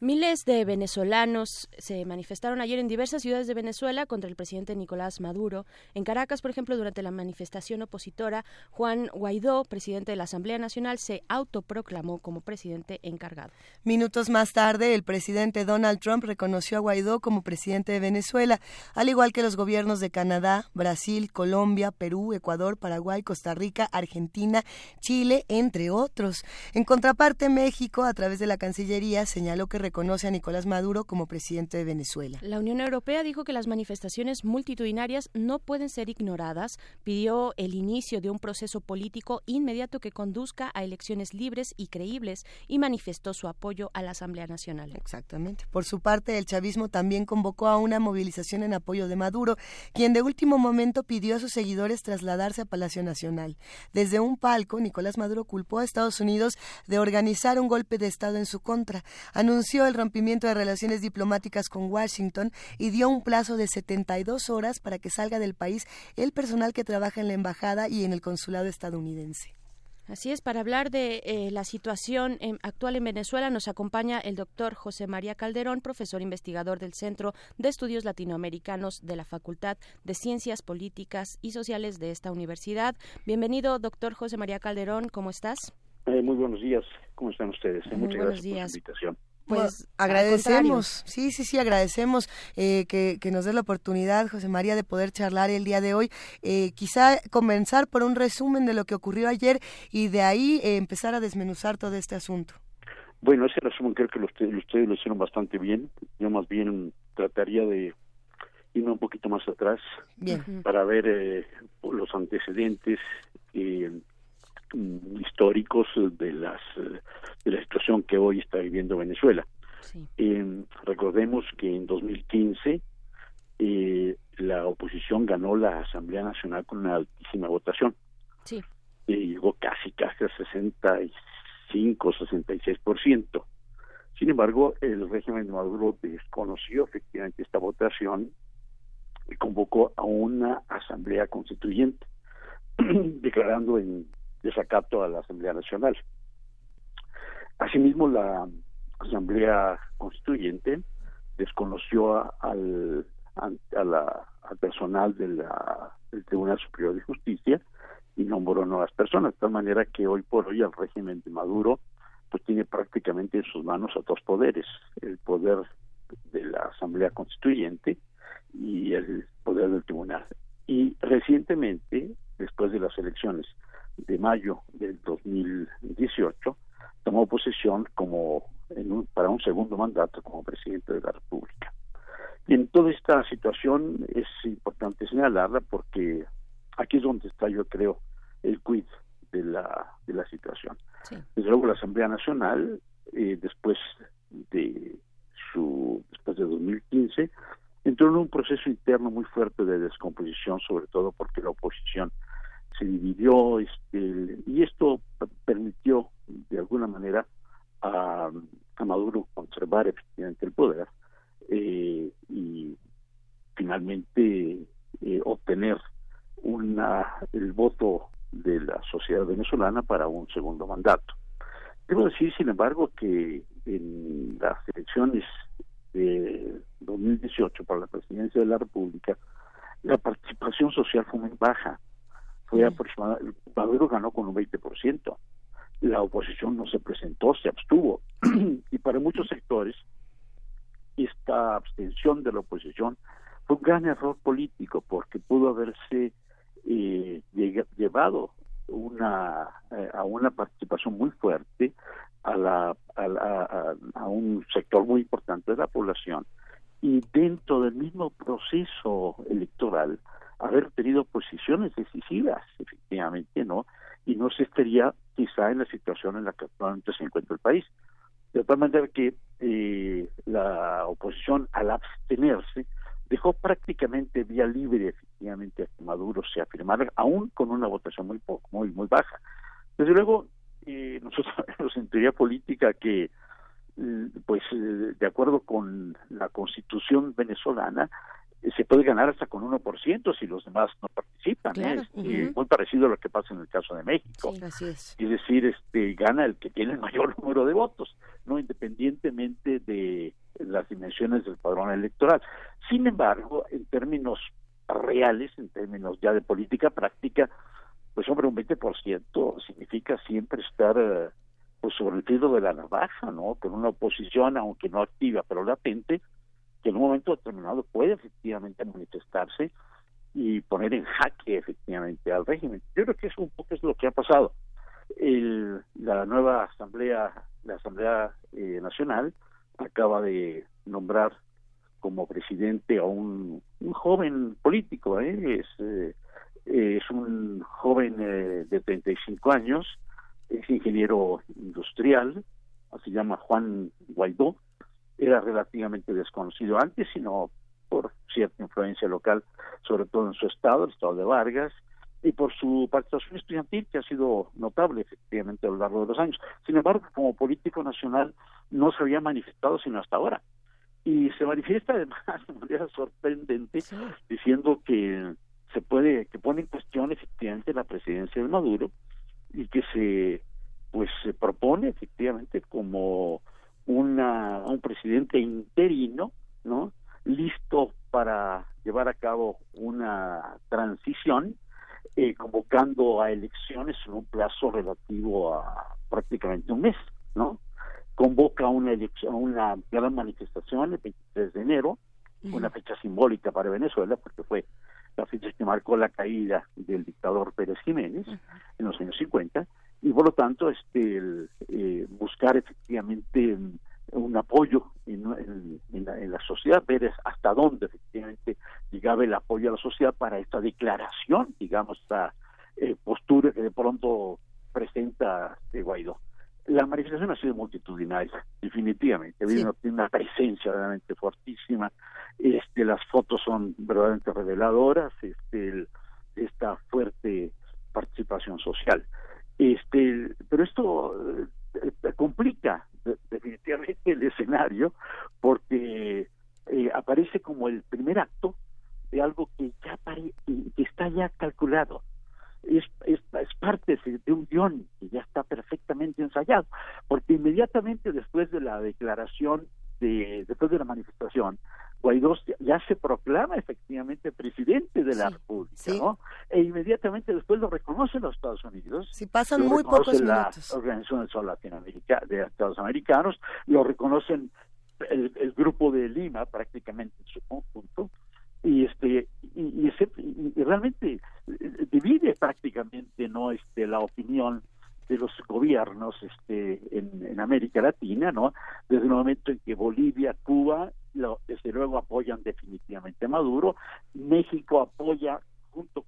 Miles de venezolanos se manifestaron ayer en diversas ciudades de Venezuela contra el presidente Nicolás Maduro. En Caracas, por ejemplo, durante la manifestación opositora, Juan Guaidó, presidente de la Asamblea Nacional, se autoproclamó como presidente encargado. Minutos más tarde, el presidente Donald Trump reconoció a Guaidó como presidente de Venezuela, al igual que los gobiernos de Canadá, Brasil, Colombia, Perú, Ecuador, Paraguay, Costa Rica, Argentina, Chile, entre otros. En contraparte, México, a través de la Cancillería, señaló que reconoce a Nicolás Maduro como presidente de Venezuela. La Unión Europea dijo que las manifestaciones multitudinarias no pueden ser ignoradas, pidió el inicio de un proceso político inmediato que conduzca a elecciones libres y creíbles y manifestó su apoyo a la Asamblea Nacional. Exactamente. Por su parte, el chavismo también convocó a una movilización en apoyo de Maduro, quien de último momento pidió a sus seguidores trasladarse a Palacio Nacional. Desde un palco, Nicolás Maduro culpó a Estados Unidos de organizar un golpe de Estado en su contra. Anunció el rompimiento de relaciones diplomáticas con Washington y dio un plazo de 72 horas para que salga del país el personal que trabaja en la embajada y en el consulado estadounidense. Así es, para hablar de eh, la situación en, actual en Venezuela nos acompaña el doctor José María Calderón, profesor investigador del Centro de Estudios Latinoamericanos de la Facultad de Ciencias Políticas y Sociales de esta universidad. Bienvenido, doctor José María Calderón, ¿cómo estás? Eh, muy buenos días, ¿cómo están ustedes? Muchas gracias días. por la invitación. Pues agradecemos, sí, sí, sí, agradecemos eh, que, que, nos dé la oportunidad, José María, de poder charlar el día de hoy. Eh, quizá comenzar por un resumen de lo que ocurrió ayer y de ahí eh, empezar a desmenuzar todo este asunto. Bueno, ese resumen creo que lo ustedes, lo hicieron bastante bien. Yo más bien trataría de irme un poquito más atrás bien. para ver eh, los antecedentes eh, históricos de las de la situación que hoy está viviendo Venezuela. Sí. Eh, recordemos que en 2015 eh, la oposición ganó la Asamblea Nacional con una altísima votación. Sí. Eh, llegó casi casi a 65 65, 66%. Sin embargo, el régimen de Maduro desconoció efectivamente esta votación y convocó a una asamblea constituyente, (clears throat) declarando en desacato a la Asamblea Nacional. Asimismo, la Asamblea Constituyente desconoció al, al personal de la, del Tribunal Superior de Justicia y nombró nuevas personas, de tal manera que hoy por hoy el régimen de Maduro pues tiene prácticamente en sus manos a dos poderes, el poder de la Asamblea Constituyente y el poder del tribunal. Y recientemente, después de las elecciones de mayo del 2018, tomó posesión como en para un segundo mandato como presidente de la República. Y en toda esta situación es importante señalarla porque aquí es donde está, yo creo, el quid de la, de la situación. Desde luego la Asamblea Nacional, eh, después de su después de 2015, entró en un proceso interno muy fuerte de descomposición, sobre todo porque la oposición se dividió este, y esto permitió de alguna manera a, Maduro conservar efectivamente el poder eh, y finalmente eh, obtener una el voto de la sociedad venezolana para un segundo mandato. Debo decir, sin embargo, que en las elecciones de 2018 para la presidencia de la República, la participación social fue muy baja. Fue aproximadamente, Maduro ganó con un 20%. La oposición no se presentó, se abstuvo. (clears throat) y para muchos sectores, esta abstención de la oposición fue un gran error político porque pudo haberse eh, llevado una eh, a una participación muy fuerte a la, a, a, un sector muy importante de la población y dentro del mismo proceso electoral haber tenido posiciones decisivas efectivamente no y no se estaría quizá en la situación en la que actualmente se encuentra el país de tal manera que eh, la oposición al abstenerse dejó prácticamente vía libre efectivamente a que Maduro se afirmara, aún con una votación muy poco, muy muy baja. Desde luego, eh, nosotros (laughs) en teoría política que mm, pues eh, de acuerdo con la constitución venezolana se puede ganar hasta con 1% si los demás no participan. es muy parecido a lo que pasa en el caso de México. es. decir, este gana el que tiene el mayor (laughs) número de votos, no independientemente de las dimensiones del padrón electoral. Sin embargo, en términos reales, en términos ya de política práctica, pues hombre, un 20% significa siempre estar eh, pues sobre el filo de la navaja, ¿no? Con una oposición, aunque no activa, pero latente, que en un momento determinado puede efectivamente manifestarse y poner en jaque efectivamente al régimen. Yo creo que eso un poco es lo que ha pasado. El, la nueva asamblea, la asamblea eh, nacional, acaba de nombrar como presidente a un, joven político, ¿eh? es, eh, es un joven eh, de 35 años, es ingeniero industrial, se llama Juan Guaidó, era relativamente desconocido antes, sino por cierta influencia local, sobre todo en su estado, el estado de Vargas, y por su participación estudiantil, que ha sido notable efectivamente a lo largo de los años. Sin embargo, como político nacional no se había manifestado sino hasta ahora. Y se manifiesta además de manera sorprendente diciendo que se puede, que pone en cuestión efectivamente la presidencia de Maduro y que se pues se propone efectivamente como una un presidente interino, ¿no? listo para llevar a cabo una transición eh, convocando a elecciones en un plazo relativo a prácticamente un mes, ¿no? Convoca una elección, una gran manifestación el 23 de enero, una fecha simbólica para Venezuela porque fue la fecha que marcó la caída del dictador Pérez Jiménez en los años 50 y por lo tanto este eh, buscar efectivamente un apoyo en, la, sociedad, ver hasta dónde efectivamente llegaba el apoyo a la sociedad para esta declaración, digamos, esta eh, postura que de pronto presenta este Guaidó. La manifestación ha sido multitudinaria, definitivamente. Tiene una presencia realmente fortísima. Este, las fotos son verdaderamente reveladoras. Este, esta fuerte participación social. Este, pero esto complica definitivamente el escenario porque aparece como el primer acto de algo que ya que está ya calculado es, es, parte de un guion que ya está perfectamente ensayado, porque inmediatamente después de la declaración, de, después de la manifestación, Guaidó ya se proclama efectivamente presidente de la República, ¿no? E inmediatamente después lo reconocen los Estados Unidos. Sí, pasan muy pocos la minutos. Organización de Latinoamérica, de Estados Americanos, lo reconocen el, el, grupo de Lima prácticamente en su conjunto, y este y, y, realmente eh, divide prácticamente no este la opinión de los gobiernos este en, en América Latina no desde el momento en que Bolivia Cuba lo, desde luego apoyan definitivamente a Maduro México apoya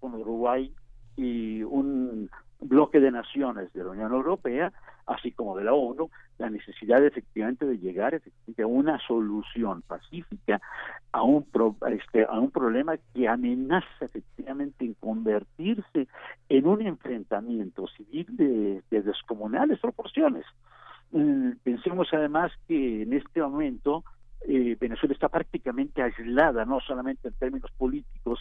con Uruguay y un bloque de naciones de la Unión Europea, así como de la ONU, la necesidad efectivamente de llegar efectivamente a una solución pacífica a un este, a un problema que amenaza efectivamente en convertirse en un enfrentamiento civil de, descomunales proporciones. Mm, pensemos además que en este momento eh, Venezuela está prácticamente aislada, no solamente en términos políticos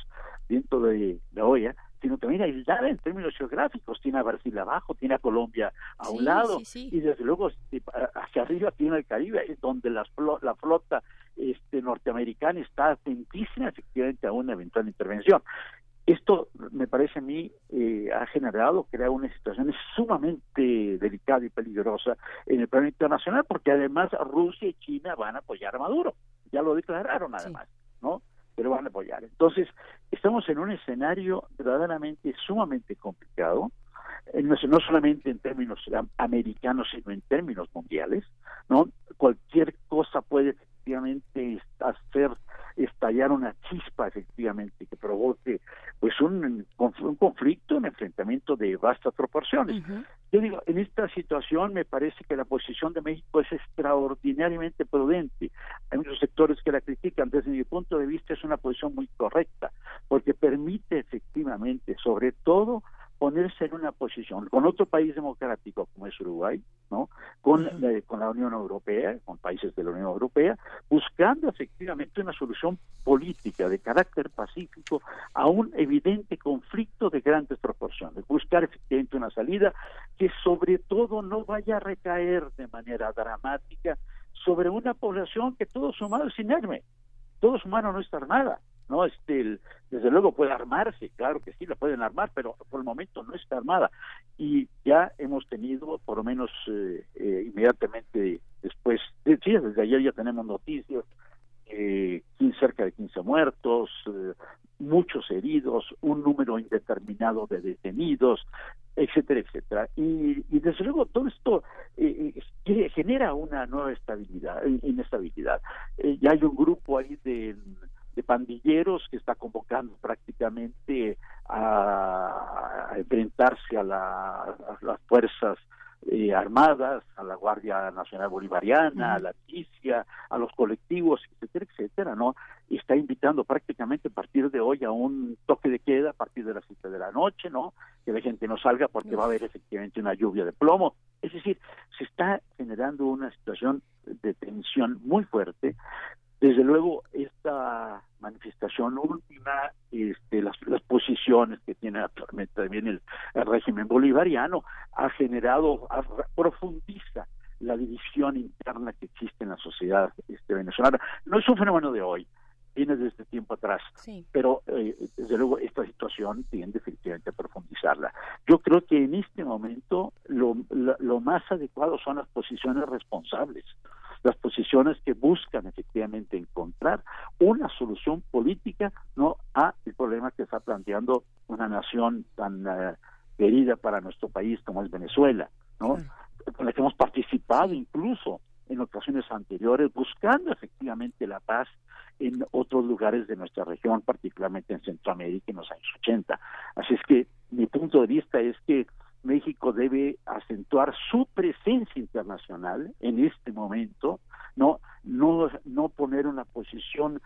dentro de la OEA, sino también aislada en términos geográficos. Tiene a Brasil abajo, tiene a Colombia a un lado, y desde luego este, hacia arriba tiene el Caribe, donde la, la flota este, norteamericana está atentísima efectivamente a una eventual intervención. Esto, me parece a mí, eh, ha generado, crea una situación sumamente delicada y peligrosa en el plano internacional, porque además Rusia y China van a apoyar a Maduro. Ya lo declararon además, ¿no? Pero van a apoyar. Entonces, estamos en un escenario verdaderamente sumamente complicado, eh, no, solamente en términos americanos, sino en términos mundiales, ¿no? Cualquier cosa puede efectivamente hacer estallar una chispa efectivamente que provoque pues un, un conflicto, un enfrentamiento de vastas proporciones. Yo digo, en esta situación me parece que la posición de México es extraordinariamente prudente. Hay muchos sectores que la critican. Desde mi punto de vista es una posición muy correcta, permite efectivamente, sobre todo, ponerse en una posición con otro país democrático como es Uruguay, ¿no? Con, con la Unión Europea, con países de la Unión Europea, buscando efectivamente una solución política de carácter pacífico a un evidente conflicto de grandes proporciones, buscar efectivamente una salida que sobre todo no vaya a recaer de manera dramática sobre una población que todo sumado es inerme, todo humano no está armada, no este desde luego puede armarse claro que sí la pueden armar pero por el momento no está armada. Y ya hemos tenido por lo menos eh, eh, inmediatamente después sí desde ayer ya tenemos noticias eh, cerca de 15 muertos muchos heridos un número indeterminado de detenidos etcétera etcétera. Y, y desde luego todo esto genera una nueva estabilidad inestabilidad. Ya hay un grupo ahí de pandilleros que está convocando prácticamente a, enfrentarse a, las fuerzas eh, armadas, a la Guardia Nacional Bolivariana, a la milicia, a los colectivos, etcétera, etcétera, ¿no? Y está invitando prácticamente a partir de hoy a un toque de queda a partir de las siete de la noche, ¿no? Que la gente no salga porque va a haber efectivamente una lluvia de plomo. Es decir, se está generando una situación de tensión muy fuerte desde luego, esta última, este, las, posiciones que tiene actualmente también el, régimen bolivariano, ha generado, profundiza la división interna que existe en la sociedad este, venezolana. No es un fenómeno de hoy, viene desde tiempo atrás, pero eh, desde luego esta situación tiende efectivamente a profundizarla. Yo creo que en este momento lo, lo más adecuado son las posiciones responsables las posiciones que buscan efectivamente encontrar una solución política no a el problema que está planteando una nación tan eh, querida para nuestro país como es Venezuela, ¿no? Con la que hemos participado incluso en ocasiones anteriores buscando efectivamente la paz en otros lugares de nuestra región, particularmente en Centroamérica en los años 80. Así es que mi punto de vista es que México debe acentuar su presencia internacional en este momento, no no no poner una posición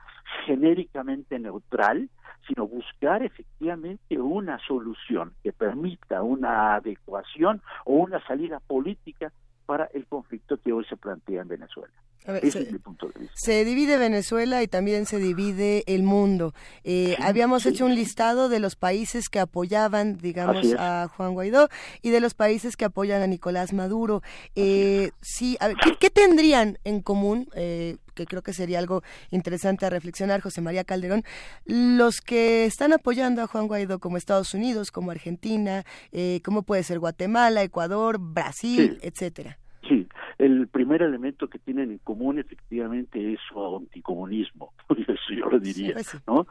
genéricamente neutral, sino buscar efectivamente una solución que permita una adecuación o una salida política para el conflicto que hoy se plantea en Venezuela. Ese es mi punto de vista. Se divide Venezuela y también se divide el mundo. Eh, habíamos hecho un listado de los países que apoyaban, digamos, a Juan Guaidó y de los países que apoyan a Nicolás Maduro. Eh, sí, ¿qué, tendrían en común? Eh, que creo que sería algo interesante a reflexionar, José María Calderón, los que están apoyando a Juan Guaidó como Estados Unidos, como Argentina, eh, como puede ser Guatemala, Ecuador, Brasil, etcétera. Sí, el primer elemento que tienen en común efectivamente es su anticomunismo, (laughs) eso yo lo diría, pues ¿no?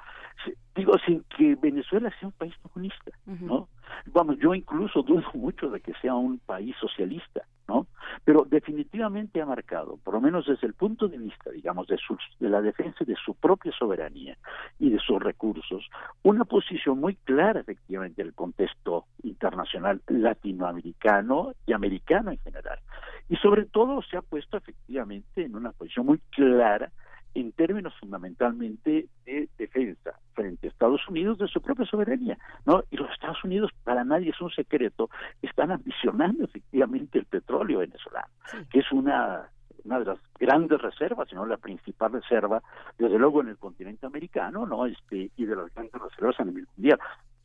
Digo, sin que Venezuela sea un país comunista, ¿no? Vamos, yo incluso dudo mucho de que sea un país socialista, ¿no? Pero definitivamente ha marcado, por lo menos desde el punto de vista, digamos, de, de la defensa de su propia soberanía y de sus recursos, una posición muy clara, efectivamente, en el contexto internacional latinoamericano y americano en general. Y sobre todo se ha puesto efectivamente en una posición muy clara en términos fundamentalmente de defensa frente a Estados Unidos de su propia soberanía, ¿no? Y los Estados Unidos, para nadie es un secreto, están ambicionando efectivamente el petróleo venezolano, que es una una de las grandes reservas, sino la principal reserva, desde luego en el continente americano, ¿no? Este, y de las grandes reservas a nivel mundial.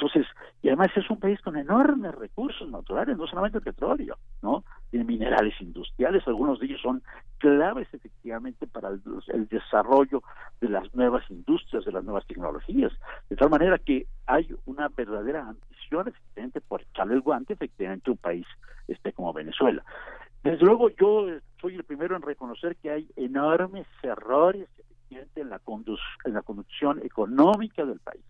Entonces, y además es un país con enormes recursos naturales, no solamente el petróleo, ¿no? Tiene minerales industriales, algunos de ellos son claves efectivamente para el, desarrollo de las nuevas industrias, de las nuevas tecnologías. De tal manera que hay una verdadera ambición efectivamente por echarle el guante efectivamente un país este como Venezuela. Desde luego yo soy el primero en reconocer que hay enormes errores efectivamente en la, en la conducción económica del país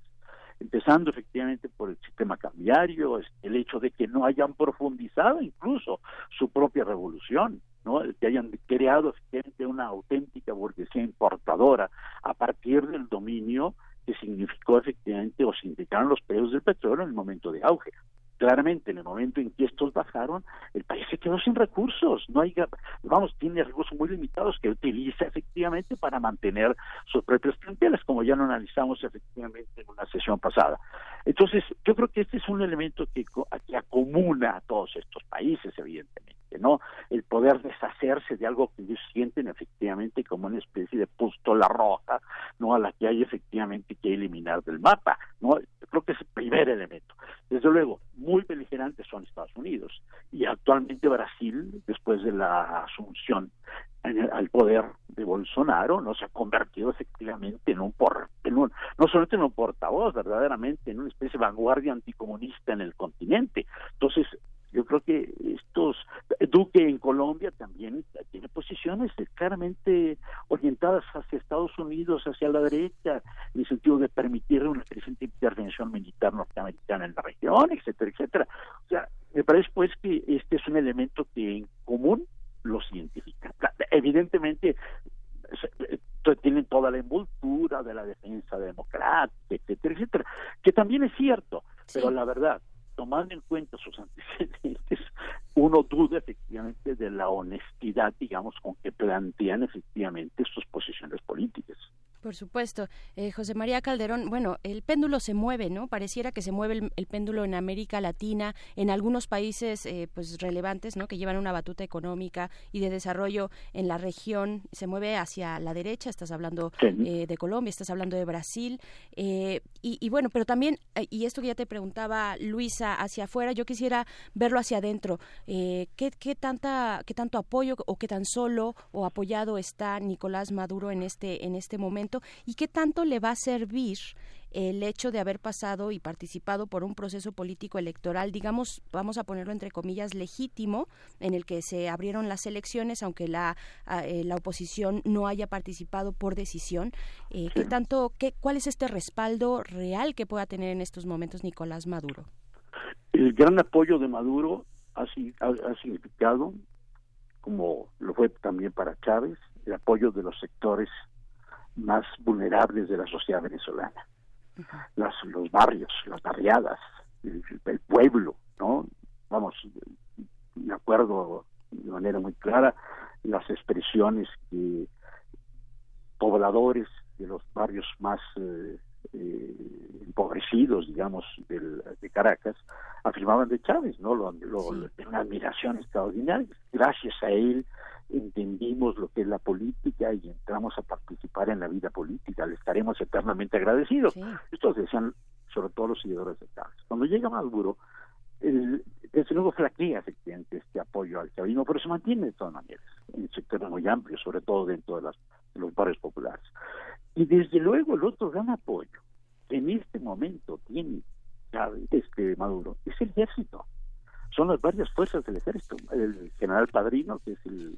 empezando efectivamente por el sistema cambiario, el hecho de que no hayan profundizado incluso su propia revolución, ¿no? que hayan creado efectivamente una auténtica burguesía importadora a partir del dominio que significó efectivamente o significaron los precios del petróleo en el momento de auge claramente en el momento en que estos bajaron, el país se quedó sin recursos, no hay, vamos, tiene recursos muy limitados que utiliza efectivamente para mantener sus propias clientelas, como ya lo analizamos efectivamente en una sesión pasada. Entonces, yo creo que este es un elemento que, que acomuna a todos estos países, evidentemente. ¿no? El poder deshacerse de algo que ellos sienten efectivamente como una especie de pustola roja, ¿no? A la que hay efectivamente que eliminar del mapa, ¿no? creo que es el primer elemento. Desde luego, muy beligerantes son Estados Unidos y actualmente Brasil, después de la asunción al poder de Bolsonaro, no se ha convertido efectivamente en un por, en un, no solamente en un portavoz, verdaderamente en una especie de vanguardia anticomunista en el continente. Entonces, yo creo que estos Duque en Colombia también tiene posiciones claramente orientadas hacia Estados Unidos, hacia la derecha, en el sentido de permitir una creciente intervención militar norteamericana en la región, etcétera, etcétera. O sea, me parece pues que este es un elemento que en común los identifica. Evidentemente tienen toda la envoltura de la defensa democrática, etcétera, etcétera, que también es cierto, pero la verdad, tomando en cuenta sus antecedentes, (laughs) uno duda efectivamente de la honestidad, digamos, con que plantean efectivamente sus posiciones políticas. Por supuesto. Eh, José María Calderón, bueno, el péndulo se mueve, ¿no? Pareciera que se mueve el, péndulo en América Latina, en algunos países eh, pues relevantes, ¿no? Que llevan una batuta económica y de desarrollo en la región, se mueve hacia la derecha, estás hablando eh, de Colombia, estás hablando de Brasil, y, y, bueno, pero también, y esto que ya te preguntaba Luisa, hacia afuera, yo quisiera verlo hacia adentro. ¿qué, ¿Qué tanta, qué tanto apoyo o qué tan solo o apoyado está Nicolás Maduro en este, en este momento? Y qué tanto le va a servir el hecho de haber pasado y participado por un proceso político electoral, digamos, vamos a ponerlo entre comillas, legítimo, en el que se abrieron las elecciones, aunque la, ah, eh, la oposición no haya participado por decisión. Eh, ¿Qué tanto, qué, cuál es este respaldo real que pueda tener en estos momentos Nicolás Maduro? El gran apoyo de Maduro ha, ha significado, como lo fue también para Chávez, el apoyo de los sectores más vulnerables de la sociedad venezolana. Las, los barrios, las barriadas, el, pueblo, ¿no? Vamos, me acuerdo de manera muy clara las expresiones que pobladores de los barrios más eh, eh, empobrecidos, digamos, de Caracas, afirmaban de Chávez, ¿no? Lo, una admiración extraordinaria. Gracias a él entendimos lo que es la política y entramos a participar en la vida política. Le estaremos eternamente agradecidos. Esto decían sobre todo los seguidores de Chávez. Cuando llega Maduro, el, desde luego flaquea efectivamente este apoyo al chavismo, pero se mantiene de todas maneras en sectores muy amplios, sobre todo dentro de, las, los barrios populares. Y desde luego el otro gran apoyo que en este momento tiene este Maduro es el ejército. Son las varias fuerzas del ejército. El general Padrino, que es el,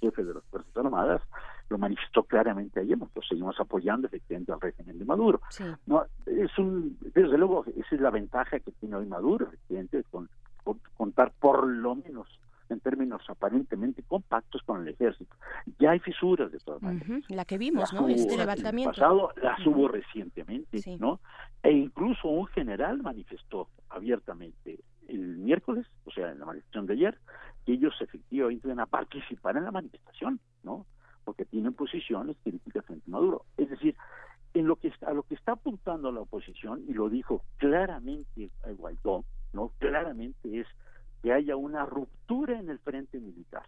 jefe de las Fuerzas Armadas, lo manifestó claramente ayer, nosotros seguimos apoyando efectivamente al régimen de Maduro. No, es un, desde luego, esa es la ventaja que tiene hoy Maduro, efectivamente, con contar por lo menos en términos aparentemente compactos con el ejército. Ya hay fisuras de todas maneras. La que vimos, ¿no? Este levantamiento. pasado las hubo recientemente, ¿no? E incluso un general manifestó abiertamente el miércoles, o sea, en la manifestación de ayer, que ellos efectivamente iban a participar en la manifestación, ¿no? Porque tienen posiciones críticas frente a Maduro. Es decir, en lo que a lo que está apuntando la oposición y lo dijo claramente Guaidó, no claramente es que haya una ruptura en el frente militar,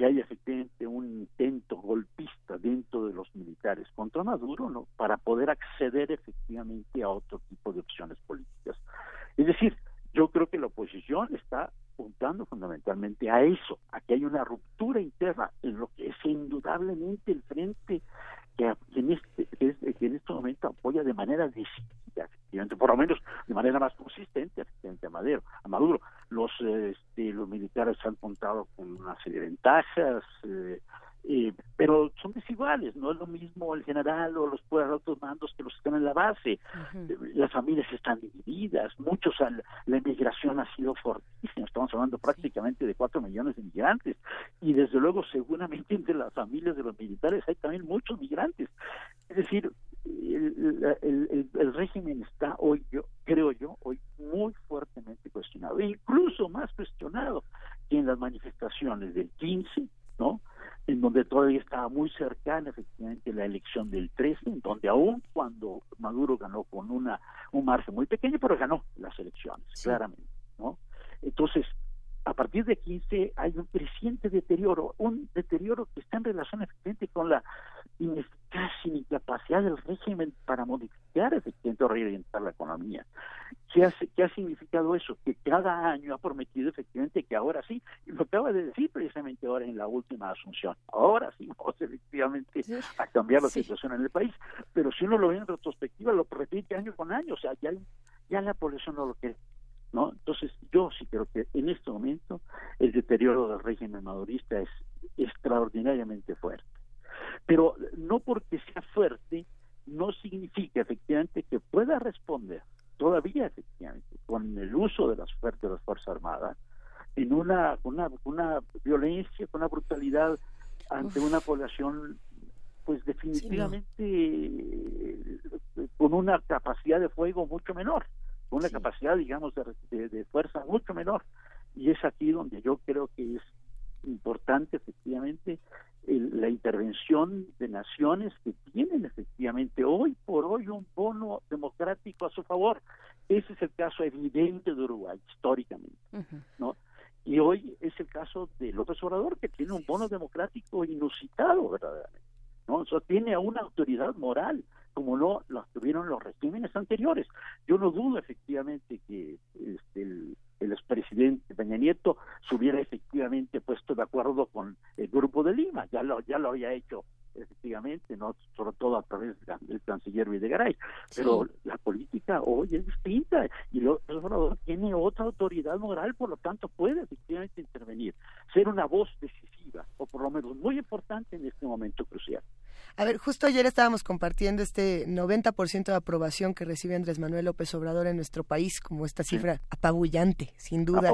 que haya efectivamente un intento golpista dentro de los militares contra Maduro, ¿no? Para poder acceder efectivamente a otro tipo de opciones políticas. Es decir, yo creo que la oposición está apuntando fundamentalmente a eso, a que hay una ruptura interna en lo que es indudablemente el frente que, en, este, que en este momento apoya de manera decidida, efectivamente, por lo menos de manera más consistente a Maduro. A Maduro. Los, este, los militares han contado con una ventajas, eh, eh, pero son desiguales, no es lo mismo el general o los altos mandos que los que están en la base. Eh, las familias están divididas, muchos, la inmigración ha sido fortísima, estamos hablando prácticamente de cuatro millones de migrantes, y desde luego seguramente entre las familias de los militares hay también muchos migrantes. Es decir, el, el, régimen está hoy, yo creo yo, hoy muy fuertemente cuestionado, e incluso más cuestionado que en las manifestaciones del 15, ¿no? en donde todavía estaba muy cercana efectivamente la elección del 13, en donde aún cuando Maduro ganó con una un margen muy pequeño, pero ganó las elecciones, claramente, ¿no? Entonces, a partir de 15 hay un creciente deterioro, un deterioro que está en relación efectivamente con la casi incapacidad del régimen para modificar efectivamente o reorientar la economía. ¿Qué ha, ¿Qué ha significado eso? Que cada año ha prometido efectivamente que ahora sí, y lo acaba de decir precisamente ahora en la última asunción, ahora sí vamos (laughs) efectivamente a cambiar la situación en el país, pero si uno lo ve en retrospectiva, lo repite año con año, o sea, ya, ya la población no lo quiere. ¿no? Entonces, yo sí creo que en este momento el deterioro del régimen madurista es extraordinariamente fuerte. Pero no porque sea fuerte, no significa efectivamente que pueda responder todavía con el uso de las fuerzas de las fuerzas armadas en una una, una violencia con una brutalidad ante una población pues definitivamente con una capacidad de fuego mucho menor una capacidad, digamos, de, fuerza mucho menor. Y es aquí donde yo creo que es importante, efectivamente, la intervención de naciones que tienen, efectivamente, hoy por hoy un bono democrático a su favor. Ese es el caso evidente de Uruguay, históricamente, ¿no? Y hoy es el caso de López Obrador, que tiene un bono democrático inusitado, verdaderamente. ¿no? O sea, tiene una autoridad moral como no los tuvieron los regímenes anteriores. Yo no dudo efectivamente que este, el, el expresidente Peña Nieto se hubiera efectivamente puesto de acuerdo con el Grupo de Lima, ya lo, ya lo había hecho efectivamente, no sobre todo a través del canciller Videgaray, pero política hoy es distinta y el Obrador tiene otra autoridad moral, por lo tanto puede efectivamente intervenir, ser una voz decisiva, o por lo menos muy importante en este momento crucial. A ver, justo ayer estábamos compartiendo este 90% de aprobación que recibe Andrés Manuel López Obrador en nuestro país, como esta cifra apabullante, sin duda.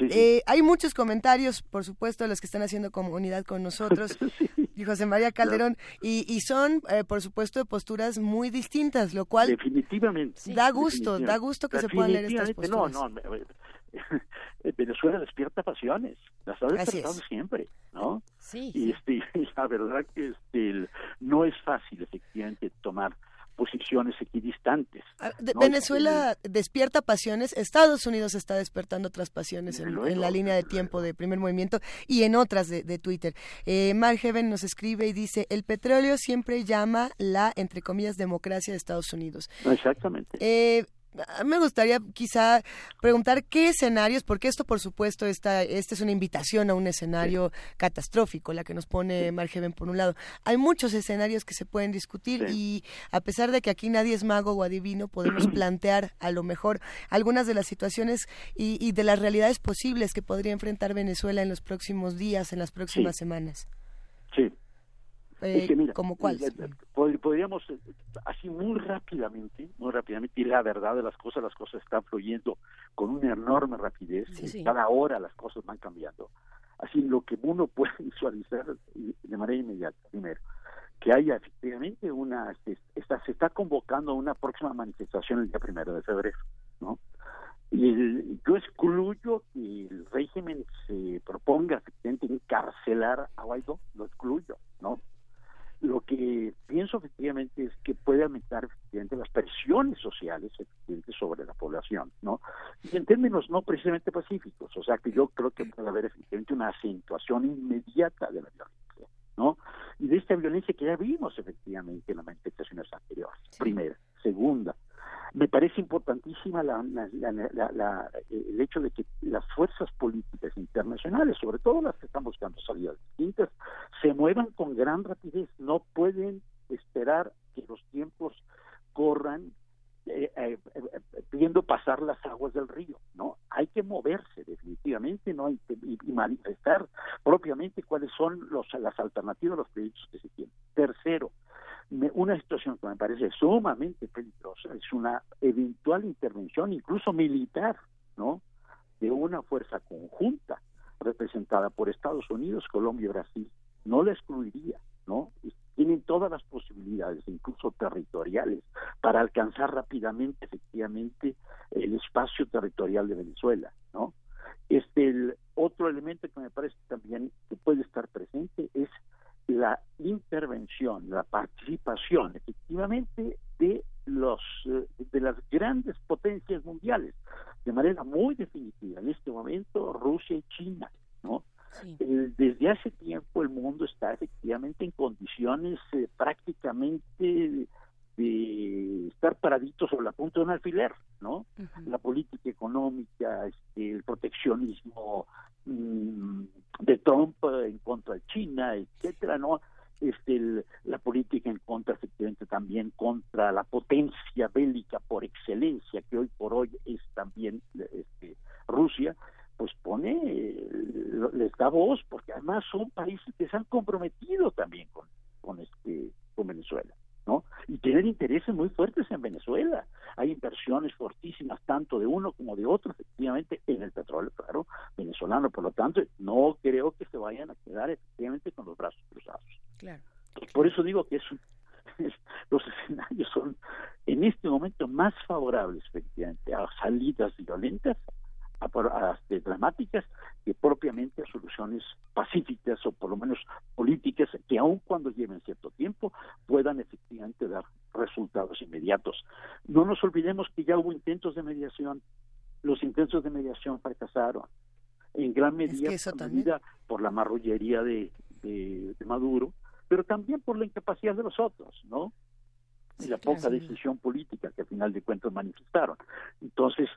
Eh, hay muchos comentarios, por supuesto, los que están haciendo comunidad con nosotros. (laughs) y José María Calderón, y, son, eh, por supuesto, de posturas muy distintas, lo cual definitivamente. da gusto, da gusto que se puedan leer estas posturas. No, no, (laughs) Venezuela despierta pasiones, las ha despertado siempre, ¿no? Sí, y este, (laughs) la verdad que este, no es fácil efectivamente tomar posiciones equidistantes. Ah, Venezuela despierta pasiones, Estados Unidos está despertando otras pasiones en, la línea de tiempo de primer movimiento y en otras de, Twitter. Eh, Mark Heaven nos escribe y dice, el petróleo siempre llama la, entre comillas, democracia de Estados Unidos. Exactamente. Eh, me gustaría quizá preguntar qué escenarios, porque esto por supuesto esta, esta es una invitación a un escenario catastrófico, la que nos pone Margeven por un lado. Hay muchos escenarios que se pueden discutir y a pesar de que aquí nadie es mago o adivino, podemos (clears throat) plantear a lo mejor algunas de las situaciones y, de las realidades posibles que podría enfrentar Venezuela en los próximos días, en las próximas semanas. Eh, ¿Como cuál? Podríamos, eh, así muy rápidamente, muy rápidamente, y la verdad de las cosas, las cosas están fluyendo con una enorme rapidez, cada hora las cosas van cambiando. Así lo que uno (laughs) puede visualizar de manera inmediata, primero, que haya efectivamente una, se está, se está convocando una próxima manifestación el día primero de febrero, ¿no? Y yo excluyo que el régimen se proponga efectivamente encarcelar a Guaidó, lo excluyo, ¿no? Lo que pienso efectivamente es que puede aumentar efectivamente las presiones sociales efectivamente sobre la población, ¿no? Y en términos no precisamente pacíficos, o sea que yo creo que puede haber efectivamente una acentuación inmediata de la violencia, ¿no? Y de esta violencia que ya vimos efectivamente en las manifestaciones anteriores, primera. Segunda, me parece importantísima la, el hecho de que las fuerzas políticas internacionales, sobre todo las que están buscando salidas distintas, se muevan con gran rapidez. No pueden esperar que los tiempos corran eh, eh, eh, pidiendo pasar las aguas del río, ¿no? Hay que moverse definitivamente, ¿no? Y, y, manifestar propiamente cuáles son los, las alternativas, los proyectos que se tienen. Tercero, una situación que me parece sumamente peligrosa es una eventual intervención, incluso militar, ¿no? De una fuerza conjunta representada por Estados Unidos, Colombia y Brasil. No la excluiría, ¿no? Tienen todas las posibilidades, incluso territoriales, para alcanzar rápidamente, efectivamente, el espacio territorial de Venezuela, ¿no? Este, el otro elemento que me parece también que puede estar presente es la intervención, la participación efectivamente de los eh, de las grandes potencias mundiales de manera muy definitiva. En este momento Rusia y China no desde hace tiempo el mundo está efectivamente en condiciones eh, prácticamente de estar paraditos sobre la punta de un alfiler, ¿no? La política económica, este, el proteccionismo mm, de Trump en contra de China, etcétera, ¿no? Este, la política en contra, efectivamente, también contra la potencia bélica por excelencia, que hoy por hoy es también este, Rusia, pues pone, les da voz, porque además son países que se han comprometido también con, con, este, con Venezuela. ¿No? Y tienen intereses muy fuertes en Venezuela. Hay inversiones fortísimas tanto de uno como de otro, efectivamente, en el petróleo, claro, venezolano. Por lo tanto, no creo que se vayan a quedar efectivamente con los brazos cruzados. Claro. Por eso digo que es, (laughs) los escenarios son en este momento más favorables, efectivamente, a salidas violentas a, a, dramáticas que propiamente a soluciones pacíficas o por lo menos políticas que aun cuando lleven cierto tiempo puedan efectivamente dar resultados inmediatos. No nos olvidemos que ya hubo intentos de mediación, los intentos de mediación fracasaron en gran medida, por la marrullería de, de, Maduro, pero también por la incapacidad de los otros, ¿no? y la poca decisión política que al final de cuentas manifestaron. Entonces,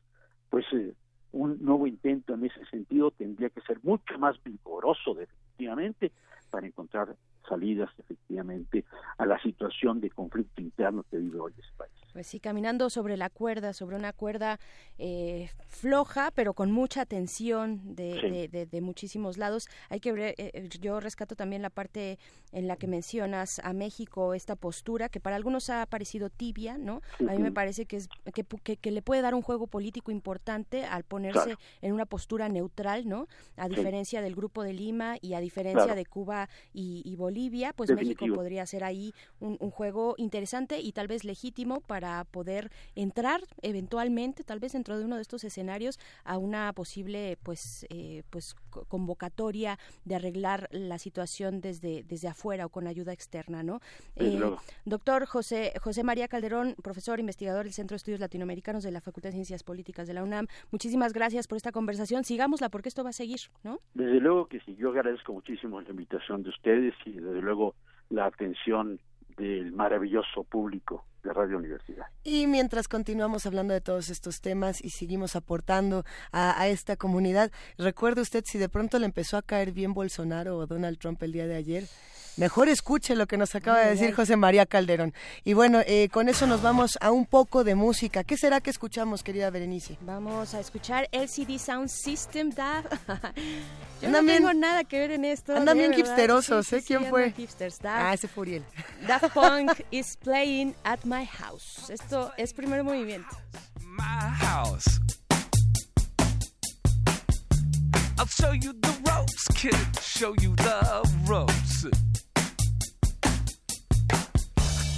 pues eh, un nuevo intento en ese sentido tendría que ser mucho más vigoroso definitivamente para encontrar salidas efectivamente a la situación de conflicto interno que vive hoy ese país. Pues sí, caminando sobre la cuerda, sobre una cuerda eh, floja, pero con mucha tensión de, de, muchísimos lados. Hay que ver, eh, eh, yo rescato también la parte en la que mencionas a México, esta postura que para algunos ha parecido tibia, ¿no? A mí me parece que, es, que, que, le puede dar un juego político importante al ponerse en una postura neutral, ¿no? A diferencia del Grupo de Lima y a diferencia de Cuba y, y Bolivia Bolivia, pues México podría ser ahí un, juego interesante y tal vez legítimo para poder entrar eventualmente, tal vez dentro de uno de estos escenarios, a una posible pues eh, pues convocatoria de arreglar la situación desde desde afuera o con ayuda externa, ¿no? Eh, doctor José José María Calderón, profesor investigador del Centro de Estudios Latinoamericanos de la Facultad de Ciencias Políticas de la UNAM, muchísimas gracias por esta conversación. Sigámosla porque esto va a seguir, ¿no? Desde luego que sí. Yo agradezco muchísimo la invitación de ustedes y desde luego la atención del maravilloso público de Radio Universidad. Y mientras continuamos hablando de todos estos temas y seguimos aportando a, a, esta comunidad, recuerde usted si de pronto le empezó a caer bien Bolsonaro o Donald Trump el día de ayer, Mejor escuche lo que nos acaba de decir José María Calderón. Y bueno, eh, con eso nos vamos a un poco de música. ¿Qué será que escuchamos, querida Berenice? Vamos a escuchar LCD Sound System, Dad. (laughs) Yo no tengo nada que ver en esto. Andan bien hipsterosos, ¿eh? ¿Quién fue? Hipsters, ah, ese fue Uriel. Daft Punk is playing at my house. Esto es primer movimiento. My house. I'll show you the ropes, kid. Show you the ropes.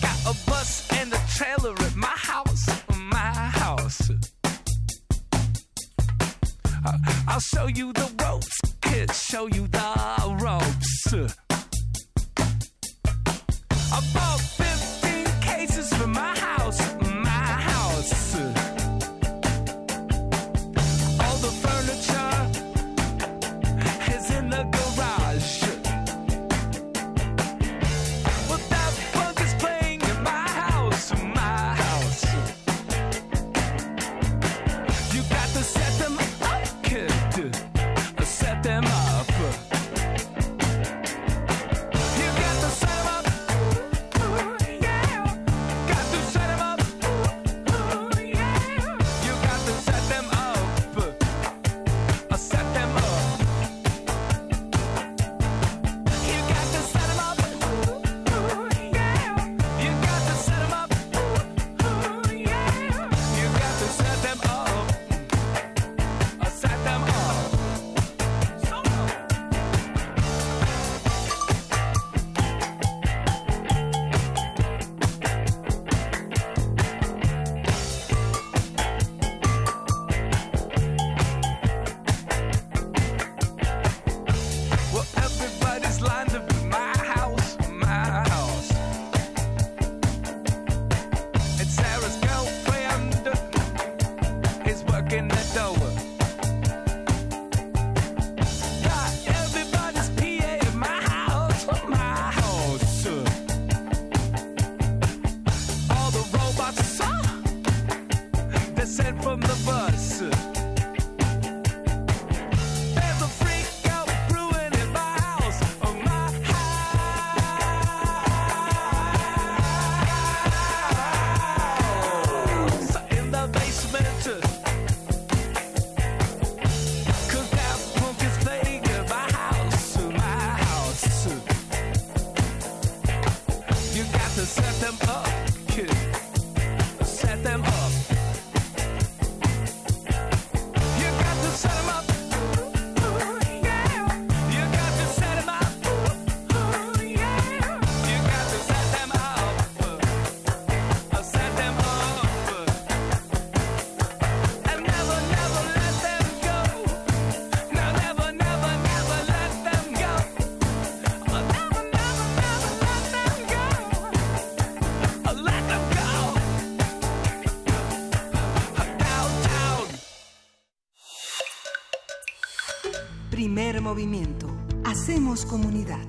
Got a bus and a trailer at my house, my house. I'll show you the ropes, kids, show you the ropes. About 15 over my house. Comunidad.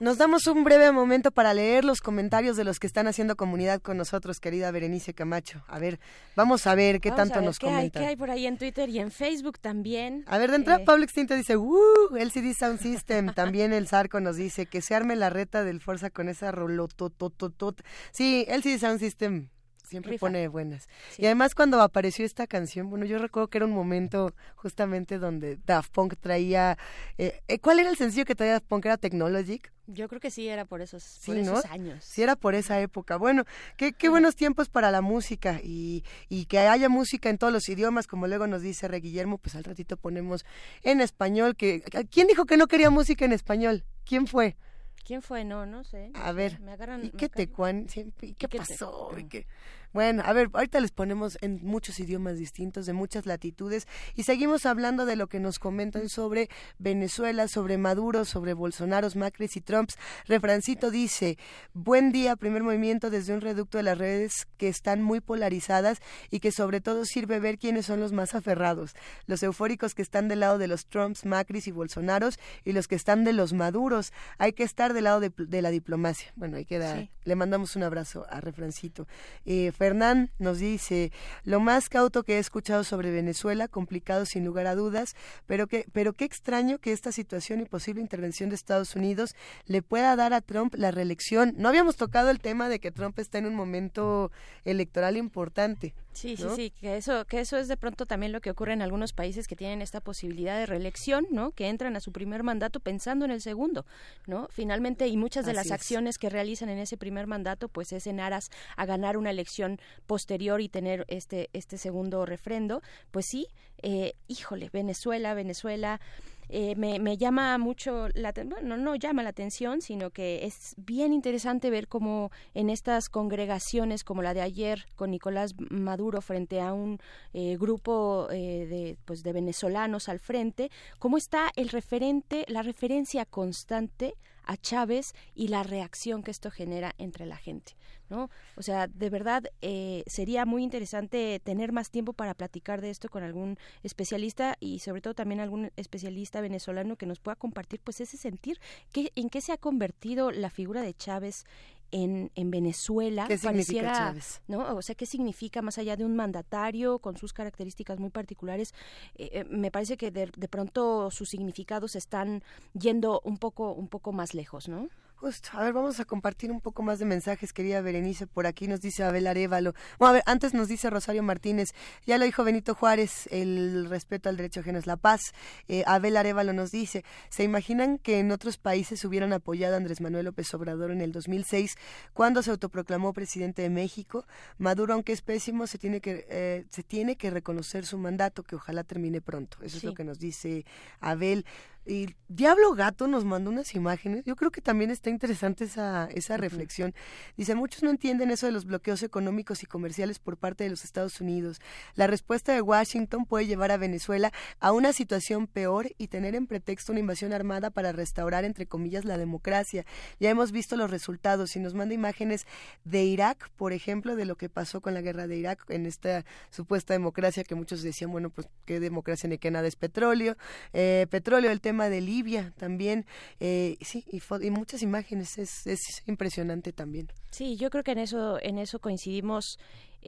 Nos damos un breve momento para leer los comentarios de los que están haciendo comunidad con nosotros, querida Berenice Camacho. A ver, vamos a ver qué Vamos a tanto ver nos qué hay, comentan. qué hay por ahí en Twitter y en Facebook también. A ver, de entrada Eh, Pablo Extinto dice, ¡Uh! LCD Sound System. (laughs) También el Zarco nos dice que se arme la reta del Forza con esa rolototototot. Sí, LCD Sound System siempre Rifa. pone buenas. Y además cuando apareció esta canción, bueno, yo recuerdo que era un momento justamente donde Daft Punk traía... eh, eh, ¿Cuál era el sencillo que traía Daft Punk? ¿Era Technologic? Yo creo que sí era por esos, Sí, por ¿no? esos años. Sí, era por esa época. Bueno, qué, qué buenos tiempos para la música y, y que haya música en todos los idiomas, como luego nos dice Re Guillermo, pues al ratito ponemos en español. que ¿Quién dijo que no quería música en español? ¿Quién fue? ¿Quién fue? No, no sé. a ver, me agarran, ¿y qué tecuán? ¿Y qué pasó? ¿Y qué? Bueno, a ver, ahorita les ponemos en muchos idiomas distintos, de muchas latitudes, y seguimos hablando de lo que nos comentan sobre Venezuela, sobre Maduro, sobre Bolsonaro, Macri y Trumps. Refrancito dice, buen día, primer movimiento desde un reducto de las redes que están muy polarizadas y que sobre todo sirve ver quiénes son los más aferrados, los eufóricos que están del lado de los Trumps, Macris y Bolsonaros y los que están de los Maduros. Hay que estar del lado de, de la diplomacia. Bueno, ahí queda. Sí. Le mandamos un abrazo a Refrancito. Eh, Fernán nos dice, lo más cauto que he escuchado sobre Venezuela, complicado sin lugar a dudas, pero que, pero qué extraño que esta situación y posible intervención de Estados Unidos le pueda dar a Trump la reelección. No habíamos tocado el tema de que Trump está en un momento electoral importante. Sí, sí, sí, que eso, que eso es de pronto también lo que ocurre en algunos países que tienen esta posibilidad de reelección, ¿no? Que entran a su primer mandato pensando en el segundo, ¿no? Finalmente, y muchas de Así las es. acciones que realizan en ese primer mandato, pues es en aras a ganar una elección posterior y tener este, este segundo refrendo. Pues sí, eh, híjole, Venezuela, Venezuela. Eh, me, me llama mucho la bueno, no llama la atención, sino que es bien interesante ver cómo en estas congregaciones como la de ayer con Nicolás Maduro frente a un eh, grupo eh, de pues de venezolanos al frente, cómo está el referente, la referencia constante a Chávez y la reacción que esto genera entre la gente. ¿no? O sea, de verdad eh, sería muy interesante tener más tiempo para platicar de esto con algún especialista y sobre todo también algún especialista venezolano que nos pueda compartir pues ese sentir, que, en qué se ha convertido la figura de Chávez en, en Venezuela. ¿Qué significa Chávez? ¿no? O sea, ¿qué significa más allá de un mandatario con sus características muy particulares? Eh, eh, me parece que de, de pronto sus significados están yendo un poco, un poco más lejos, ¿no? Justo, a ver, vamos a compartir un poco más de mensajes, querida Berenice. Por aquí nos dice Abel Arevalo. Bueno, a ver, antes nos dice Rosario Martínez, ya lo dijo Benito Juárez, el respeto al derecho ajeno es la paz. Eh, Abel Arevalo nos dice, ¿se imaginan que en otros países hubieran apoyado a Andrés Manuel López Obrador en el 2006, cuando se autoproclamó presidente de México? Maduro, aunque es pésimo, se tiene que, eh, se tiene que reconocer su mandato, que ojalá termine pronto. Eso es lo que nos dice Abel. Y Diablo Gato nos mandó unas imágenes. Yo creo que también está interesante esa, esa reflexión. Dice, muchos no entienden eso de los bloqueos económicos y comerciales por parte de los Estados Unidos. La respuesta de Washington puede llevar a Venezuela a una situación peor y tener en pretexto una invasión armada para restaurar, entre comillas, la democracia. Ya hemos visto los resultados y nos manda imágenes de Irak, por ejemplo, de lo que pasó con la guerra de Irak en esta supuesta democracia que muchos decían, bueno, pues qué democracia ni qué nada es petróleo. Eh, petróleo, el tema de Libia también. Eh, sí, y, y muchas imágenes. Es, es impresionante también. Sí, yo creo que en eso, en eso coincidimos.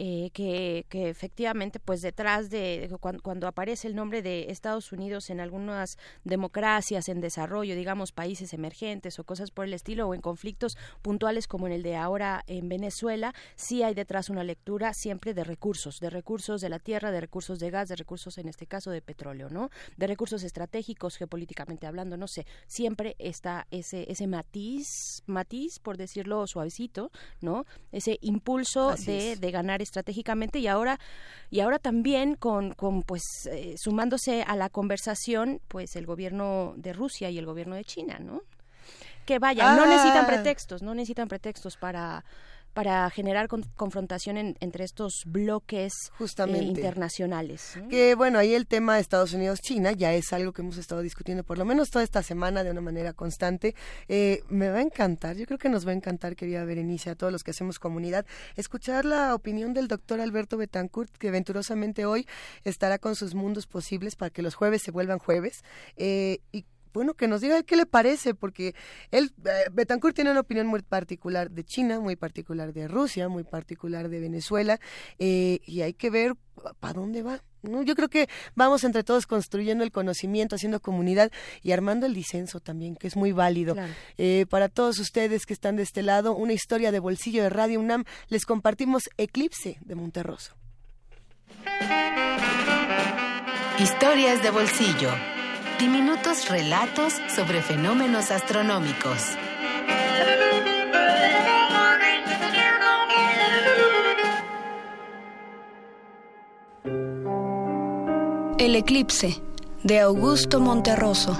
Eh, que, que efectivamente, pues detrás de cuando, cuando aparece el nombre de Estados Unidos en algunas democracias en desarrollo, digamos países emergentes o cosas por el estilo, o en conflictos puntuales como en el de ahora en Venezuela, sí hay detrás una lectura siempre de recursos, de recursos de la tierra, de recursos de gas, de recursos en este caso de petróleo, ¿no? De recursos estratégicos, geopolíticamente hablando, no sé, siempre está ese, ese matiz, matiz, por decirlo suavecito, ¿no? Ese impulso de, de ganar estratégicamente y ahora y ahora también con, con pues eh, sumándose a la conversación pues el gobierno de Rusia y el gobierno de China, ¿no? Que vaya, no Ah. necesitan pretextos, no necesitan pretextos para para generar con- confrontación en- entre estos bloques eh, internacionales. ¿no? Que bueno, ahí el tema de Estados Unidos-China ya es algo que hemos estado discutiendo por lo menos toda esta semana de una manera constante. Eh, me va a encantar, yo creo que nos va a encantar, querida Berenice, a todos los que hacemos comunidad, escuchar la opinión del doctor Alberto Betancourt, que venturosamente hoy estará con sus mundos posibles para que los jueves se vuelvan jueves. Eh, y bueno, que nos diga qué le parece, porque él, eh, Betancourt tiene una opinión muy particular de China, muy particular de Rusia, muy particular de Venezuela, eh, y hay que ver para dónde va. ¿no? Yo creo que vamos entre todos construyendo el conocimiento, haciendo comunidad y armando el disenso también, que es muy válido. Claro. Eh, para todos ustedes que están de este lado, una historia de bolsillo de Radio UNAM, les compartimos Eclipse de Monterroso. Historias de bolsillo diminutos relatos sobre fenómenos astronómicos. El eclipse de Augusto Monterroso.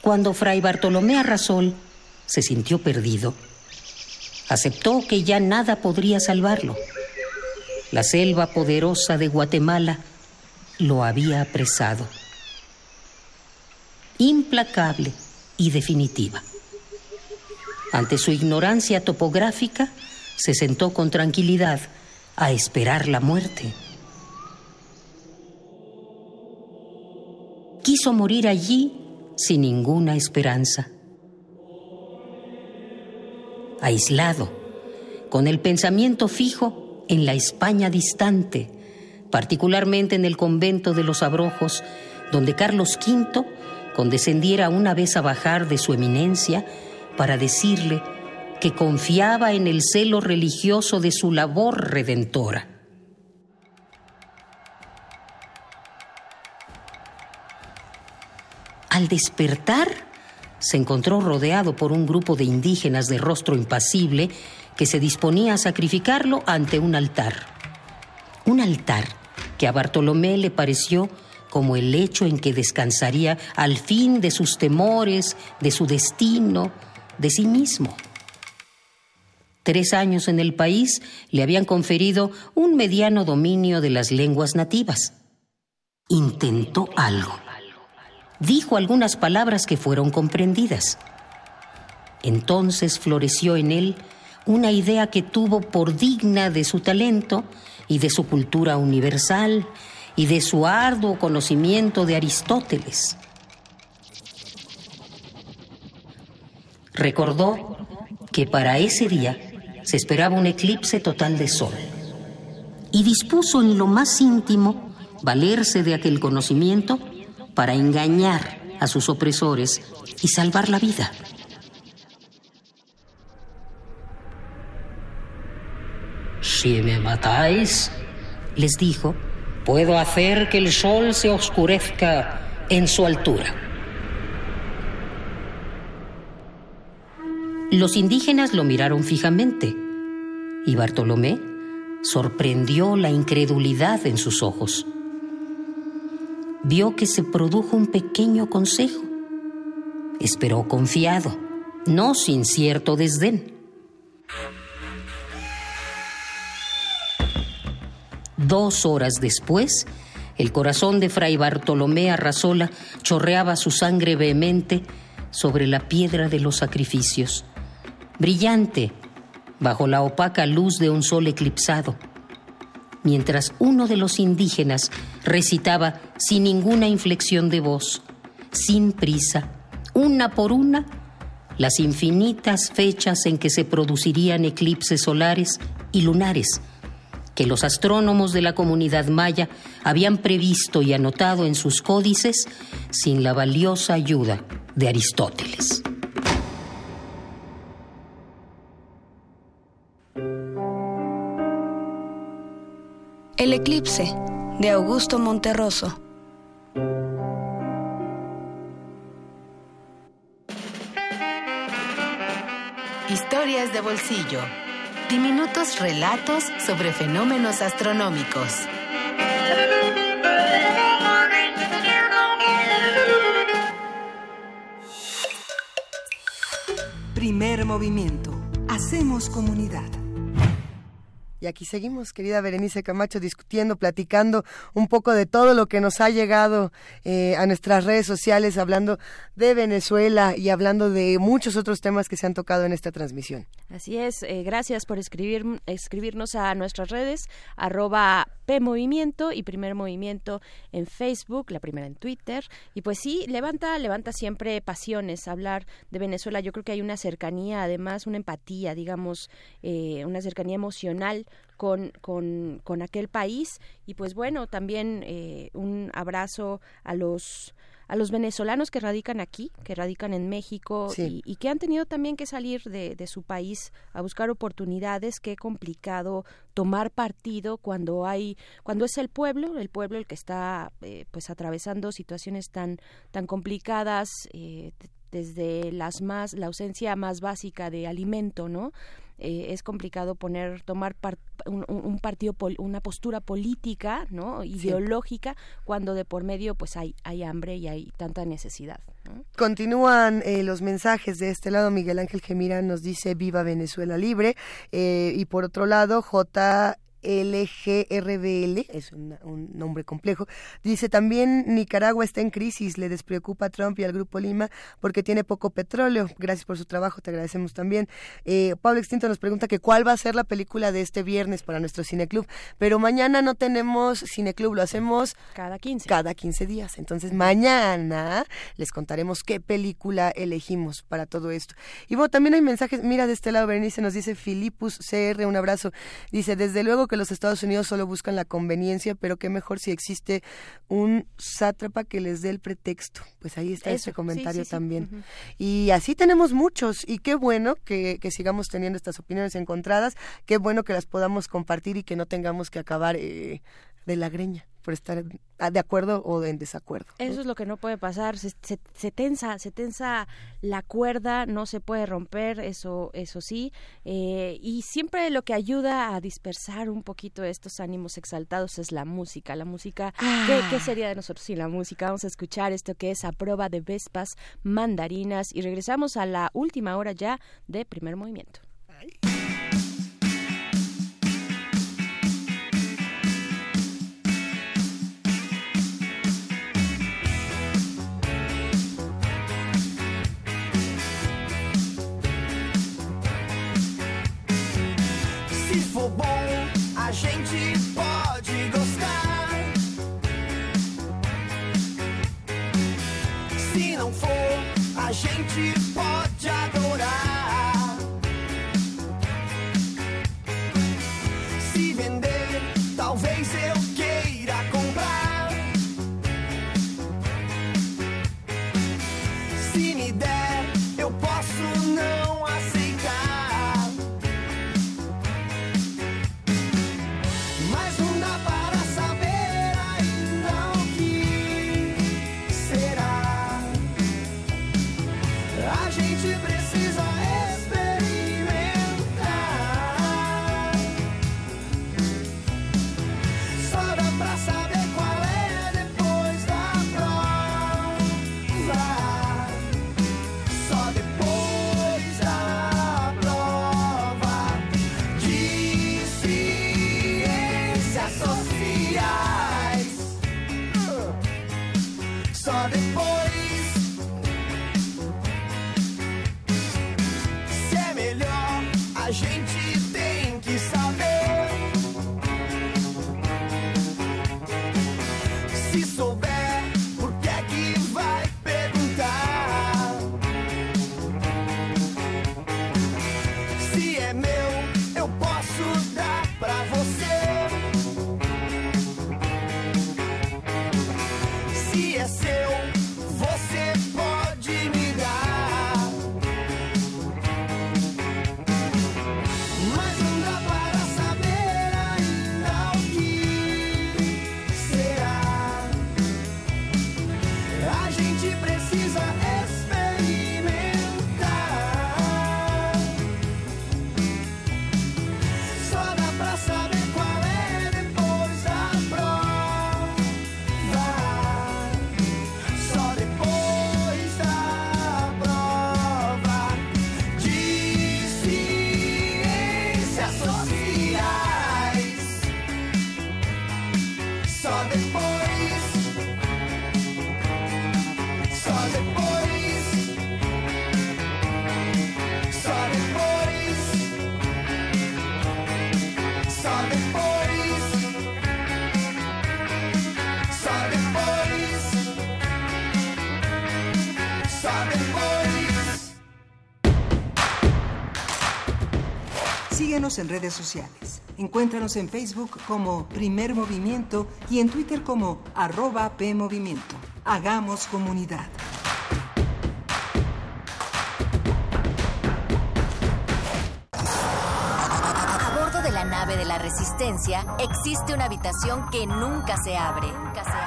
Cuando Fray Bartolomé Arrasol se sintió perdido, aceptó que ya nada podría salvarlo. La selva poderosa de Guatemala lo había apresado. Implacable y definitiva. Ante su ignorancia topográfica, se sentó con tranquilidad a esperar la muerte. Quiso morir allí sin ninguna esperanza. Aislado, con el pensamiento fijo en la España distante, particularmente en el convento de los Abrojos, donde Carlos V condescendiera una vez a bajar de su eminencia para decirle que confiaba en el celo religioso de su labor redentora. Al despertar, se encontró rodeado por un grupo de indígenas de rostro impasible que se disponía a sacrificarlo ante un altar. Un altar que a Bartolomé le pareció como el hecho en que descansaría al fin de sus temores, de su destino, de sí mismo. Tres años en el país le habían conferido un mediano dominio de las lenguas nativas. Intentó algo. Dijo algunas palabras que fueron comprendidas. Entonces floreció en él una idea que tuvo por digna de su talento y de su cultura universal y de su arduo conocimiento de Aristóteles. Recordó que para ese día se esperaba un eclipse total de sol y dispuso en lo más íntimo valerse de aquel conocimiento para engañar a sus opresores y salvar la vida. Si me matáis, les dijo, puedo hacer que el sol se oscurezca en su altura. Los indígenas lo miraron fijamente y Bartolomé sorprendió la incredulidad en sus ojos. Vio que se produjo un pequeño consejo. Esperó confiado, no sin cierto desdén. Dos horas después, el corazón de Fray Bartolomé Arrasola chorreaba su sangre vehemente sobre la piedra de los sacrificios, brillante bajo la opaca luz de un sol eclipsado, mientras uno de los indígenas recitaba sin ninguna inflexión de voz, sin prisa, una por una, las infinitas fechas en que se producirían eclipses solares y lunares que los astrónomos de la comunidad maya habían previsto y anotado en sus códices sin la valiosa ayuda de Aristóteles. Eclipse de Augusto Monterroso. Historias de bolsillo. Diminutos relatos sobre fenómenos astronómicos. Primer movimiento. Hacemos comunidad. Y aquí seguimos, querida Berenice Camacho, discutiendo, platicando un poco de todo lo que nos ha llegado eh, a nuestras redes sociales, hablando de Venezuela y hablando de muchos otros temas que se han tocado en esta transmisión. Así es, eh, gracias por escribir, escribirnos a nuestras redes, arroba PMovimiento y Primer Movimiento en Facebook, la primera en Twitter. Y pues sí, levanta, levanta siempre pasiones hablar de Venezuela. Yo creo que hay una cercanía, además, una empatía, digamos, eh, una cercanía emocional con, con, con, aquel país y pues bueno, también eh, un abrazo a los a los venezolanos que radican aquí, que radican en México y, y, que han tenido también que salir de, de, su país a buscar oportunidades. Qué complicado tomar partido cuando hay, cuando es el pueblo, el pueblo el que está eh, pues atravesando situaciones tan tan complicadas. Eh, desde las más la ausencia más básica de alimento no eh, es complicado poner, tomar un, partido, una postura política, ¿no? Ideológica, cuando de por medio pues hay, hay hambre y hay tanta necesidad. Continúan eh, los mensajes de este lado. Miguel Ángel Gemira nos dice Viva Venezuela Libre. Eh, y por otro lado, J. LGRBL, es un nombre complejo, dice también Nicaragua está en crisis, le despreocupa a Trump y al Grupo Lima porque tiene poco petróleo. Gracias por su trabajo, te agradecemos también. Eh, Pablo Extinto nos pregunta que cuál va a ser la película de este viernes para nuestro cineclub, pero mañana no tenemos cineclub, lo hacemos cada 15. Cada 15 días. Entonces mañana les contaremos qué película elegimos para todo esto. Y bueno, también hay mensajes, mira de este lado Berenice nos dice Filipus CR, un abrazo. Dice, desde luego que los Estados Unidos solo buscan la conveniencia, pero qué mejor si existe un sátrapa que les dé el pretexto. Pues ahí está ese comentario también. Y así tenemos muchos, y qué bueno que, que, sigamos teniendo estas opiniones encontradas, qué bueno que las podamos compartir y que no tengamos que acabar eh, de la greña por estar de acuerdo o en desacuerdo. Eso es lo que no puede pasar, se, tensa, se tensa la cuerda, no se puede romper, eso, eso sí, eh, y siempre lo que ayuda a dispersar un poquito estos ánimos exaltados es la música, la música, ¿qué, ¿qué, sería de nosotros sin la música? Vamos a escuchar esto que es a prueba de vespas, mandarinas, y regresamos a la última hora ya de primer movimiento. Bom, a gente pode gostar. Se não for, a gente pode Síguenos en redes sociales. Encuéntranos en Facebook como Primer Movimiento y en Twitter como arroba PMovimiento. Hagamos comunidad. A bordo de la nave de la Resistencia existe una habitación que nunca se abre.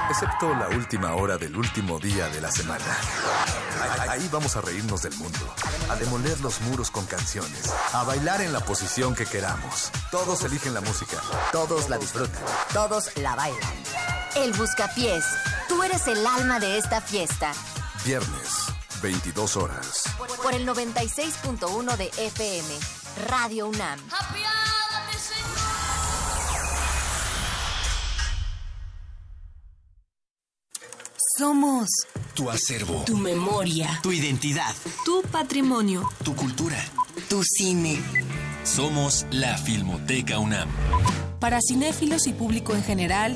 Excepto la última hora del último día de la semana. Ahí vamos a reírnos del mundo, a demoler los muros con canciones, a bailar en la posición que queramos. Todos eligen la música. Todos la disfrutan. Todos la bailan. El Buscapiés. Tú eres el alma de esta fiesta. Viernes, 22 horas. Por el 96.1 de FM. Radio UNAM. Somos Tu acervo. tu memoria, Tu identidad. tu patrimonio, Tu cultura. tu cine. Somos la Filmoteca UNAM. Para cinéfilos y público en general,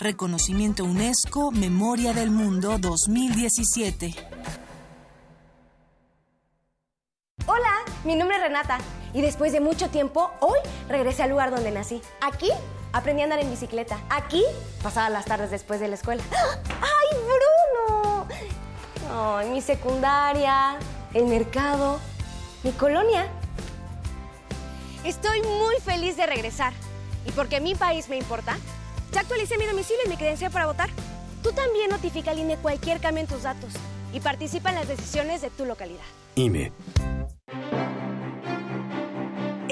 Reconocimiento UNESCO Memoria del Mundo 2017. Hola, mi nombre es Renata y después de mucho tiempo, hoy regresé al lugar donde nací. Aquí aprendí a andar en bicicleta. Aquí pasaba las tardes después de la escuela. ¡Ay, Bruno! Ay, mi secundaria, el mercado, mi colonia. Estoy muy feliz de regresar. Y porque mi país me importa, ya actualicé mi domicilio y mi credencial para votar. Tú también notifica al INE cualquier cambio en tus datos y participa en las decisiones de tu localidad. INE.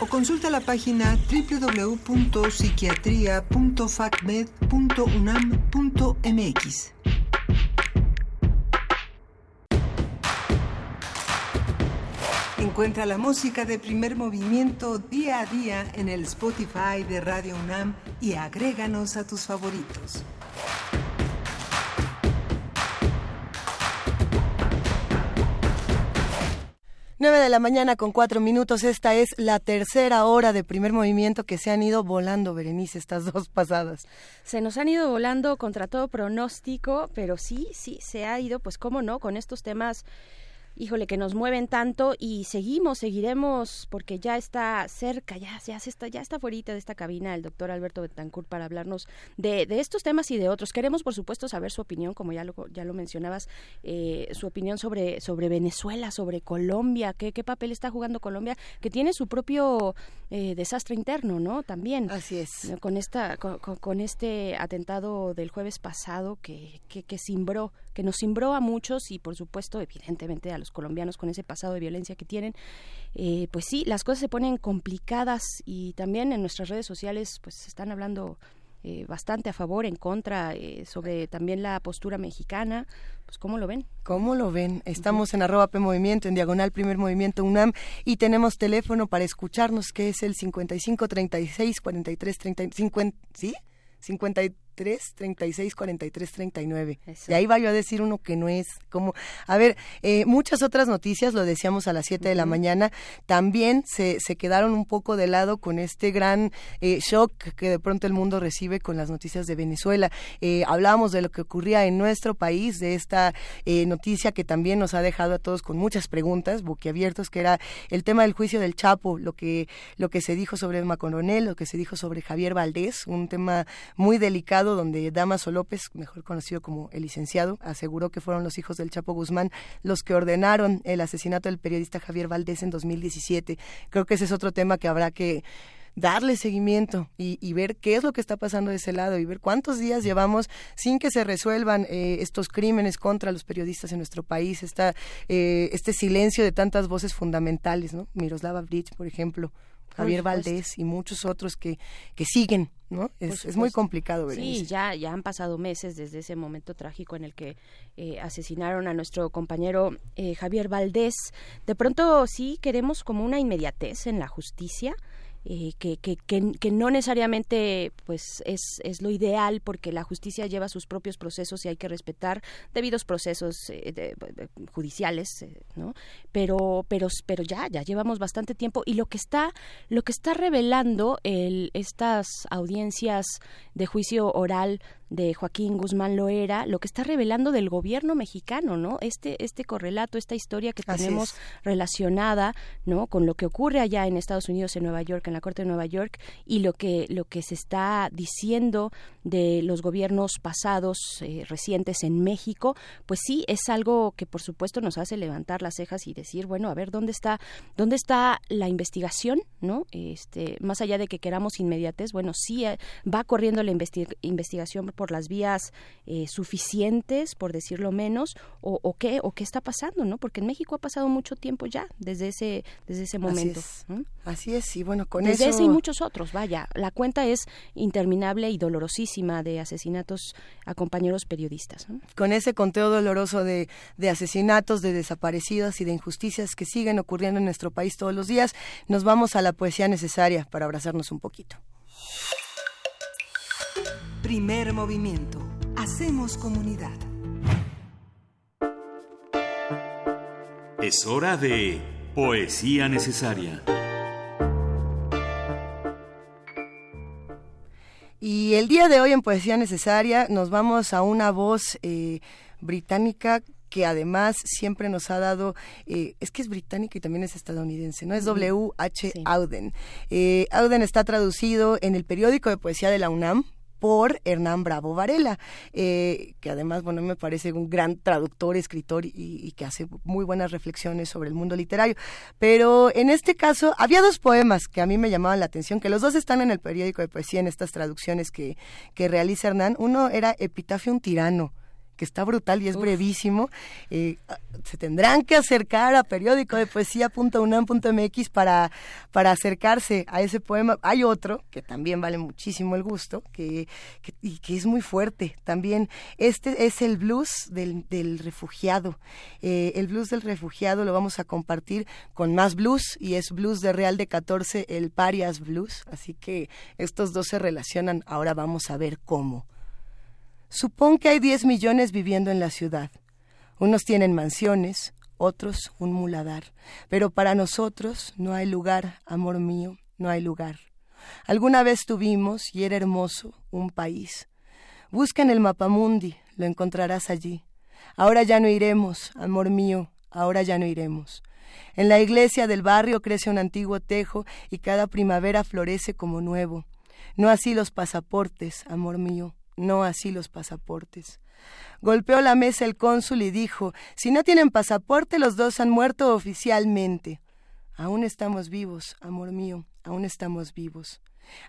o consulta la página www.psiquiatria.facmed.unam.mx. Encuentra la música de primer movimiento día a día en el Spotify de Radio UNAM y agréganos a tus favoritos. 9 de la mañana con cuatro minutos. Esta es la tercera hora de primer movimiento que se han ido volando, Berenice, estas dos pasadas. Se nos han ido volando contra todo pronóstico, pero sí, sí, se ha ido, pues cómo no, con estos temas híjole, que nos mueven tanto y seguimos, seguiremos, porque ya está cerca, ya, ya, se está, ya está fuera de esta cabina el doctor Alberto Betancourt para hablarnos de, de, estos temas y de otros. Queremos, por supuesto, saber su opinión, como ya lo, ya lo mencionabas, eh, su opinión sobre, sobre Venezuela, sobre Colombia, qué, qué papel está jugando Colombia, que tiene su propio eh, desastre interno, ¿no? También. Así es. Con, esta, con, con este atentado del jueves pasado que, que, que cimbró que nos cimbró a muchos y por supuesto evidentemente a los colombianos con ese pasado de violencia que tienen eh, pues sí las cosas se ponen complicadas y también en nuestras redes sociales pues se están hablando eh, bastante a favor, en contra, eh, sobre también la postura mexicana. Pues, ¿cómo lo ven? ¿Cómo lo ven? Estamos en arroba P Movimiento, en diagonal Primer Movimiento UNAM, y tenemos teléfono para escucharnos, que es el 55 36 43 30, 50, ¿sí? 50 43 36 43 39. Y ahí va yo a decir uno que no es como... A ver, eh, muchas otras noticias, lo decíamos a las 7 de la mañana, también se, se quedaron un poco de lado con este gran eh, shock que de pronto el mundo recibe con las noticias de Venezuela. Eh, hablábamos de lo que ocurría en nuestro país, de esta noticia que también nos ha dejado a todos con muchas preguntas, boquiabiertos, que era el tema del juicio del Chapo, lo que, lo que se dijo sobre Emma Coronel, lo que se dijo sobre Javier Valdés, un tema muy delicado donde Damaso López, mejor conocido como el licenciado, aseguró que fueron los hijos del Chapo Guzmán los que ordenaron el asesinato del periodista Javier Valdés en 2017. Creo que ese es otro tema que habrá que darle seguimiento y, y, ver qué es lo que está pasando de ese lado y ver cuántos días llevamos sin que se resuelvan eh, estos crímenes contra los periodistas en nuestro país, eh, este silencio de tantas voces fundamentales, ¿no? Miroslava Bridge, por ejemplo. Javier Valdés y muchos otros que, que siguen, ¿no? Es, es muy complicado ver Sí, ya, ya han pasado meses desde ese momento trágico en el que eh, asesinaron a nuestro compañero eh, Javier Valdés. De pronto sí queremos como una inmediatez en la justicia. Eh, que, que, que, que, no necesariamente pues es, es, lo ideal porque la justicia lleva sus propios procesos y hay que respetar debidos procesos eh, judiciales eh, no pero pero pero ya ya llevamos bastante tiempo y lo que está lo que está revelando el, estas audiencias de juicio oral de Joaquín Guzmán Loera, lo que está revelando del gobierno mexicano, ¿no? Este este correlato, esta historia que tenemos relacionada, ¿no? Con lo que ocurre allá en Estados Unidos, en Nueva York, en la Corte de Nueva York y lo que lo que se está diciendo de los gobiernos pasados eh, recientes en México, pues sí es algo que por supuesto nos hace levantar las cejas y decir, bueno, a ver dónde está dónde está la investigación, ¿no? Este, más allá de que queramos inmediates, bueno, sí eh, va corriendo la investi investigación por las vías eh, suficientes, por decirlo menos, o, o, qué o qué está pasando, ¿no? Porque en México ha pasado mucho tiempo ya desde ese desde ese momento. Así es, ¿no? Así es y bueno con desde eso... ese y muchos otros. Vaya, la cuenta es interminable y dolorosísima de asesinatos a compañeros periodistas. ¿no? Con ese conteo doloroso de, de asesinatos, de desaparecidas y de injusticias que siguen ocurriendo en nuestro país todos los días, nos vamos a la poesía necesaria para abrazarnos un poquito. Primer movimiento. Hacemos comunidad. Es hora de poesía necesaria. Y el día de hoy en Poesía Necesaria nos vamos a una voz eh, británica que además siempre nos ha dado, eh, es que es británica y también es estadounidense, ¿no? Es W. H. Sí. Auden. Eh, Auden está traducido en el periódico de poesía de la UNAM, por Hernán Bravo Varela, eh, que además, bueno, me parece un gran traductor, escritor y, que hace muy buenas reflexiones sobre el mundo literario. Pero en este caso, había dos poemas que a mí me llamaban la atención, que los dos están en el periódico de poesía, en estas traducciones que, que realiza Hernán. Uno era Epitafio un tirano que está brutal y es Uf. brevísimo. Eh, se tendrán que acercar a periódico de poesía.unam.mx para, para acercarse a ese poema. Hay otro que también vale muchísimo el gusto que, que, y que es muy fuerte también. Este es el blues del, del refugiado. Eh, el blues del refugiado lo vamos a compartir con más blues y es blues de Real de 14, el Parias Blues. Así que estos dos se relacionan. Ahora vamos a ver cómo. Supón que hay 10 millones viviendo en la ciudad. Unos tienen mansiones, otros un muladar. Pero para nosotros no hay lugar, amor mío, no hay lugar. Alguna vez tuvimos, y era hermoso, un país. Busca en el mapamundi, lo encontrarás allí. Ahora ya no iremos, amor mío, ahora ya no iremos. En la iglesia del barrio crece un antiguo tejo y cada primavera florece como nuevo. No así los pasaportes, amor mío no así los pasaportes. Golpeó la mesa el cónsul y dijo, si no tienen pasaporte, los dos han muerto oficialmente. Aún estamos vivos, amor mío, aún estamos vivos.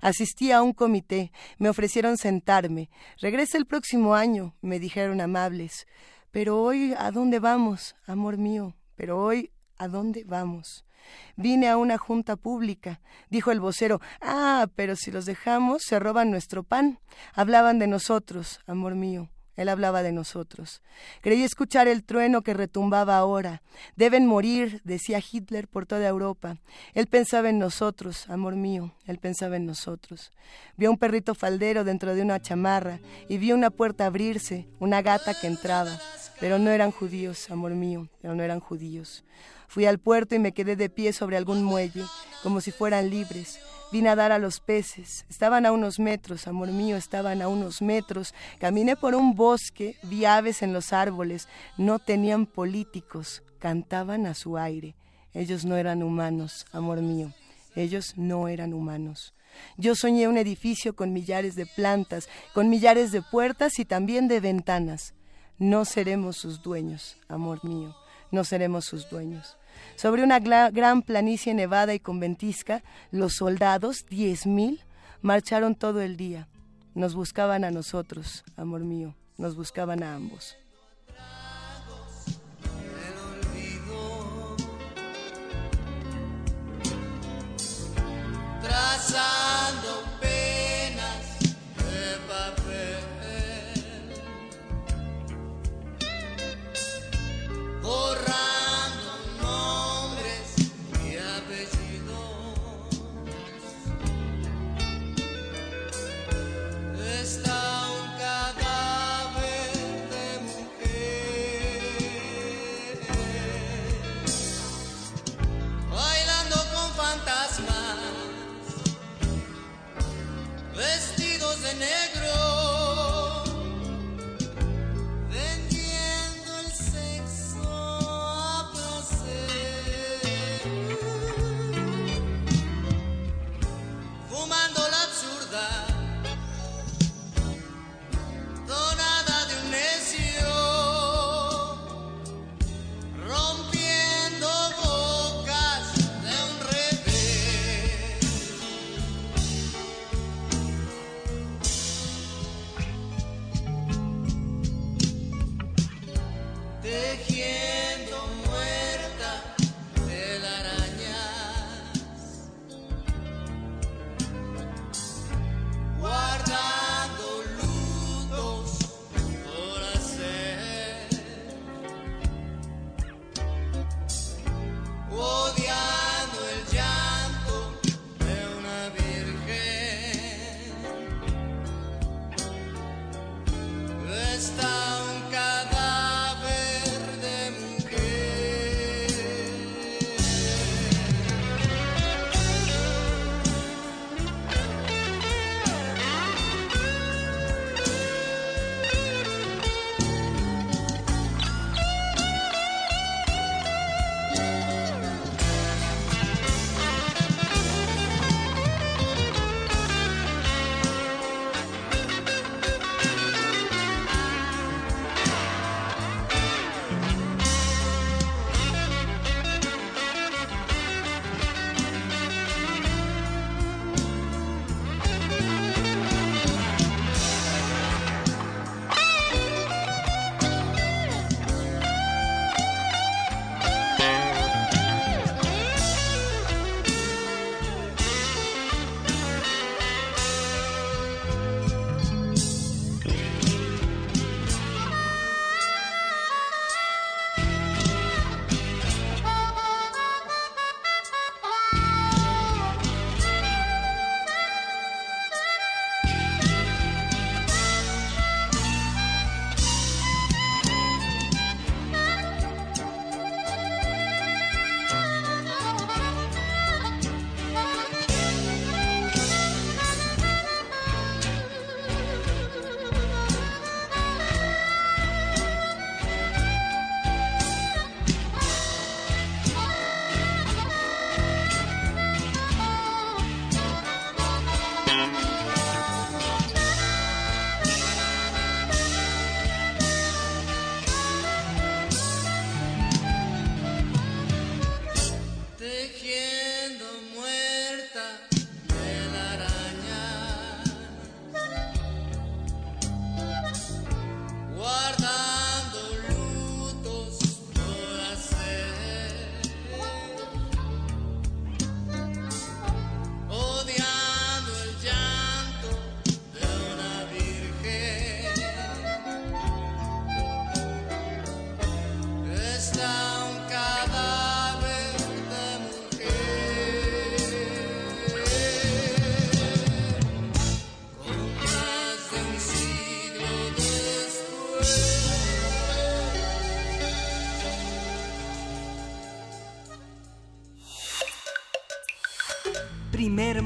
Asistí a un comité, me ofrecieron sentarme. Regresa el próximo año, me dijeron amables. Pero hoy, ¿a dónde vamos, amor mío? Pero hoy, ¿a dónde vamos? Vine a una junta pública. Dijo el vocero, ah, pero si los dejamos, se roban nuestro pan. Hablaban de nosotros, amor mío. Él hablaba de nosotros. Creí escuchar el trueno que retumbaba ahora. Deben morir, decía Hitler por toda Europa. Él pensaba en nosotros, amor mío, él pensaba en nosotros. Vio un perrito faldero dentro de una chamarra y vio una puerta abrirse, una gata que entraba. Pero no eran judíos, amor mío, pero no eran judíos. Fui al puerto y me quedé de pie sobre algún muelle, como si fueran libres. Vine a dar a los peces. Estaban a unos metros, amor mío, estaban a unos metros. Caminé por un bosque, vi aves en los árboles. No tenían políticos, cantaban a su aire. Ellos no eran humanos, amor mío. Ellos no eran humanos. Yo soñé un edificio con millares de plantas, con millares de puertas y también de ventanas. No seremos sus dueños, amor mío, no seremos sus dueños. Sobre una gran planicie nevada y conventisca, los soldados, diez mil, marcharon todo el día. Nos buscaban a nosotros, amor mío, nos buscaban a ambos.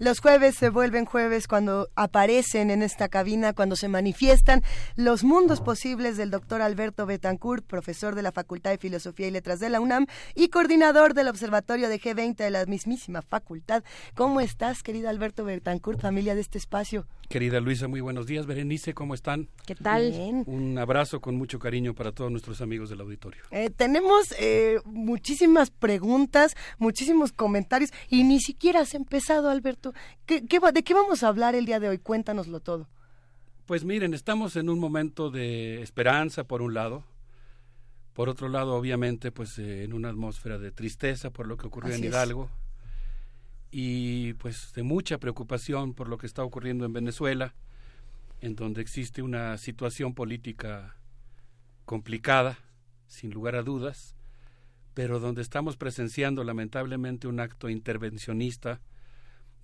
Los jueves se vuelven jueves cuando aparecen en esta cabina, cuando se manifiestan los mundos posibles del doctor Alberto Betancourt, profesor de la Facultad de Filosofía y Letras de la UNAM y coordinador del Observatorio de G20 de la mismísima facultad. ¿Cómo estás, querido Alberto Betancourt, familia de este espacio? Querida Luisa, muy buenos días. Berenice, ¿cómo están? ¿Qué tal? Bien. Un abrazo con mucho cariño para todos nuestros amigos del auditorio. Eh, tenemos eh, muchísimas preguntas, muchísimos comentarios y ni siquiera has empezado, Alberto. ¿Qué, qué va- ¿De qué vamos a hablar el día de hoy? Cuéntanoslo todo. Pues miren, estamos en un momento de esperanza, por un lado. Por otro lado, obviamente, pues eh, en una atmósfera de tristeza por lo que ocurrió Así en es. Hidalgo. Y pues de mucha preocupación por lo que está ocurriendo en Venezuela, en donde existe una situación política complicada, sin lugar a dudas, pero donde estamos presenciando lamentablemente un acto intervencionista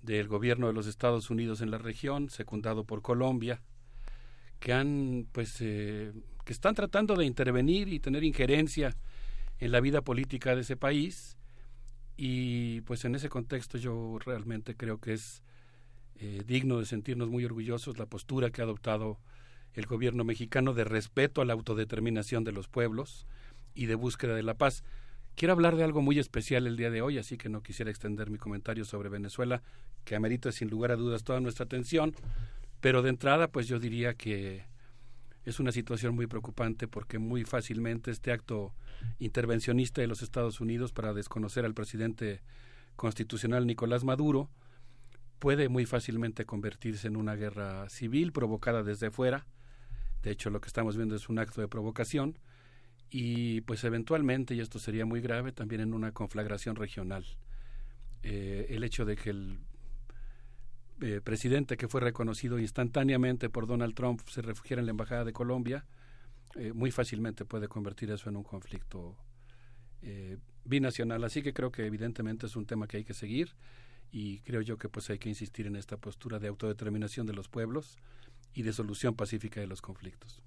del gobierno de los Estados Unidos en la región, secundado por Colombia, que han pues eh, que están tratando de intervenir y tener injerencia en la vida política de ese país y pues en ese contexto yo realmente creo que es eh, digno de sentirnos muy orgullosos la postura que ha adoptado el gobierno mexicano de respeto a la autodeterminación de los pueblos y de búsqueda de la paz. Quiero hablar de algo muy especial el día de hoy, así que no quisiera extender mi comentario sobre Venezuela, que amerita sin lugar a dudas toda nuestra atención, pero de entrada pues yo diría que es una situación muy preocupante porque muy fácilmente este acto intervencionista de los Estados Unidos para desconocer al presidente constitucional Nicolás Maduro puede muy fácilmente convertirse en una guerra civil provocada desde fuera. De hecho, lo que estamos viendo es un acto de provocación y pues eventualmente, y esto sería muy grave, también en una conflagración regional. Eh, el hecho de que el eh, presidente que fue reconocido instantáneamente por Donald Trump se refugiara en la Embajada de Colombia, eh, muy fácilmente puede convertir eso en un conflicto binacional. Así que creo que evidentemente es un tema que hay que seguir y creo yo que pues hay que insistir en esta postura de autodeterminación de los pueblos y de solución pacífica de los conflictos.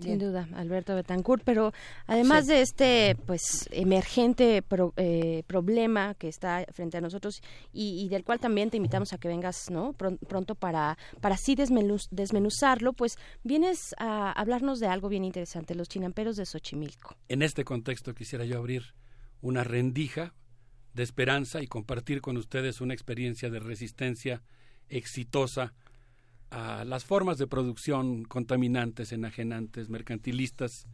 Sin duda, Alberto Betancourt, pero además Sí. de este pues emergente pro- eh, problema que está frente a nosotros y, y del cual también te invitamos a que vengas no Pron- pronto para para así desmenuz- desmenuzarlo, pues vienes a hablarnos de algo bien interesante, los chinamperos de Xochimilco. En este contexto quisiera yo abrir una rendija de esperanza y compartir con ustedes una experiencia de resistencia exitosa a las formas de producción contaminantes, enajenantes, mercantilistas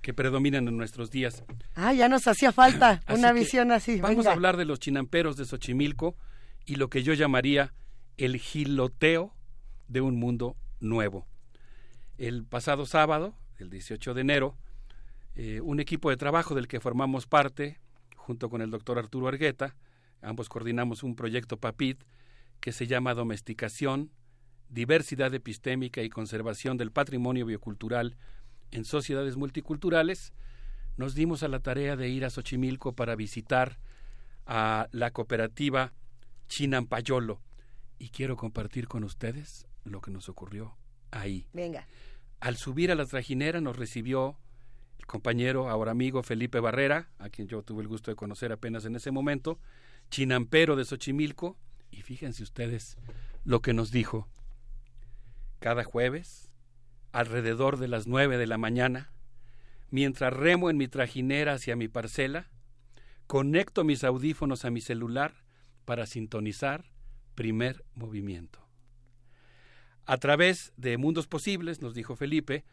que predominan en nuestros días. Ah, ya nos hacía falta (clears throat) una visión así. Vamos venga. a hablar de los chinamperos de Xochimilco y lo que yo llamaría el giloteo de un mundo nuevo. El pasado sábado, el 18 de enero, eh, un equipo de trabajo del que formamos parte, junto con el doctor Arturo Argueta, ambos coordinamos un proyecto PAPIT que se llama Domesticación, Diversidad Epistémica y Conservación del Patrimonio Biocultural en Sociedades Multiculturales, nos dimos a la tarea de ir a Xochimilco para visitar a la cooperativa Chinampayolo y quiero compartir con ustedes lo que nos ocurrió ahí. Venga. Al subir a la trajinera nos recibió el compañero, ahora amigo Felipe Barrera, a quien yo tuve el gusto de conocer apenas en ese momento, chinampero de Xochimilco, y fíjense ustedes lo que nos dijo. Cada jueves, alrededor de las nueve de la mañana, mientras remo en mi trajinera hacia mi parcela, conecto mis audífonos a mi celular para sintonizar primer movimiento. A través de Mundos Posibles, nos dijo Felipe,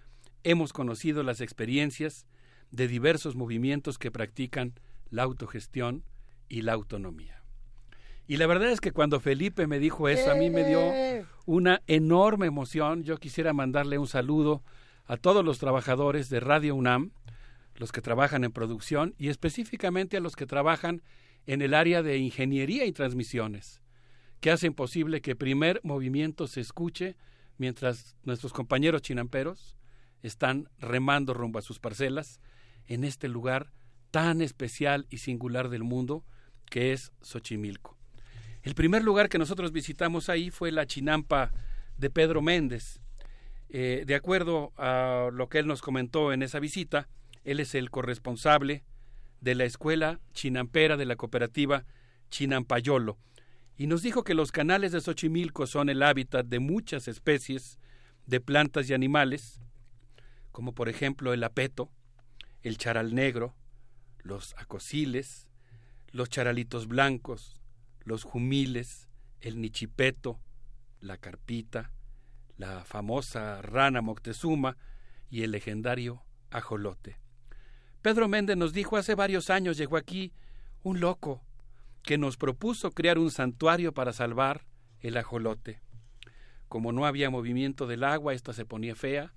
hemos conocido las experiencias de diversos movimientos que practican la autogestión y la autonomía. Y la verdad es que cuando Felipe me dijo eso, a mí me dio una enorme emoción. Yo quisiera mandarle un saludo a todos los trabajadores de Radio UNAM, los que trabajan en producción y específicamente a los que trabajan en el área de ingeniería y transmisiones, que hacen posible que primer movimiento se escuche mientras nuestros compañeros chinamperos están remando rumbo a sus parcelas en este lugar tan especial y singular del mundo que es Xochimilco. El primer lugar que nosotros visitamos ahí fue la chinampa de Pedro Méndez. Eh, de acuerdo a lo que él nos comentó en esa visita, él es el corresponsable de la escuela chinampera de la cooperativa Chinampayolo y nos dijo que los canales de Xochimilco son el hábitat de muchas especies de plantas y animales, como por ejemplo el apeto, el charal negro, los acosiles, los charalitos blancos, los jumiles, el nichipeto, la carpita, la famosa rana Moctezuma y el legendario ajolote. Pedro Méndez nos dijo hace varios años llegó aquí un loco que nos propuso crear un santuario para salvar el ajolote. Como no había movimiento del agua, esta se ponía fea,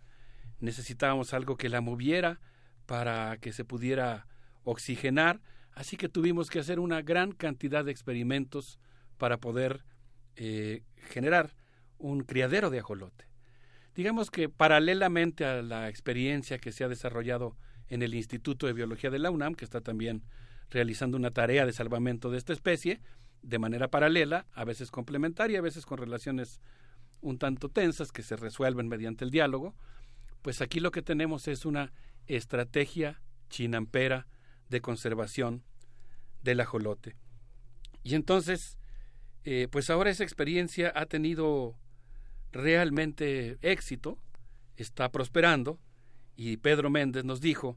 necesitábamos algo que la moviera para que se pudiera oxigenar, así que tuvimos que hacer una gran cantidad de experimentos para poder eh, generar un criadero de ajolote. Digamos que paralelamente a la experiencia que se ha desarrollado en el Instituto de Biología de la UNAM, que está también realizando una tarea de salvamento de esta especie, de manera paralela, a veces complementaria, a veces con relaciones un tanto tensas que se resuelven mediante el diálogo, pues aquí lo que tenemos es una estrategia chinampera de conservación del ajolote. Y entonces, eh, pues ahora esa experiencia ha tenido realmente éxito, está prosperando, y Pedro Méndez nos dijo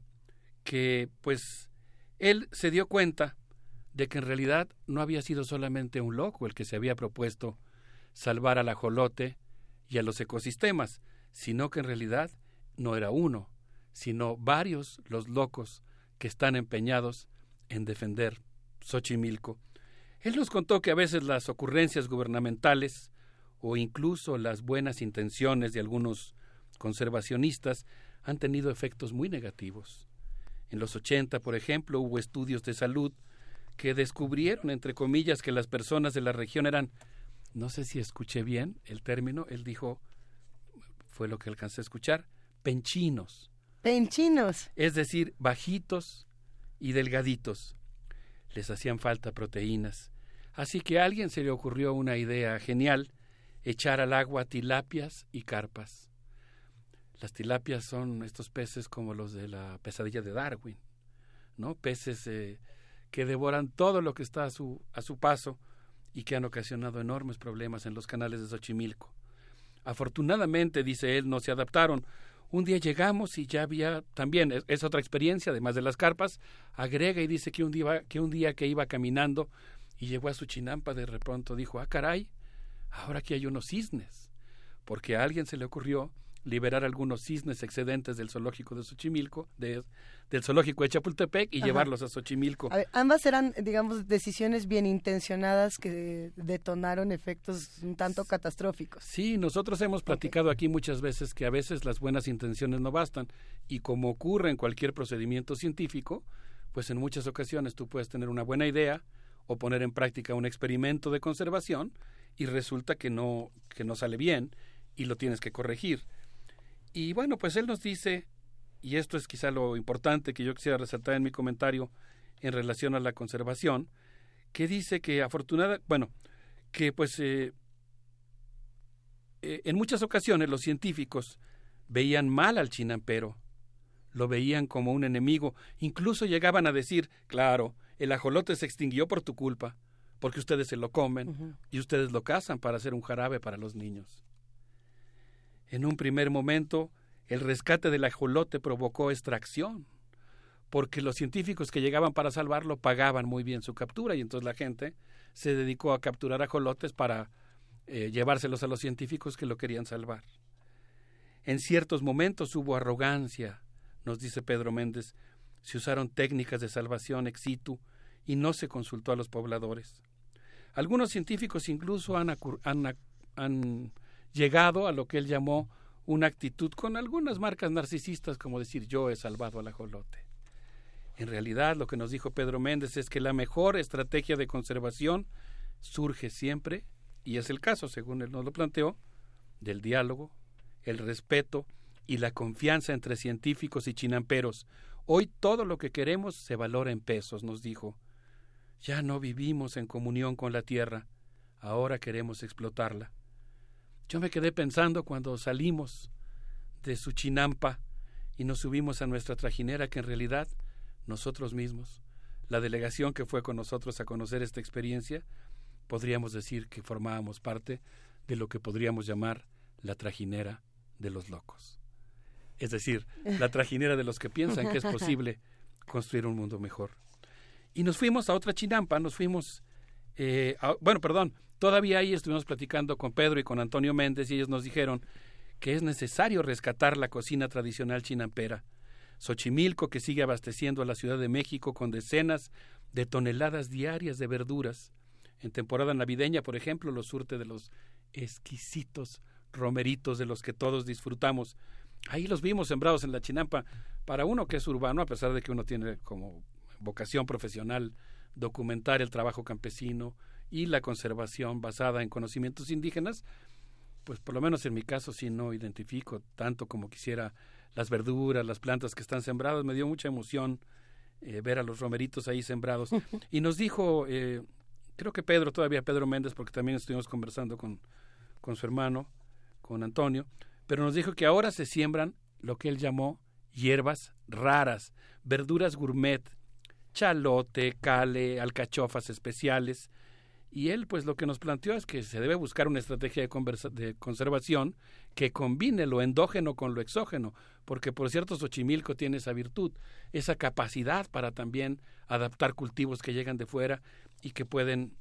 que pues él se dio cuenta de que en realidad no había sido solamente un loco el que se había propuesto salvar al ajolote y a los ecosistemas, sino que en realidad no era uno, sino varios los locos que están empeñados en defender Xochimilco. Él nos contó que a veces las ocurrencias gubernamentales o incluso las buenas intenciones de algunos conservacionistas han tenido efectos muy negativos. En los 80, por ejemplo, hubo estudios de salud que descubrieron, entre comillas, que las personas de la región eran, no sé si escuché bien el término, él dijo, fue lo que alcancé a escuchar, penchinos. Penchinos. Es decir, bajitos y delgaditos. Les hacían falta proteínas. Así que a alguien se le ocurrió una idea genial, echar al agua tilapias y carpas. Las tilapias son estos peces como los de la pesadilla de Darwin, ¿no? Peces eh, que devoran todo lo que está a su, a su paso y que han ocasionado enormes problemas en los canales de Xochimilco. Afortunadamente, dice él, no se adaptaron. Un día llegamos y ya había también, es, otra experiencia, además de las carpas, agrega y dice que un, día, que un día que iba caminando y llegó a su chinampa, de repente dijo, ah, caray, ahora aquí hay unos cisnes, porque a alguien se le ocurrió liberar algunos cisnes excedentes del zoológico de Xochimilco, de, del zoológico de Chapultepec y Ajá. llevarlos a Xochimilco. A ver, ambas eran, digamos, decisiones bien intencionadas que detonaron efectos un tanto catastróficos. Sí, nosotros hemos platicado aquí muchas veces que a veces las buenas intenciones no bastan y como ocurre en cualquier procedimiento científico, pues en muchas ocasiones tú puedes tener una buena idea o poner en práctica un experimento de conservación y resulta que no que no sale bien y lo tienes que corregir. Y bueno, pues él nos dice, y esto es quizá lo importante que yo quisiera resaltar en mi comentario en relación a la conservación, que dice que afortunada, bueno, que pues eh, eh, en muchas ocasiones los científicos veían mal al chinampero, lo veían como un enemigo, incluso llegaban a decir, claro, el ajolote se extinguió por tu culpa, porque ustedes se lo comen y ustedes lo cazan para hacer un jarabe para los niños. En un primer momento, el rescate del ajolote provocó extracción, porque los científicos que llegaban para salvarlo pagaban muy bien su captura y entonces la gente se dedicó a capturar ajolotes para eh, llevárselos a los científicos que lo querían salvar. En ciertos momentos hubo arrogancia, nos dice Pedro Méndez, se usaron técnicas de salvación ex situ y no se consultó a los pobladores. Algunos científicos incluso han, llegado a lo que él llamó una actitud con algunas marcas narcisistas, como decir yo he salvado al ajolote. En realidad, lo que nos dijo Pedro Méndez es que la mejor estrategia de conservación surge siempre, y es el caso, según él nos lo planteó, del diálogo, el respeto y la confianza entre científicos y chinamperos. Hoy todo lo que queremos se valora en pesos, nos dijo. Ya no vivimos en comunión con la tierra, ahora queremos explotarla. Yo me quedé pensando cuando salimos de su chinampa y nos subimos a nuestra trajinera que en realidad nosotros mismos, la delegación que fue con nosotros a conocer esta experiencia, podríamos decir que formábamos parte de lo que podríamos llamar la trajinera de los locos. Es decir, la (laughs) trajinera de los que piensan que es posible (laughs) construir un mundo mejor. Y nos fuimos a otra chinampa, nos fuimos, eh, a- bueno, perdón, todavía ahí estuvimos platicando con Pedro y con Antonio Méndez y ellos nos dijeron que es necesario rescatar la cocina tradicional chinampera. Xochimilco, que sigue abasteciendo a la Ciudad de México con decenas de toneladas diarias de verduras. En temporada navideña, por ejemplo, los surte de los exquisitos romeritos de los que todos disfrutamos. Ahí los vimos sembrados en la chinampa. Para uno que es urbano, a pesar de que uno tiene como vocación profesional documentar el trabajo campesino y la conservación basada en conocimientos indígenas, pues por lo menos en mi caso sí no identifico tanto como quisiera las verduras, las plantas que están sembradas. Me dio mucha emoción eh, ver a los romeritos ahí sembrados. (laughs) y nos dijo, eh, creo que Pedro, todavía Pedro Méndez, porque también estuvimos conversando con, con su hermano, con Antonio, pero nos dijo que ahora se siembran lo que él llamó hierbas raras, verduras gourmet, chalote, cale, alcachofas especiales. Y él, pues lo que nos planteó es que se debe buscar una estrategia de, de conservación que combine lo endógeno con lo exógeno, porque por cierto Xochimilco tiene esa virtud, esa capacidad para también adaptar cultivos que llegan de fuera y que pueden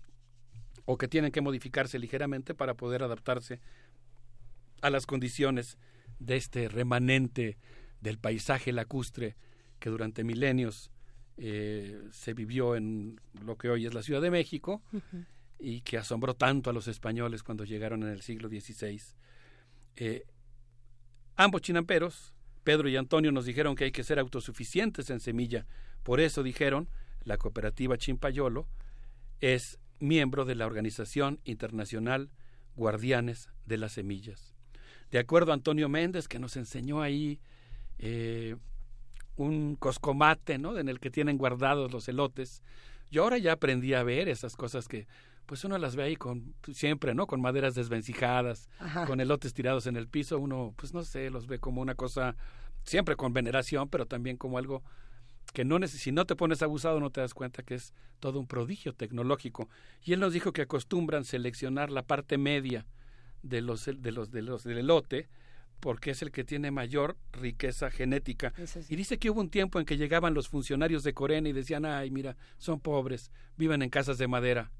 o que tienen que modificarse ligeramente para poder adaptarse a las condiciones de este remanente del paisaje lacustre que durante milenios eh, se vivió en lo que hoy es la Ciudad de México y que asombró tanto a los españoles cuando llegaron en el siglo XVI. Eh, ambos chinamperos, Pedro y Antonio, nos dijeron que hay que ser autosuficientes en semilla. Por eso dijeron, la cooperativa Chimpayolo es miembro de la Organización Internacional Guardianes de las Semillas. De acuerdo a Antonio Méndez, que nos enseñó ahí eh, un coscomate, ¿no? En el que tienen guardados los elotes. Yo ahora ya aprendí a ver esas cosas que, pues uno las ve ahí con, siempre, ¿no? Con maderas desvencijadas, Ajá. con elotes tirados en el piso. Uno, pues no sé, los ve como una cosa, siempre con veneración, pero también como algo que no si no te pones abusado no te das cuenta que es todo un prodigio tecnológico. Y él nos dijo que acostumbran seleccionar la parte media de los de los de los del elote porque es el que tiene mayor riqueza genética. Y dice que hubo un tiempo en que llegaban los funcionarios de Corena y decían, ay, mira, son pobres, viven en casas de madera.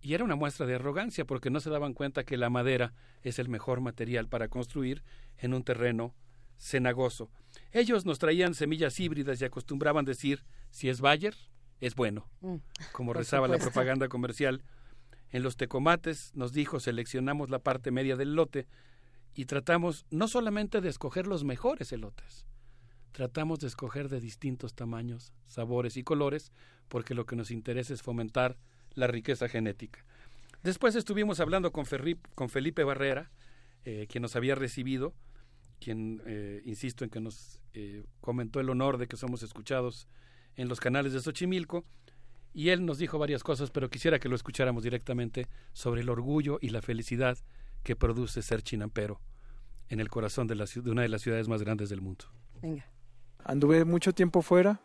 Y era una muestra de arrogancia porque no se daban cuenta que la madera es el mejor material para construir en un terreno cenagoso. Ellos nos traían semillas híbridas y acostumbraban decir, si es Bayer, es bueno, Mm, como rezaba la propaganda comercial. En los tecomates, nos dijo, seleccionamos la parte media del lote y tratamos no solamente de escoger los mejores elotes, tratamos de escoger de distintos tamaños, sabores y colores, porque lo que nos interesa es fomentar la riqueza genética. Después estuvimos hablando con, Ferri- con Felipe Barrera, eh, quien nos había recibido, quien, eh, insisto en que nos eh, comentó el honor de que somos escuchados en los canales de Xochimilco, y él nos dijo varias cosas, pero quisiera que lo escucháramos directamente sobre el orgullo y la felicidad que produce ser chinampero en el corazón de, la, ciu- de una de las ciudades más grandes del mundo. Venga. Anduve mucho tiempo fuera,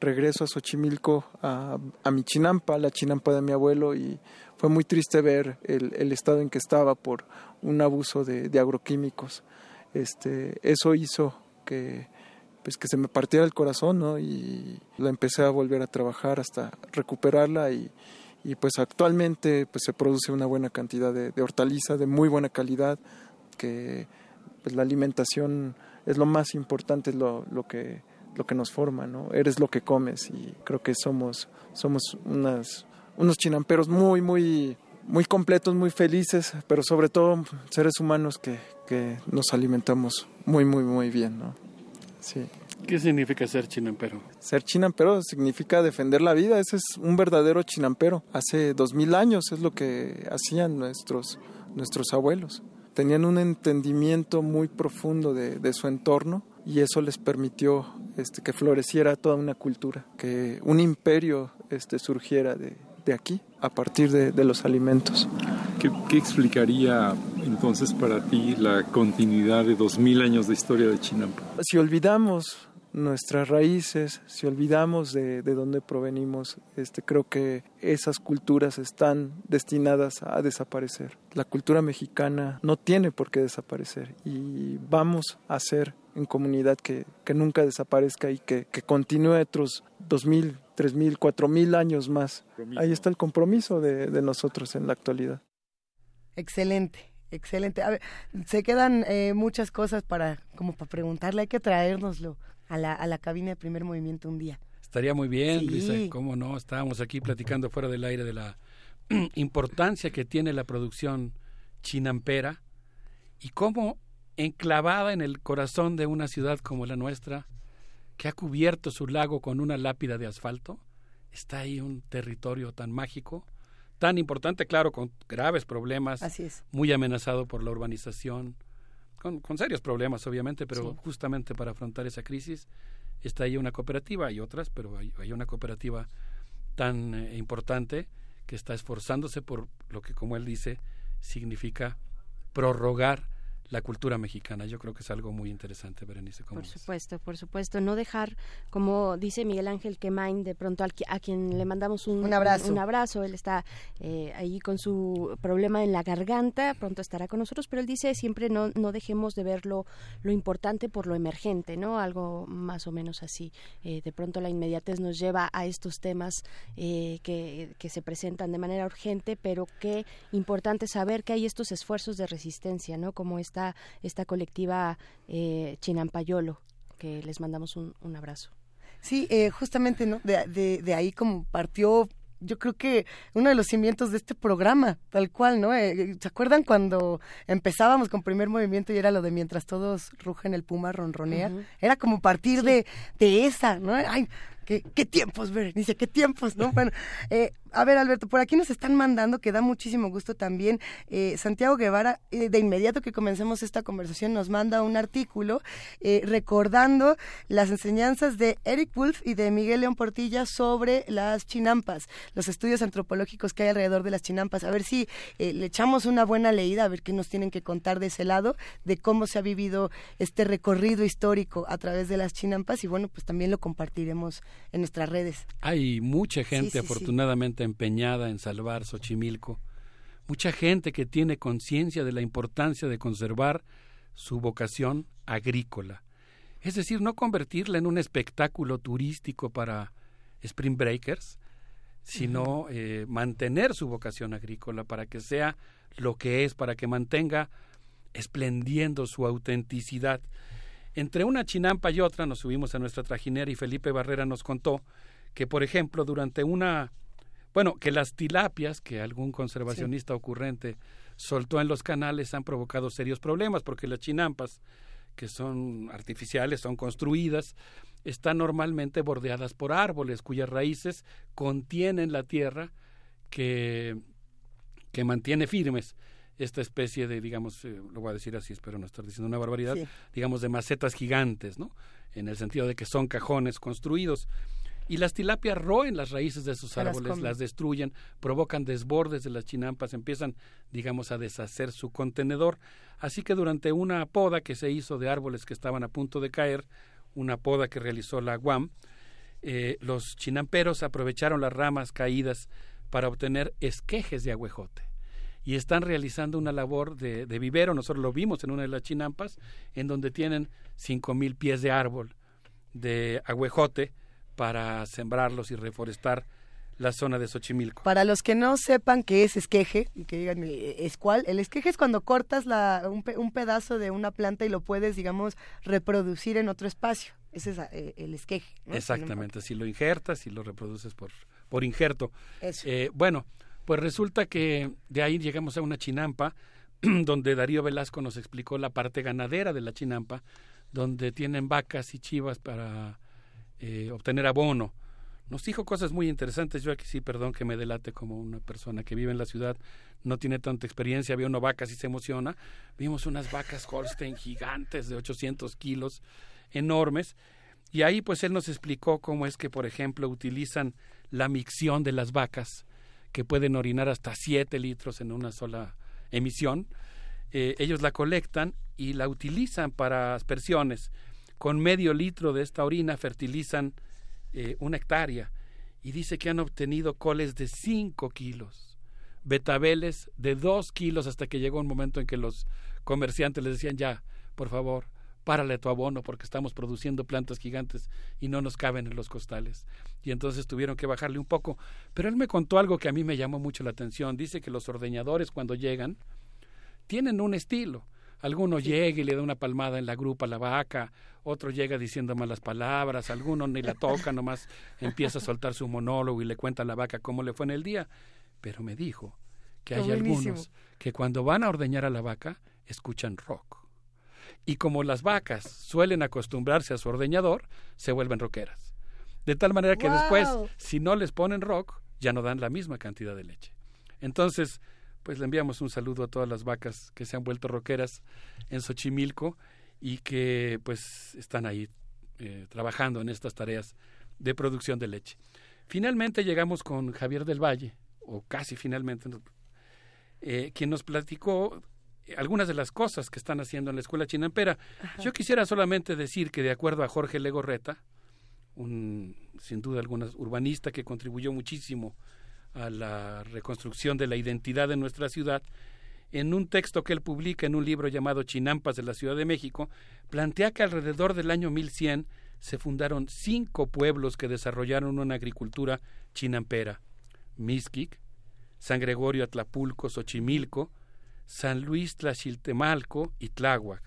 regreso a Xochimilco, a, a mi chinampa, la chinampa de mi abuelo, y fue muy triste ver el, el estado en que estaba por un abuso de, de agroquímicos. Este, eso hizo que, pues, que se me partiera el corazón, ¿no? Y la empecé a volver a trabajar hasta recuperarla y, y pues actualmente pues se produce una buena cantidad de, de hortaliza de muy buena calidad que pues la alimentación es lo más importante es lo, lo que lo que nos forma no eres lo que comes y creo que somos somos unas unos chinamperos muy muy muy completos muy felices pero sobre todo seres humanos que, que nos alimentamos muy muy muy bien no sí ¿Qué significa ser chinampero? ser chinampero significa defender la vida, ese es un verdadero chinampero. Hace dos mil años es lo que hacían nuestros, nuestros abuelos. Tenían un entendimiento muy profundo de, de su entorno y eso les permitió este, que floreciera toda una cultura, que un imperio este, surgiera de, de aquí a partir de, de los alimentos. ¿Qué, qué explicaría entonces para ti la continuidad de dos mil años de historia de Chinampa? Si olvidamos nuestras raíces, si olvidamos de, de dónde provenimos, este, creo que esas culturas están destinadas a desaparecer. La cultura mexicana no tiene por qué desaparecer y vamos a hacer en comunidad que, que nunca desaparezca y que, que continúe otros dos mil, tres mil, cuatro mil años más. Ahí está el compromiso de, de nosotros en la actualidad. Excelente. Excelente. A ver, se quedan eh, muchas cosas para como para preguntarle, hay que traérnoslo a la, a la cabina de primer movimiento un día. Estaría muy bien, Sí. Luisa, cómo no, estábamos aquí platicando fuera del aire de la (clears throat) importancia que tiene la producción chinampera y cómo enclavada en el corazón de una ciudad como la nuestra, que ha cubierto su lago con una lápida de asfalto, está ahí un territorio tan mágico, tan importante, claro, con graves problemas, Así es. muy amenazado por la urbanización, con, con serios problemas obviamente, pero Sí. justamente para afrontar esa crisis está ahí una cooperativa, hay otras, pero hay, hay una cooperativa tan eh, importante que está esforzándose por lo que, como él dice, significa prorrogar la cultura mexicana. Yo creo que es algo muy interesante, Berenice. ¿cómo Por ves? supuesto, por supuesto. No dejar, como dice Miguel Ángel Quemain, de pronto al a quien le mandamos un, Un abrazo. Un, abrazo. Él está eh, ahí con su problema en la garganta, pronto estará con nosotros, pero él dice siempre no, no dejemos de ver lo, lo importante por lo emergente, ¿no? Algo más o menos así. Eh, de pronto la inmediatez nos lleva a estos temas eh, que, que se presentan de manera urgente, pero qué importante saber que hay estos esfuerzos de resistencia, ¿no? Como esta, esta colectiva eh, Chinampayolo, que les mandamos un, un abrazo. Sí, eh, justamente, ¿no? De, de, de ahí como partió, yo creo que uno de los cimientos de este programa, tal cual, ¿no? Eh, ¿Se acuerdan cuando empezábamos con primer movimiento y era lo de mientras todos rugen el puma ronronea? Era como partir de, de esa, ¿no? Ay, qué, qué tiempos, Berenice, qué tiempos, ¿no? Bueno, eh, a ver, Alberto, por aquí nos están mandando, que da muchísimo gusto también. eh, Santiago Guevara, eh, de inmediato que comencemos esta conversación, nos manda un artículo eh, recordando las enseñanzas de Eric Wolf y de Miguel León Portilla sobre las chinampas, los estudios antropológicos que hay alrededor de las chinampas. A ver si eh, le echamos una buena leída, a ver qué nos tienen que contar de ese lado, de cómo se ha vivido este recorrido histórico a través de las chinampas y bueno, pues también lo compartiremos en nuestras redes. Hay mucha gente, sí, sí. afortunadamente, empeñada en salvar Xochimilco. Mucha gente que tiene conciencia de la importancia de conservar su vocación agrícola. Es decir, no convertirla en un espectáculo turístico para spring breakers, sino eh, mantener su vocación agrícola para que sea lo que es, para que mantenga esplendiendo su autenticidad. Entre una chinampa y otra nos subimos a nuestra trajinera y Felipe Barrera nos contó que, por ejemplo, durante una... Bueno, que las tilapias que algún conservacionista ocurrente soltó en los canales han provocado serios problemas porque las chinampas, que son artificiales, son construidas, están normalmente bordeadas por árboles cuyas raíces contienen la tierra que, que mantiene firmes esta especie de, digamos, eh, lo voy a decir así, espero no estar diciendo una barbaridad, Sí. digamos, de macetas gigantes, ¿no? En el sentido de que son cajones construidos. Y las tilapias roen las raíces de sus las árboles, las destruyen, provocan desbordes de las chinampas, empiezan, digamos, a deshacer su contenedor. Así que durante una poda que se hizo de árboles que estaban a punto de caer, una poda que realizó la UAM, eh, los chinamperos aprovecharon las ramas caídas para obtener esquejes de agüejote y están realizando una labor de, de vivero. Nosotros lo vimos en una de las chinampas, en donde tienen cinco mil pies de árbol de agüejote para sembrarlos y reforestar la zona de Xochimilco. Para los que no sepan qué es esqueje y que digan eh, es cuál, el esqueje es cuando cortas la, un, pe- un pedazo de una planta y lo puedes, digamos, reproducir en otro espacio. Ese es eh, el esqueje. ¿no? Exactamente, si lo injertas y lo reproduces por, por injerto. Eso. Eh, bueno, pues resulta que de ahí llegamos a una chinampa (clears throat) donde Darío Velasco nos explicó la parte ganadera de la chinampa, donde tienen vacas y chivas para eh, obtener abono. Nos dijo cosas muy interesantes. Yo aquí sí, perdón que me delate como una persona que vive en la ciudad, no tiene tanta experiencia, ve una vaca y se emociona. Vimos unas vacas Holstein gigantes de 800 kilos, enormes. Y ahí pues él nos explicó cómo es que, por ejemplo, utilizan la micción de las vacas, que pueden orinar hasta 7 litros en una sola emisión. eh, ellos la colectan y la utilizan para aspersiones. Con medio litro de esta orina fertilizan eh, una hectárea y dice que han obtenido coles de 5 kilos, betabeles de 2 kilos hasta que llegó un momento en que los comerciantes les decían ya, por favor, párale tu abono porque estamos produciendo plantas gigantes y no nos caben en los costales. Y entonces tuvieron que bajarle un poco. Pero él me contó algo que a mí me llamó mucho la atención. Dice que los ordeñadores cuando llegan tienen un estilo. Alguno llega y le da una palmada en la grupa a la vaca, otro llega diciendo malas palabras, alguno ni la toca, (laughs) nomás empieza a soltar su monólogo y le cuenta a la vaca cómo le fue en el día. Pero me dijo que hay algunos que cuando van a ordeñar a la vaca escuchan rock. Y como las vacas suelen acostumbrarse a su ordeñador, se vuelven rockeras. De tal manera que después, si no les ponen rock, ya no dan la misma cantidad de leche. Entonces, pues le enviamos un saludo a todas las vacas que se han vuelto roqueras en Xochimilco y que pues están ahí eh, trabajando en estas tareas de producción de leche. Finalmente llegamos con Javier del Valle, o casi finalmente, eh, quien nos platicó algunas de las cosas que están haciendo en la escuela chinampera. Yo quisiera solamente decir que de acuerdo a Jorge Legorreta, un sin duda alguna urbanista que contribuyó muchísimo a la reconstrucción de la identidad de nuestra ciudad, en un texto que él publica en un libro llamado Chinampas de la Ciudad de México, plantea que alrededor del año 1100 se fundaron cinco pueblos que desarrollaron una agricultura chinampera: Mixquic, San Gregorio Atlapulco, Xochimilco, San Luis Tlaxiltemalco y Tláhuac.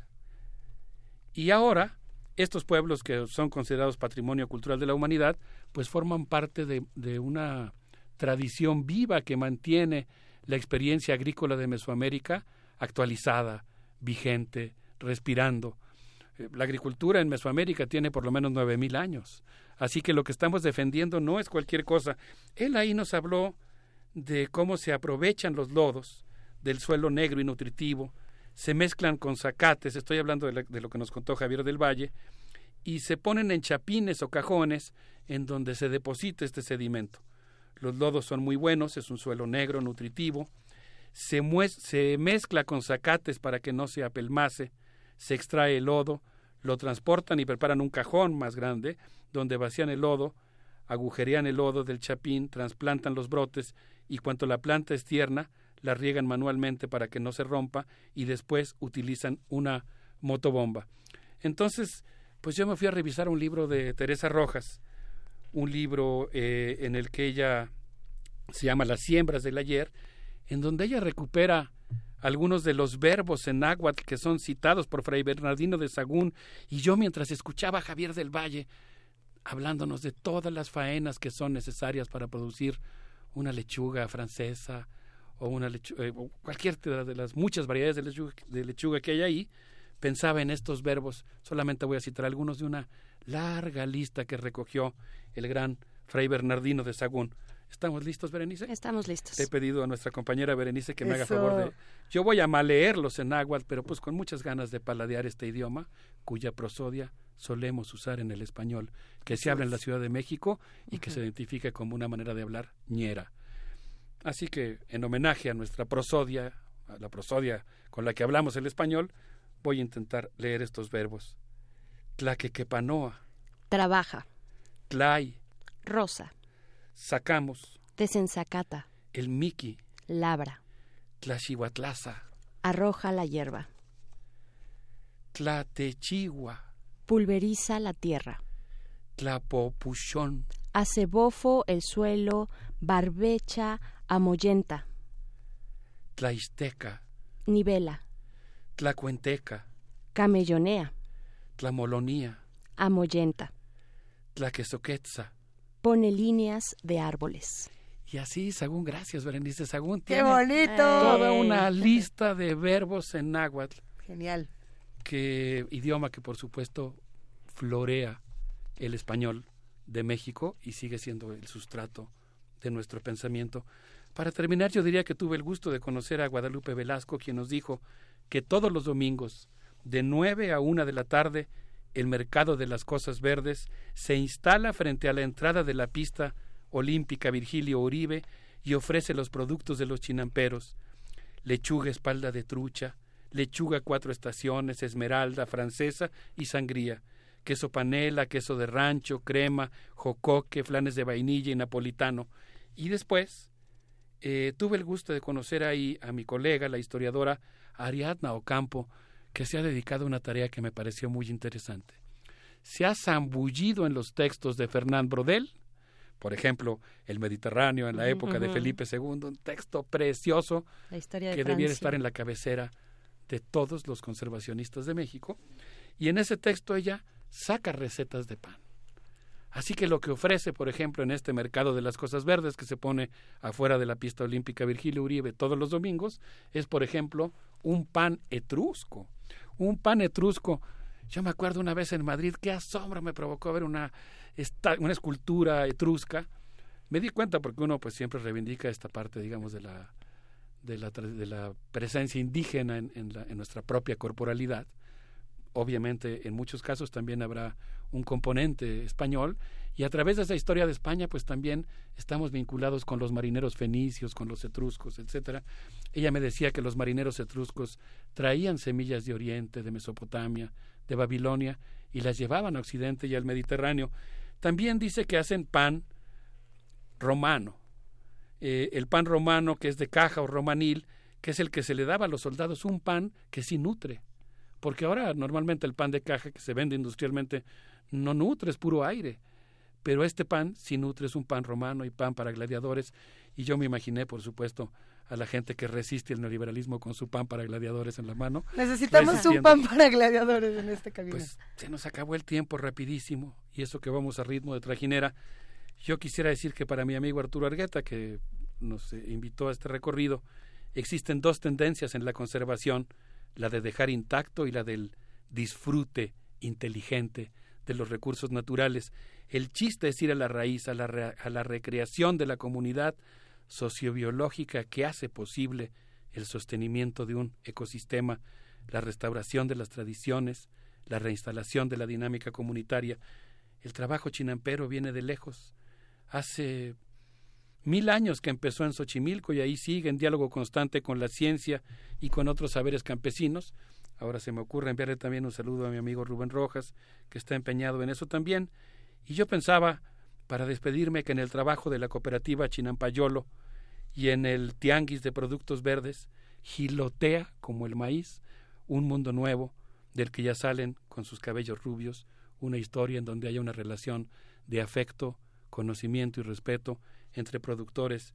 Y ahora, estos pueblos que son considerados patrimonio cultural de la humanidad, pues forman parte de, de una tradición viva que mantiene la experiencia agrícola de Mesoamérica actualizada, vigente, respirando. Eh, La agricultura en Mesoamérica tiene por lo menos nueve mil años. Así que lo que estamos defendiendo no es cualquier cosa. Él ahí nos habló de cómo se aprovechan los lodos del suelo negro y nutritivo, se mezclan con zacates, estoy hablando de, lo que nos contó Javier del Valle, y se ponen en chapines o cajones en donde se deposita este sedimento. Los lodos son muy buenos, es un suelo negro, nutritivo. Se, se mezcla con zacates para que no se apelmace, se extrae el lodo, lo transportan y preparan un cajón más grande donde vacían el lodo, agujerean el lodo del chapín, trasplantan los brotes y cuanto la planta es tierna, la riegan manualmente para que no se rompa y después utilizan una motobomba. Entonces, pues yo me fui a revisar un libro de Teresa Rojas, un libro eh, en el que ella se llama Las siembras del ayer, en donde ella recupera algunos de los verbos en náhuatl que son citados por Fray Bernardino de Sagún, y yo mientras escuchaba a Javier del Valle hablándonos de todas las faenas que son necesarias para producir una lechuga francesa o una lechu- eh, o cualquier de las muchas variedades de lechuga, de lechuga que hay ahí, pensaba en estos verbos. Solamente voy a citar algunos de una larga lista que recogió el gran Fray Bernardino de Sagún. ¿Estamos listos, Berenice? Estamos listos. Le he pedido a nuestra compañera Berenice que me haga favor de... Yo voy a maleerlos en náhuatl, pero pues con muchas ganas de paladear este idioma, cuya prosodia solemos usar en el español, que se habla en la Ciudad de México y que se identifica como una manera de hablar ñera. Así que, en homenaje a nuestra prosodia, a la prosodia con la que hablamos el español, voy a intentar leer estos verbos. Tlaquequepanoa, Trabaja, tlay, rosa, sacamos, desensacata, el miki, labra, tlaxihuatlaza, arroja la hierba, tlatechigua, pulveriza la tierra, tlapopuchón, hace bofo el suelo, barbecha, amollenta, tlaixteca, nivela, tlacuenteca, camellonea, tlamolonía, amollenta, tlaquezoquetza. pone líneas de árboles. Y así, Sagún, gracias, Berenice. Sagún ¡Qué tiene bonito! toda una (laughs) lista de verbos en náhuatl, Genial. que idioma que por supuesto florea el español de México y sigue siendo el sustrato de nuestro pensamiento. Para terminar, yo diría que tuve el gusto de conocer a Guadalupe Velasco, quien nos dijo que todos los domingos, de 9 a 1 de la tarde, el mercado de las cosas verdes se instala frente a la entrada de la pista olímpica Virgilio Uribe y ofrece los productos de los chinamperos, lechuga espalda de trucha, lechuga cuatro estaciones, esmeralda, francesa y sangría, queso panela, queso de rancho, crema, jocoque, flanes de vainilla y napolitano. Y después eh, tuve el gusto de conocer ahí a mi colega, la historiadora Ariadna Ocampo, que se ha dedicado a una tarea que me pareció muy interesante. Se ha zambullido en los textos de Fernand Brodel, por ejemplo, El Mediterráneo en la época de. Felipe II, un texto precioso La historia de que debiera estar en la cabecera de todos los conservacionistas de México. Y en ese texto ella saca recetas de pan. Así que lo que ofrece, por ejemplo, en este mercado de las cosas verdes que se pone afuera de la pista olímpica Virgilio Uribe todos los domingos, es, por ejemplo, un pan etrusco. Un pan etrusco. Yo me acuerdo una vez en Madrid, qué asombro me provocó ver una, escultura etrusca. Me di cuenta porque uno pues siempre reivindica esta parte, digamos, de la, de la, de la presencia indígena en nuestra propia corporalidad. Obviamente, en muchos casos también habrá un componente español y a través de esa historia de España, pues también estamos vinculados con los marineros fenicios, con los etruscos, etcétera. Ella me decía que los marineros etruscos traían semillas de Oriente, de Mesopotamia, de Babilonia y las llevaban a Occidente y al Mediterráneo. También dice que hacen pan romano, eh, el pan romano que es de caja o romanil, que es el que se le daba a los soldados, un pan que sí nutre. Porque ahora normalmente el pan de caja que se vende industrialmente no nutre, es puro aire. Pero este pan sí nutre, es un pan romano y pan para gladiadores. Y yo me imaginé, por supuesto, a la gente que resiste el neoliberalismo con su pan para gladiadores en la mano. Necesitamos un pan para gladiadores en esta cabina. Pues se nos acabó el tiempo rapidísimo y eso que vamos a ritmo de trajinera. Yo quisiera decir que para mi amigo Arturo Argueta, que nos eh, invitó a este recorrido, existen dos tendencias en la conservación, la de dejar intacto y la del disfrute inteligente de los recursos naturales. El chiste es ir a la raíz, a la, re- a la recreación de la comunidad sociobiológica que hace posible el sostenimiento de un ecosistema, la restauración de las tradiciones, la reinstalación de la dinámica comunitaria. El trabajo chinampero viene de lejos. Hace mil años que empezó en Xochimilco y ahí sigue en diálogo constante con la ciencia y con otros saberes campesinos. Ahora se me ocurre enviarle también un saludo a mi amigo Rubén Rojas, que está empeñado en eso también. Y yo pensaba, para despedirme, que en el trabajo de la cooperativa Chinampayolo y en el tianguis de productos verdes, gilotea como el maíz un mundo nuevo del que ya salen con sus cabellos rubios, una historia en donde haya una relación de afecto, conocimiento y respeto entre productores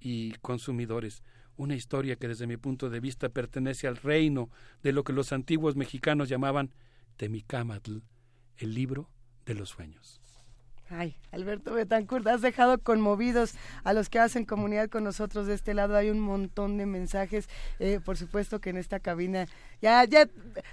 y consumidores. Una historia que desde mi punto de vista pertenece al reino de lo que los antiguos mexicanos llamaban Temicamatl, el libro de los sueños. Ay, Alberto Betancourt, has dejado conmovidos a los que hacen comunidad con nosotros de este lado. Hay un montón de mensajes. Eh, por supuesto que en esta cabina ya, ya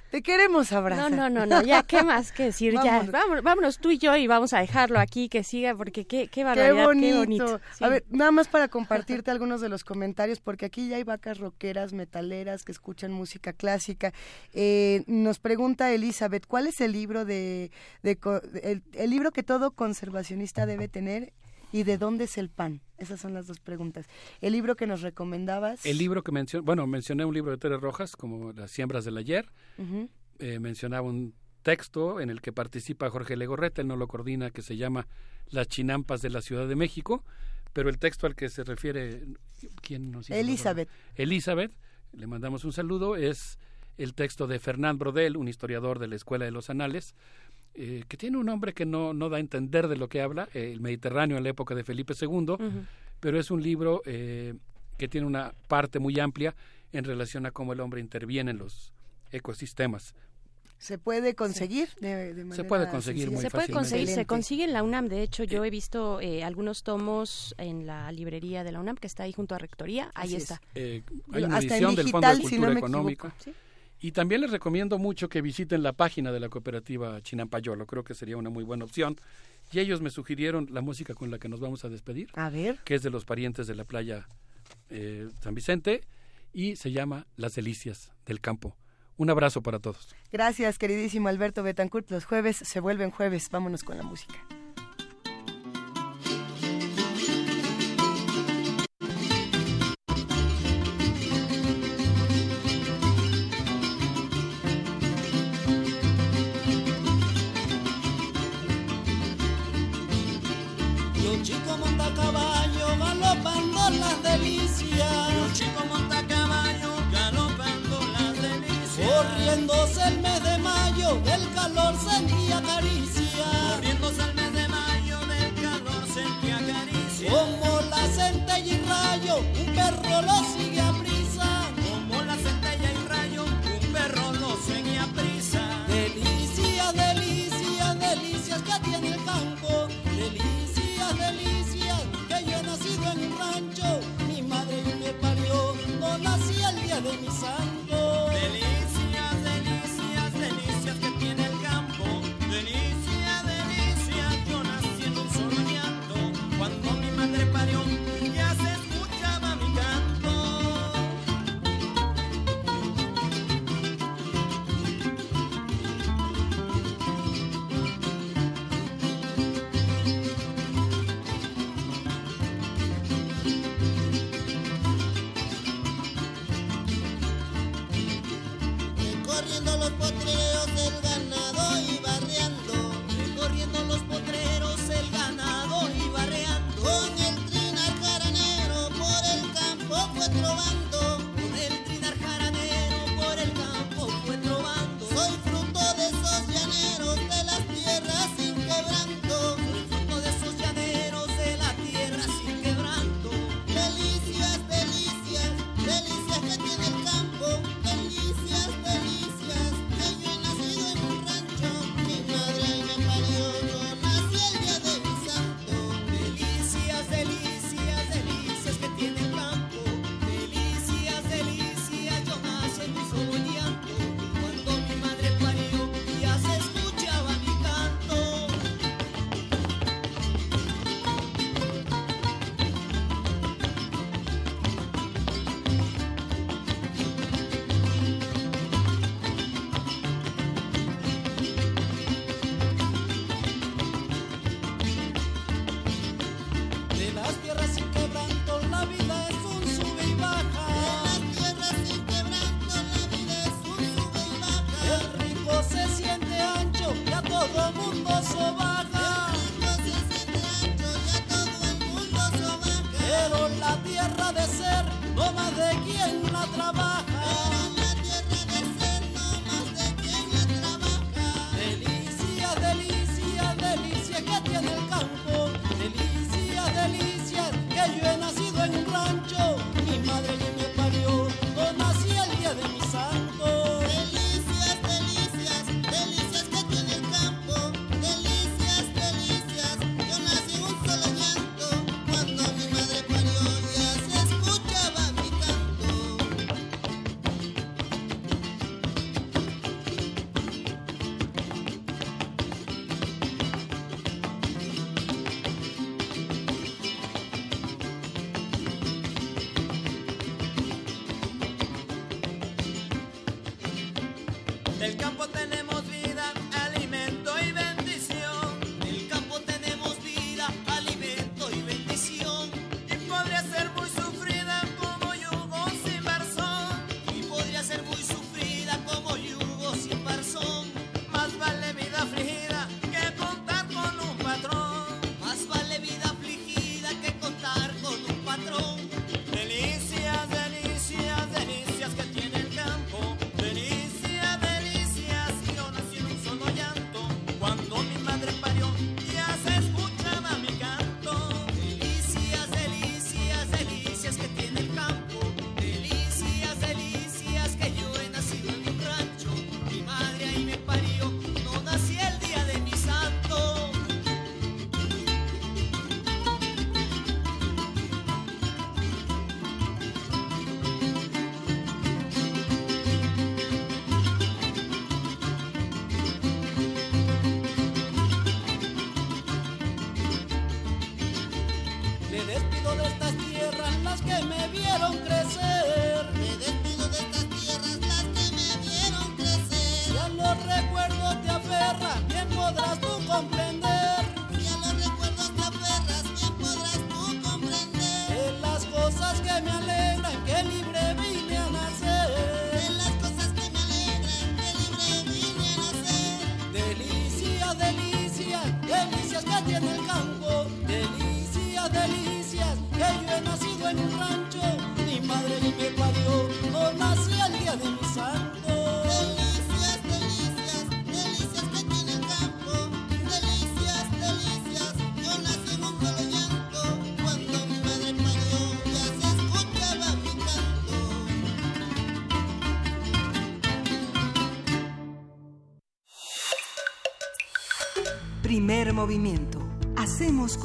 te queremos abrazar. No, no, no, no, ya qué más que decir, ya, Vámonos. vámonos, tú y yo y vamos a dejarlo aquí que siga porque qué, qué Qué barbaridad, bonito. qué bonito. Sí. A ver, nada más para compartirte (laughs) algunos de los comentarios, porque aquí ya hay vacas rockeras, metaleras que escuchan música clásica. Eh, nos pregunta Elizabeth, ¿cuál es el libro de, el, el libro que todo conservacionista debe tener y de dónde es el pan? Esas son las dos preguntas. El libro que nos recomendabas. El libro que mencioné, bueno, mencioné un libro de Tere Rojas, como Las siembras del ayer. Eh, mencionaba un texto en el que participa Jorge Legorreta, él no lo coordina, que se llama Las chinampas de la Ciudad de México, pero el texto al que se refiere, ¿quién nos hizo? Elizabeth. Elizabeth, le mandamos un saludo, es el texto de Fernand Brodel, un historiador de la Escuela de los Anales, eh, que tiene un nombre que no, no da a entender de lo que habla, eh, el Mediterráneo en la época de Felipe II, pero es un libro eh, que tiene una parte muy amplia en relación a cómo el hombre interviene en los ecosistemas. ¿Se puede conseguir? De, de Se puede conseguir sencilla? muy se puede fácilmente. conseguir, se consigue en la UNAM. De hecho, yo he visto eh, algunos tomos en la librería de la UNAM que está ahí junto a Rectoría. Ahí Así es. está. Eh, hay una Hasta en edición del Fondo de digital, si Cultura no Económica. equivoco. Y también les recomiendo mucho que visiten la página de la cooperativa Chinampayolo. Creo que sería una muy buena opción. Y ellos me sugirieron la música con la que nos vamos a despedir, A ver. que es de los parientes de la playa eh, San Vicente, y se llama Las Delicias del Campo. Un abrazo para todos. Gracias, queridísimo Alberto Betancourt. Los jueves se vuelven jueves. Vámonos con la música. Un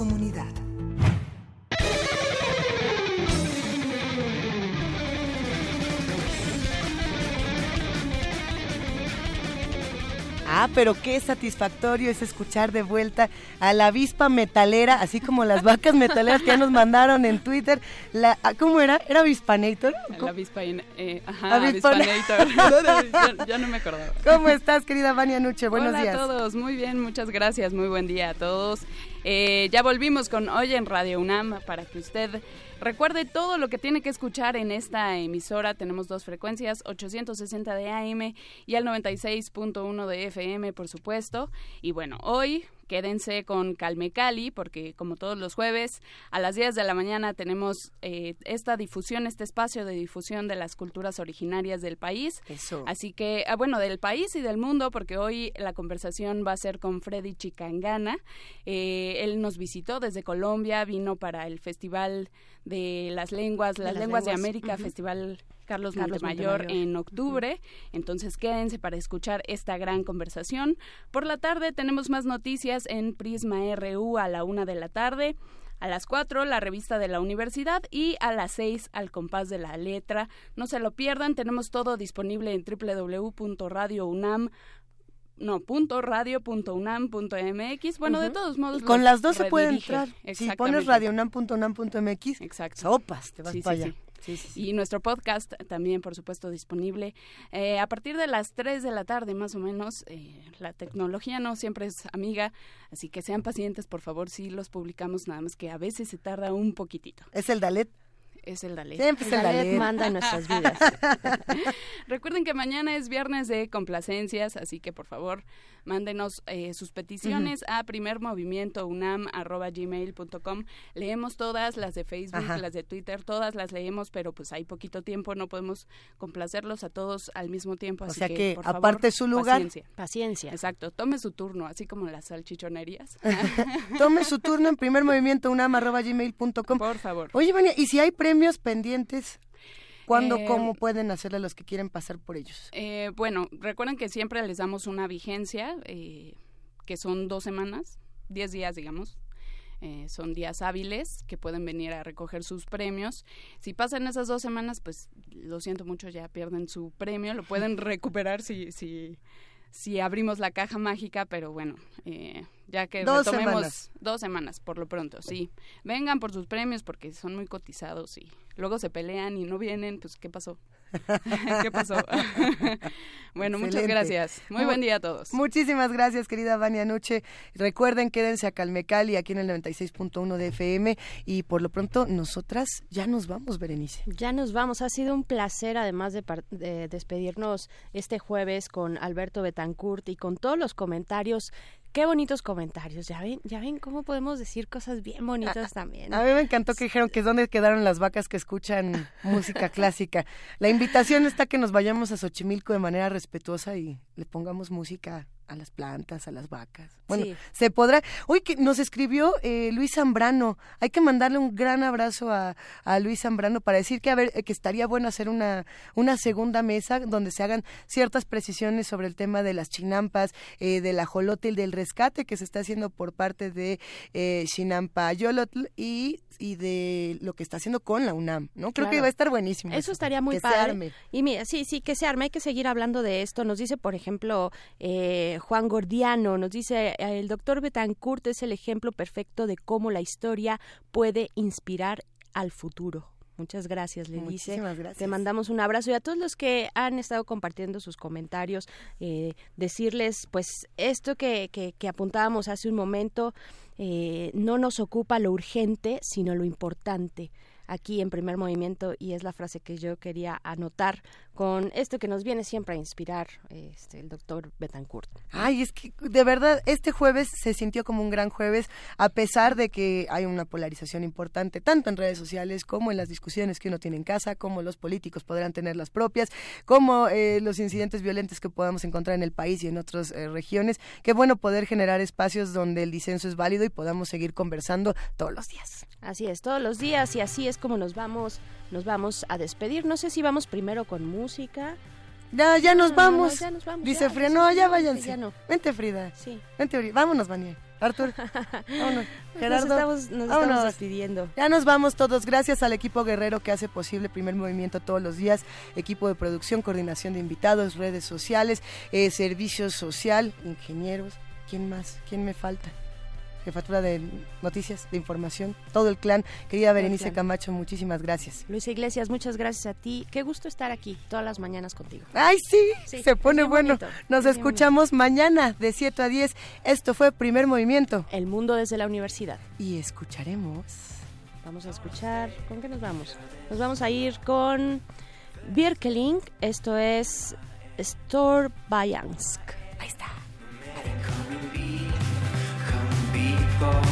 comunidad. Ah, pero qué satisfactorio es escuchar de vuelta a la avispa metalera, así como las vacas metaleras que ya nos mandaron en Twitter. La, ah, ¿Cómo era? ¿Era avispanator? La avispa, eh, ajá, Avispan- avispanator. (laughs) (laughs) ya, ya no me acordaba. ¿Cómo estás, querida Vania Nuche? Buenos Hola días. a todos, muy bien, muchas gracias, muy buen día a todos. Eh, ya volvimos con Hoy en Radio UNAM para que usted recuerde todo lo que tiene que escuchar en esta emisora. Tenemos dos frecuencias, 860 de AM y al 96.1 de FM, por supuesto. Y bueno, hoy quédense con Calme Cali, porque como todos los jueves, a las 10 de la mañana tenemos eh, esta difusión, este espacio de difusión de las culturas originarias del país. Eso. Así que, ah, bueno, del país y del mundo, porque hoy la conversación va a ser con Freddy Chicangana. Eh, él nos visitó desde Colombia, vino para el Festival de las Lenguas, las, las Lenguas, de América. Festival Carlos, Carlos Montemayor, Montemayor. en octubre. Entonces quédense para escuchar esta gran conversación. Por la tarde tenemos más noticias en Prisma RU a la una de la tarde. A las 4, la revista de la universidad y a las 6, al compás de la letra. No se lo pierdan, tenemos todo disponible en www.radiounam. No, punto radio.unam.mx. Bueno, de todos modos. Y con las dos se puede entrar. Si pones Exactamente. radionam.unam.mx, Exacto. sopas, te vas Sí, para sí, allá. sí. Y nuestro podcast también, por supuesto, disponible eh, a partir de las 3 de la tarde, más o menos. Eh, la tecnología no siempre es amiga, así que sean pacientes, por favor, si los publicamos, nada más que a veces se tarda un poquitito. ¿Es el Dalet? Es el Dalet. Siempre es el Dalet. manda en nuestras vidas. (laughs) Recuerden que mañana es viernes de complacencias, así que por favor mándenos eh, sus peticiones a primermovimientounam.gmail.com. Leemos todas, las de Facebook, Ajá. las de Twitter, todas las leemos, pero pues hay poquito tiempo, no podemos complacerlos a todos al mismo tiempo. O Así sea que, por favor, aparte su lugar- Paciencia. Paciencia. Exacto, tome su turno, así como las salchichonerías. (laughs) Tome su turno en primer movimiento unam.gmail.com. Por favor. Oye, Vania, ¿y si hay premios pendientes? ¿Cuándo, Eh, cómo pueden hacerle a los que quieren pasar por ellos? Eh, bueno, recuerden que siempre les damos una vigencia, eh, que son dos semanas, diez días, digamos. Eh, son días hábiles que pueden venir a recoger sus premios. Si pasan esas dos semanas, pues lo siento mucho, ya pierden su premio. Lo pueden (laughs) recuperar si, si, si abrimos la caja mágica, pero bueno, eh, ya que Dos retomemos semanas. dos semanas por lo pronto, sí. Vengan por sus premios porque son muy cotizados y luego se pelean y no vienen, pues ¿qué pasó? (laughs) ¿Qué pasó? (laughs) bueno, muchas gracias. Muy Mu- buen día a todos. Muchísimas gracias, querida Vania Nuche. Recuerden, quédense a Calmecali aquí en el 96.1 de FM y por lo pronto nosotras ya nos vamos, Berenice. Ya nos vamos. Ha sido un placer, además de despedirnos este jueves con Alberto Betancourt y con todos los comentarios. Qué bonitos comentarios. Ya ven, ya ven cómo podemos decir cosas bien bonitas también. A mí me encantó que dijeron que es donde quedaron las vacas que escuchan (laughs) música clásica. La invitación está que nos vayamos a Xochimilco de manera respetuosa y le pongamos música a las plantas, a las vacas. Bueno, Sí. se podrá. Uy, que nos escribió eh, Luis Zambrano. Hay que mandarle un gran abrazo a, a Luis Zambrano para decir que a ver que estaría bueno hacer una una segunda mesa donde se hagan ciertas precisiones sobre el tema de las chinampas, eh, del ajolote y del rescate que se está haciendo por parte de eh, Chinampa Yolotl y y de lo que está haciendo con la UNAM, ¿no? Creo que va a estar buenísimo. Eso estaría muy que se padre. arme. Y mira, sí, sí, que se arme, hay que seguir hablando de esto. Nos dice, por ejemplo, eh, Juan Gordiano, nos dice, eh, el doctor Betancourt es el ejemplo perfecto de cómo la historia puede inspirar al futuro. Muchas gracias, le dice. Gracias. Te mandamos un abrazo y a todos los que han estado compartiendo sus comentarios, eh, decirles, pues, esto que, que, que apuntábamos hace un momento, eh, no nos ocupa lo urgente, sino lo importante aquí en primer movimiento y es la frase que yo quería anotar con esto que nos viene siempre a inspirar este, el doctor Betancourt. Ay, es que de verdad este jueves se sintió como un gran jueves, a pesar de que hay una polarización importante, tanto en redes sociales como en las discusiones que uno tiene en casa, como los políticos podrán tener las propias, como eh, los incidentes violentos que podamos encontrar en el país y en otras eh, regiones. Qué bueno poder generar espacios donde el disenso es válido y podamos seguir conversando todos los días. Así es, todos los días y así es como nos vamos, nos vamos a despedir. No sé si vamos primero con música Ya, ya nos No, vamos. no, ya nos vamos, Dice ya, Frida, no, ya váyanse. ya no. Vente, Frida. Sí. Vente. Vámonos, Vaniel. Artur. (laughs) Vámonos. Gerardo. estamos- nos estamos vámonos. despidiendo. Ya nos vamos todos. Gracias al equipo guerrero que hace posible primer movimiento todos los días. Equipo de producción, coordinación de invitados, redes sociales, eh, servicio social, ingenieros. ¿Quién más? ¿Quién me falta? Jefatura de noticias, de información, todo el clan. Querida Berenice clan. Camacho, muchísimas gracias. Luisa Iglesias, muchas gracias a ti. Qué gusto estar aquí todas las mañanas contigo. Ay, sí, Sí, se pone bueno. bonito, Nos escuchamos mañana de 7 a 10. Esto fue Primer Movimiento. El mundo desde la universidad. Y escucharemos. Vamos a escuchar. ¿Con qué nos vamos? Nos vamos a ir con Birkeling. Esto es Storbayansk. Ahí está. Una